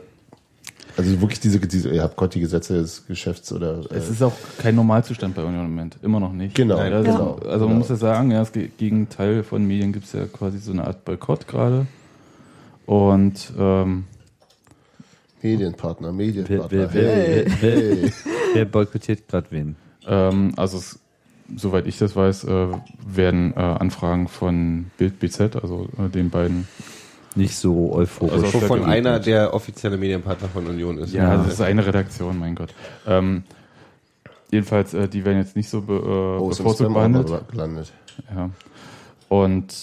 also wirklich diese, diese, ihr habt Gott die Gesetze des Geschäfts oder, äh, Es ist auch kein Normalzustand bei Union im Moment. Immer noch nicht. Genau, Ja, also, genau, also man genau. muss ja sagen, ja, das Ge- Gegenteil von Medien gibt es ja quasi so eine Art Boykott gerade. Und ähm, Medienpartner, Medienpartner. Wer- wer- hey, hey. Wer boykottiert gerade wen? ähm, also es, soweit ich das weiß, äh, werden äh, Anfragen von Bild BZ, also äh, den beiden Nicht so euphorisch. Also- der einer der offizielle Medienpartner von Union ist. Ja, das ist eine Redaktion, mein Gott. Ähm, jedenfalls, äh, die werden jetzt nicht so be, äh, Oh, bevorzugt behandelt. Gelandet. Ja. Und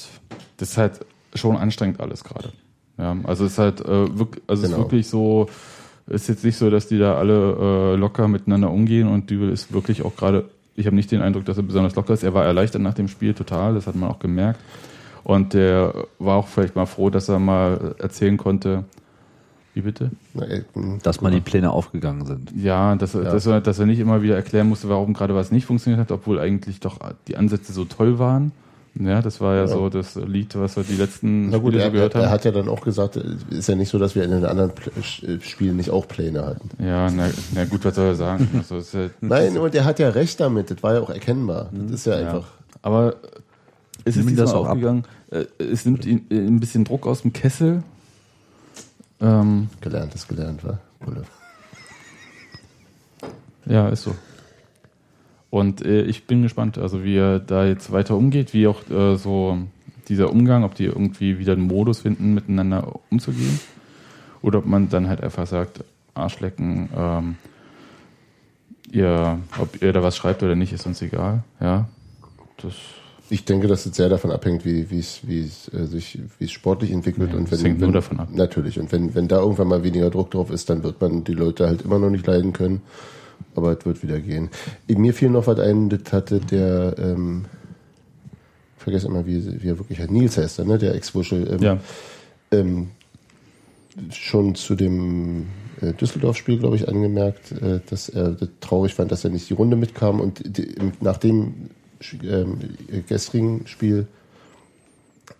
das ist halt schon anstrengend alles gerade. Ja, also es ist halt äh, wirk also es ist Genau. wirklich so, ist jetzt nicht so, dass die da alle äh, locker miteinander umgehen und Dübel ist wirklich auch gerade, ich habe nicht den Eindruck, dass er besonders locker ist. Er war erleichtert nach dem Spiel total, das hat man auch gemerkt. Und der war auch vielleicht mal froh, dass er mal erzählen konnte, wie bitte? Ey, hm, dass mal die Pläne aufgegangen sind. Ja, dass, er- Dass, er, dass er nicht immer wieder erklären musste, warum gerade was nicht funktioniert hat, obwohl eigentlich doch die Ansätze so toll waren. Ja, das war ja, Ja. so das Lied, was wir die letzten Na gut, Spiele er, so gehört er haben. hat ja dann auch gesagt, es ist ja nicht so, dass wir in den anderen Pl- Spielen nicht auch Pläne hatten. ja, na, na gut, was soll er sagen? [laughs] Also, ist ja, Nein, und er hat ja recht damit, das war ja auch erkennbar. Das ist ja ja. einfach. Aber es ist ihm das auch ab. aufgegangen. Äh, Es nimmt ihn äh, ein bisschen Druck aus dem Kessel. Ähm, Gelernt ist gelernt, war. Ja, ist so. Und äh, ich bin gespannt, also wie er da jetzt weiter umgeht, wie auch äh, so dieser Umgang, ob die irgendwie wieder einen Modus finden, miteinander umzugehen. Oder ob man dann halt einfach sagt, Arschlecken, ähm, ihr, ob ihr da was schreibt oder nicht, ist uns egal. Ja, das Ich denke, dass es sehr davon abhängt, wie, wie es, wie es äh, sich, wie es sportlich entwickelt Ja, und das wenn, hängt nur wenn davon ab. natürlich und wenn, wenn da irgendwann mal weniger Druck drauf ist, dann wird man die Leute halt immer noch nicht leiden können, aber es wird wieder gehen. Mir fiel noch was ein, das hatte der, ähm, ich vergesse immer, wie, wie er wirklich heißt, Nils heißt er, ne, der Ex-Wuschel, ähm, ja. ähm, schon zu dem äh, Düsseldorf-Spiel, glaube ich, angemerkt, äh, dass er traurig fand, dass er nicht die Runde mitkam. Und die, ähm, gestrigen Spiel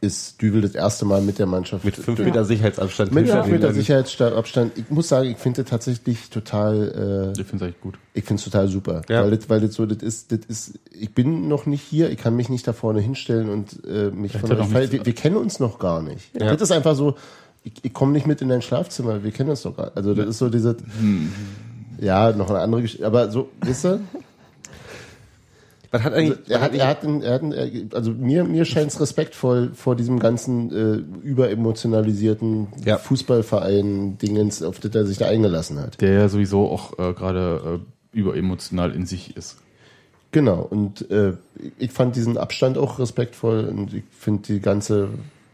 ist Düvel das erste Mal mit der Mannschaft Mit 5 durch- Meter Sicherheitsabstand. mit hinter fünf Meter den- Sicherheitsabstand. Ich muss sagen, ich finde das tatsächlich total, äh, Ich finde es echt gut. ich finde es total super. Ja. Weil, das, weil das so, das ist, das ist, ich bin noch nicht hier, ich kann mich nicht da vorne hinstellen und äh, mich von euch nichts- wir, wir kennen uns noch gar nicht. Ja. Das ist einfach so, ich, ich komme nicht mit in dein Schlafzimmer, wir kennen uns doch gar Also das ist so diese, ja, noch eine andere Geschichte, aber so, wisst ihr, [laughs] Was hat eigentlich, er hat, er hat, einen, er hat einen, also mir, mir scheint es respektvoll vor diesem ganzen äh, überemotionalisierten Ja. Fußballverein-Dingens, auf das er sich da eingelassen hat. Der ja sowieso auch äh, gerade äh, überemotional in sich ist. Genau, und äh, ich fand diesen Abstand auch respektvoll und ich finde die ganze,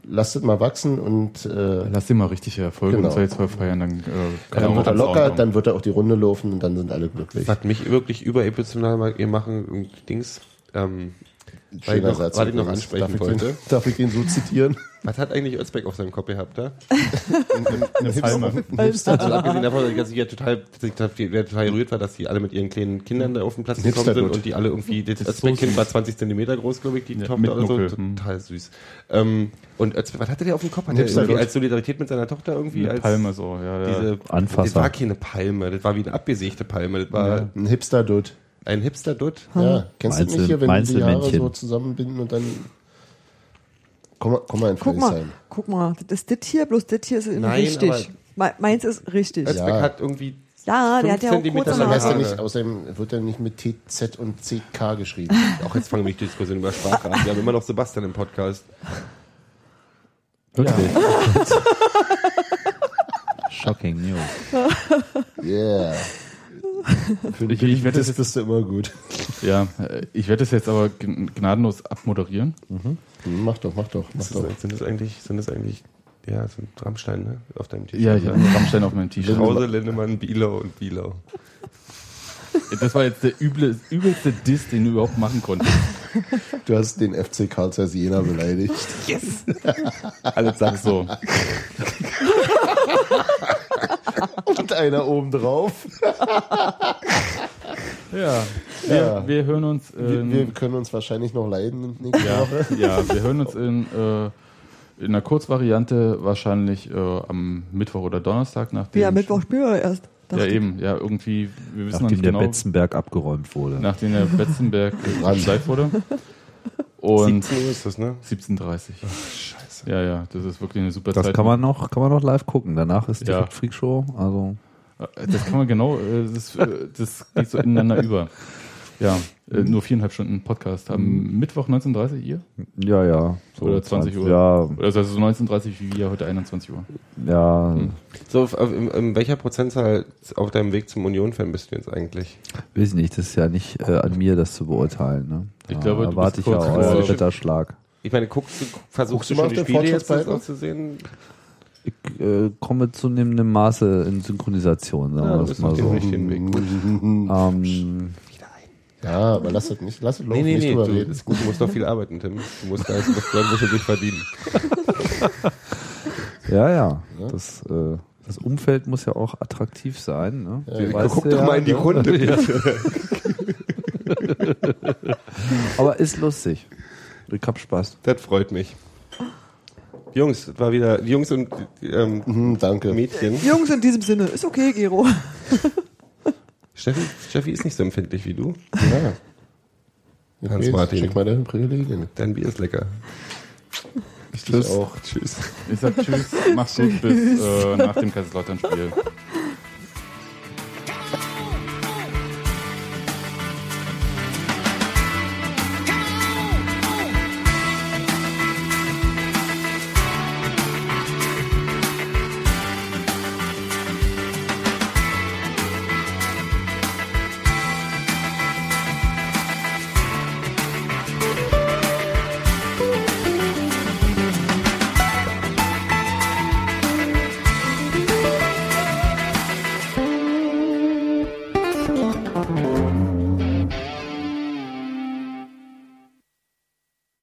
lasst es mal wachsen und äh, Lass den mal richtig Erfolge Genau. und zwei, zwei feiern, dann äh, kann dann auch wird er locker, dann wird er auch die Runde laufen und dann sind alle glücklich. was mich wirklich überemotional mal ihr machen, Dings, ähm, weil ich noch, Satz was ich noch übrigens. ansprechen darf ich wollte. Den, [laughs] darf ich den so zitieren? Was hat eigentlich Özbeck auf seinem Kopf gehabt da? Eine Palme. Also abgesehen davon, dass ich ja total, dass ich total, wer total gerührt war, dass die alle mit ihren kleinen Kindern da auf den Platz gekommen sind und die alle irgendwie, das, Özbeck-Kind war 20 Zentimeter groß, glaube ich, die Ja, Tochter mit oder so, Nuckel, hm. total süß. Ähm, und Özbeck, was hatte der auf dem Kopf? Hat der irgendwie als Solidarität mit seiner Tochter irgendwie Eine als Palme so, ja, ja. diese, Anfasser. Das war keine Palme, das war wie eine abgesägte Palme, das war Ja. Ein Hipster-Dutt. ein Hipster-Dutt. Ja, kennst du nicht hier, wenn die die Haare so zusammenbinden und dann. Komm mal, komm mal in Guck mal, guck mal, das ist das hier, bloß das hier ist Nein, richtig. Me- Meins ist richtig. Özbeck Ja. hat irgendwie Ja, der hat ja auch kurze Außerdem heißt er Haare. nicht, außerdem wird er nicht mit TZ und CK geschrieben. [laughs] Auch jetzt fangen wir die Diskussion über Sprache an. Wir haben immer noch Sebastian im Podcast. Wirklich. Shocking News. Yeah. [laughs] Für Ich- ich werde das bist du immer gut. [laughs] ja, äh, ich werde das jetzt aber gn- gnadenlos abmoderieren. Hm, Mach doch, mach doch, mach doch. sind das eigentlich, sind das eigentlich, ja, sind Rammstein, ne? Auf deinem T-Shirt. Ja, ich habe einen Rammstein auf meinem T-Shirt. Krause, Lindemann, Bielau und Bielau. Das war jetzt der üble, übelste Diss, den du überhaupt machen konntest. Du hast den FC Karl Zeiss Jena beleidigt. Alles sag so. [laughs] Und einer oben drauf. [laughs] Ja, wir, Ja. wir hören uns Wir, in, wir können uns wahrscheinlich noch leiden nächste ja, Woche. ja, wir hören uns in, äh, in einer Kurzvariante wahrscheinlich äh, am Mittwoch oder Donnerstag nach dem Ja, Mittwoch spielen wir erst. Ja, eben, ja, irgendwie, wir wissen noch Nachdem der genau, Betzenberg abgeräumt wurde. nachdem der Betzenberg [laughs] geschleift wurde. Und 17 Uhr ist das, ne? 17.30 Ja, ja, das ist wirklich eine super Das Zeit. kann man noch, kann man noch live gucken. Danach ist Ja. direkt Freakshow. Also Äh, Das kann man genau, äh, das, äh, das geht so ineinander über. Ja, nur viereinhalb Stunden Podcast. Am Mittwoch 19.30 ihr? ja, ja. So Oder 20 Uhr. Ja, Also so 19.30 wie wir heute 21 Uhr. ja. So, auf, auf, in, in welcher Prozentzahl auf deinem Weg zum Union-Fan bist du jetzt eigentlich? Weiß ich nicht, das ist ja nicht äh, an mir, das zu beurteilen. Ne? Ich Da glaube, du erwarte bist ich ja vor- Ritterschlag. Ich meine, guckst du, versuchst Guckst du schon auf die der Spiele jetzt Fortschrittsbalken? auch zu sehen? Ich äh, komme zunehmendem Maße in Synchronisation, sagen Ja, wir das mal so. richtigen Weg. Gut. Ähm, Ja, aber lass es nicht, lass es Nee, nee, nicht nee, drüber du, reden. ist gut, du musst noch viel arbeiten, Tim. Du musst da jetzt noch ein bisschen durchverdienen. [laughs] ja, ja. Das, äh, das Umfeld muss ja auch attraktiv sein. Ne? Ja, Weißt Guck doch ja, mal in die ne? Runde. [laughs] [laughs] Aber ist lustig. Ich hab Spaß. Das freut mich. Jungs, war wieder Jungs und ähm, Mhm, danke. Mädchen. Jungs, in diesem Sinne, ist okay, Gero. [laughs] Steffi, Steffi ist nicht so empfindlich wie du. Ja. Hans Jetzt Martin. Schick mal deine Privilegien. Dein Bier ist lecker. Tschüss. auch. Tschüss. Ich sag Tschüss, mach's gut bis äh, nach dem Kaiserslautern-Spiel.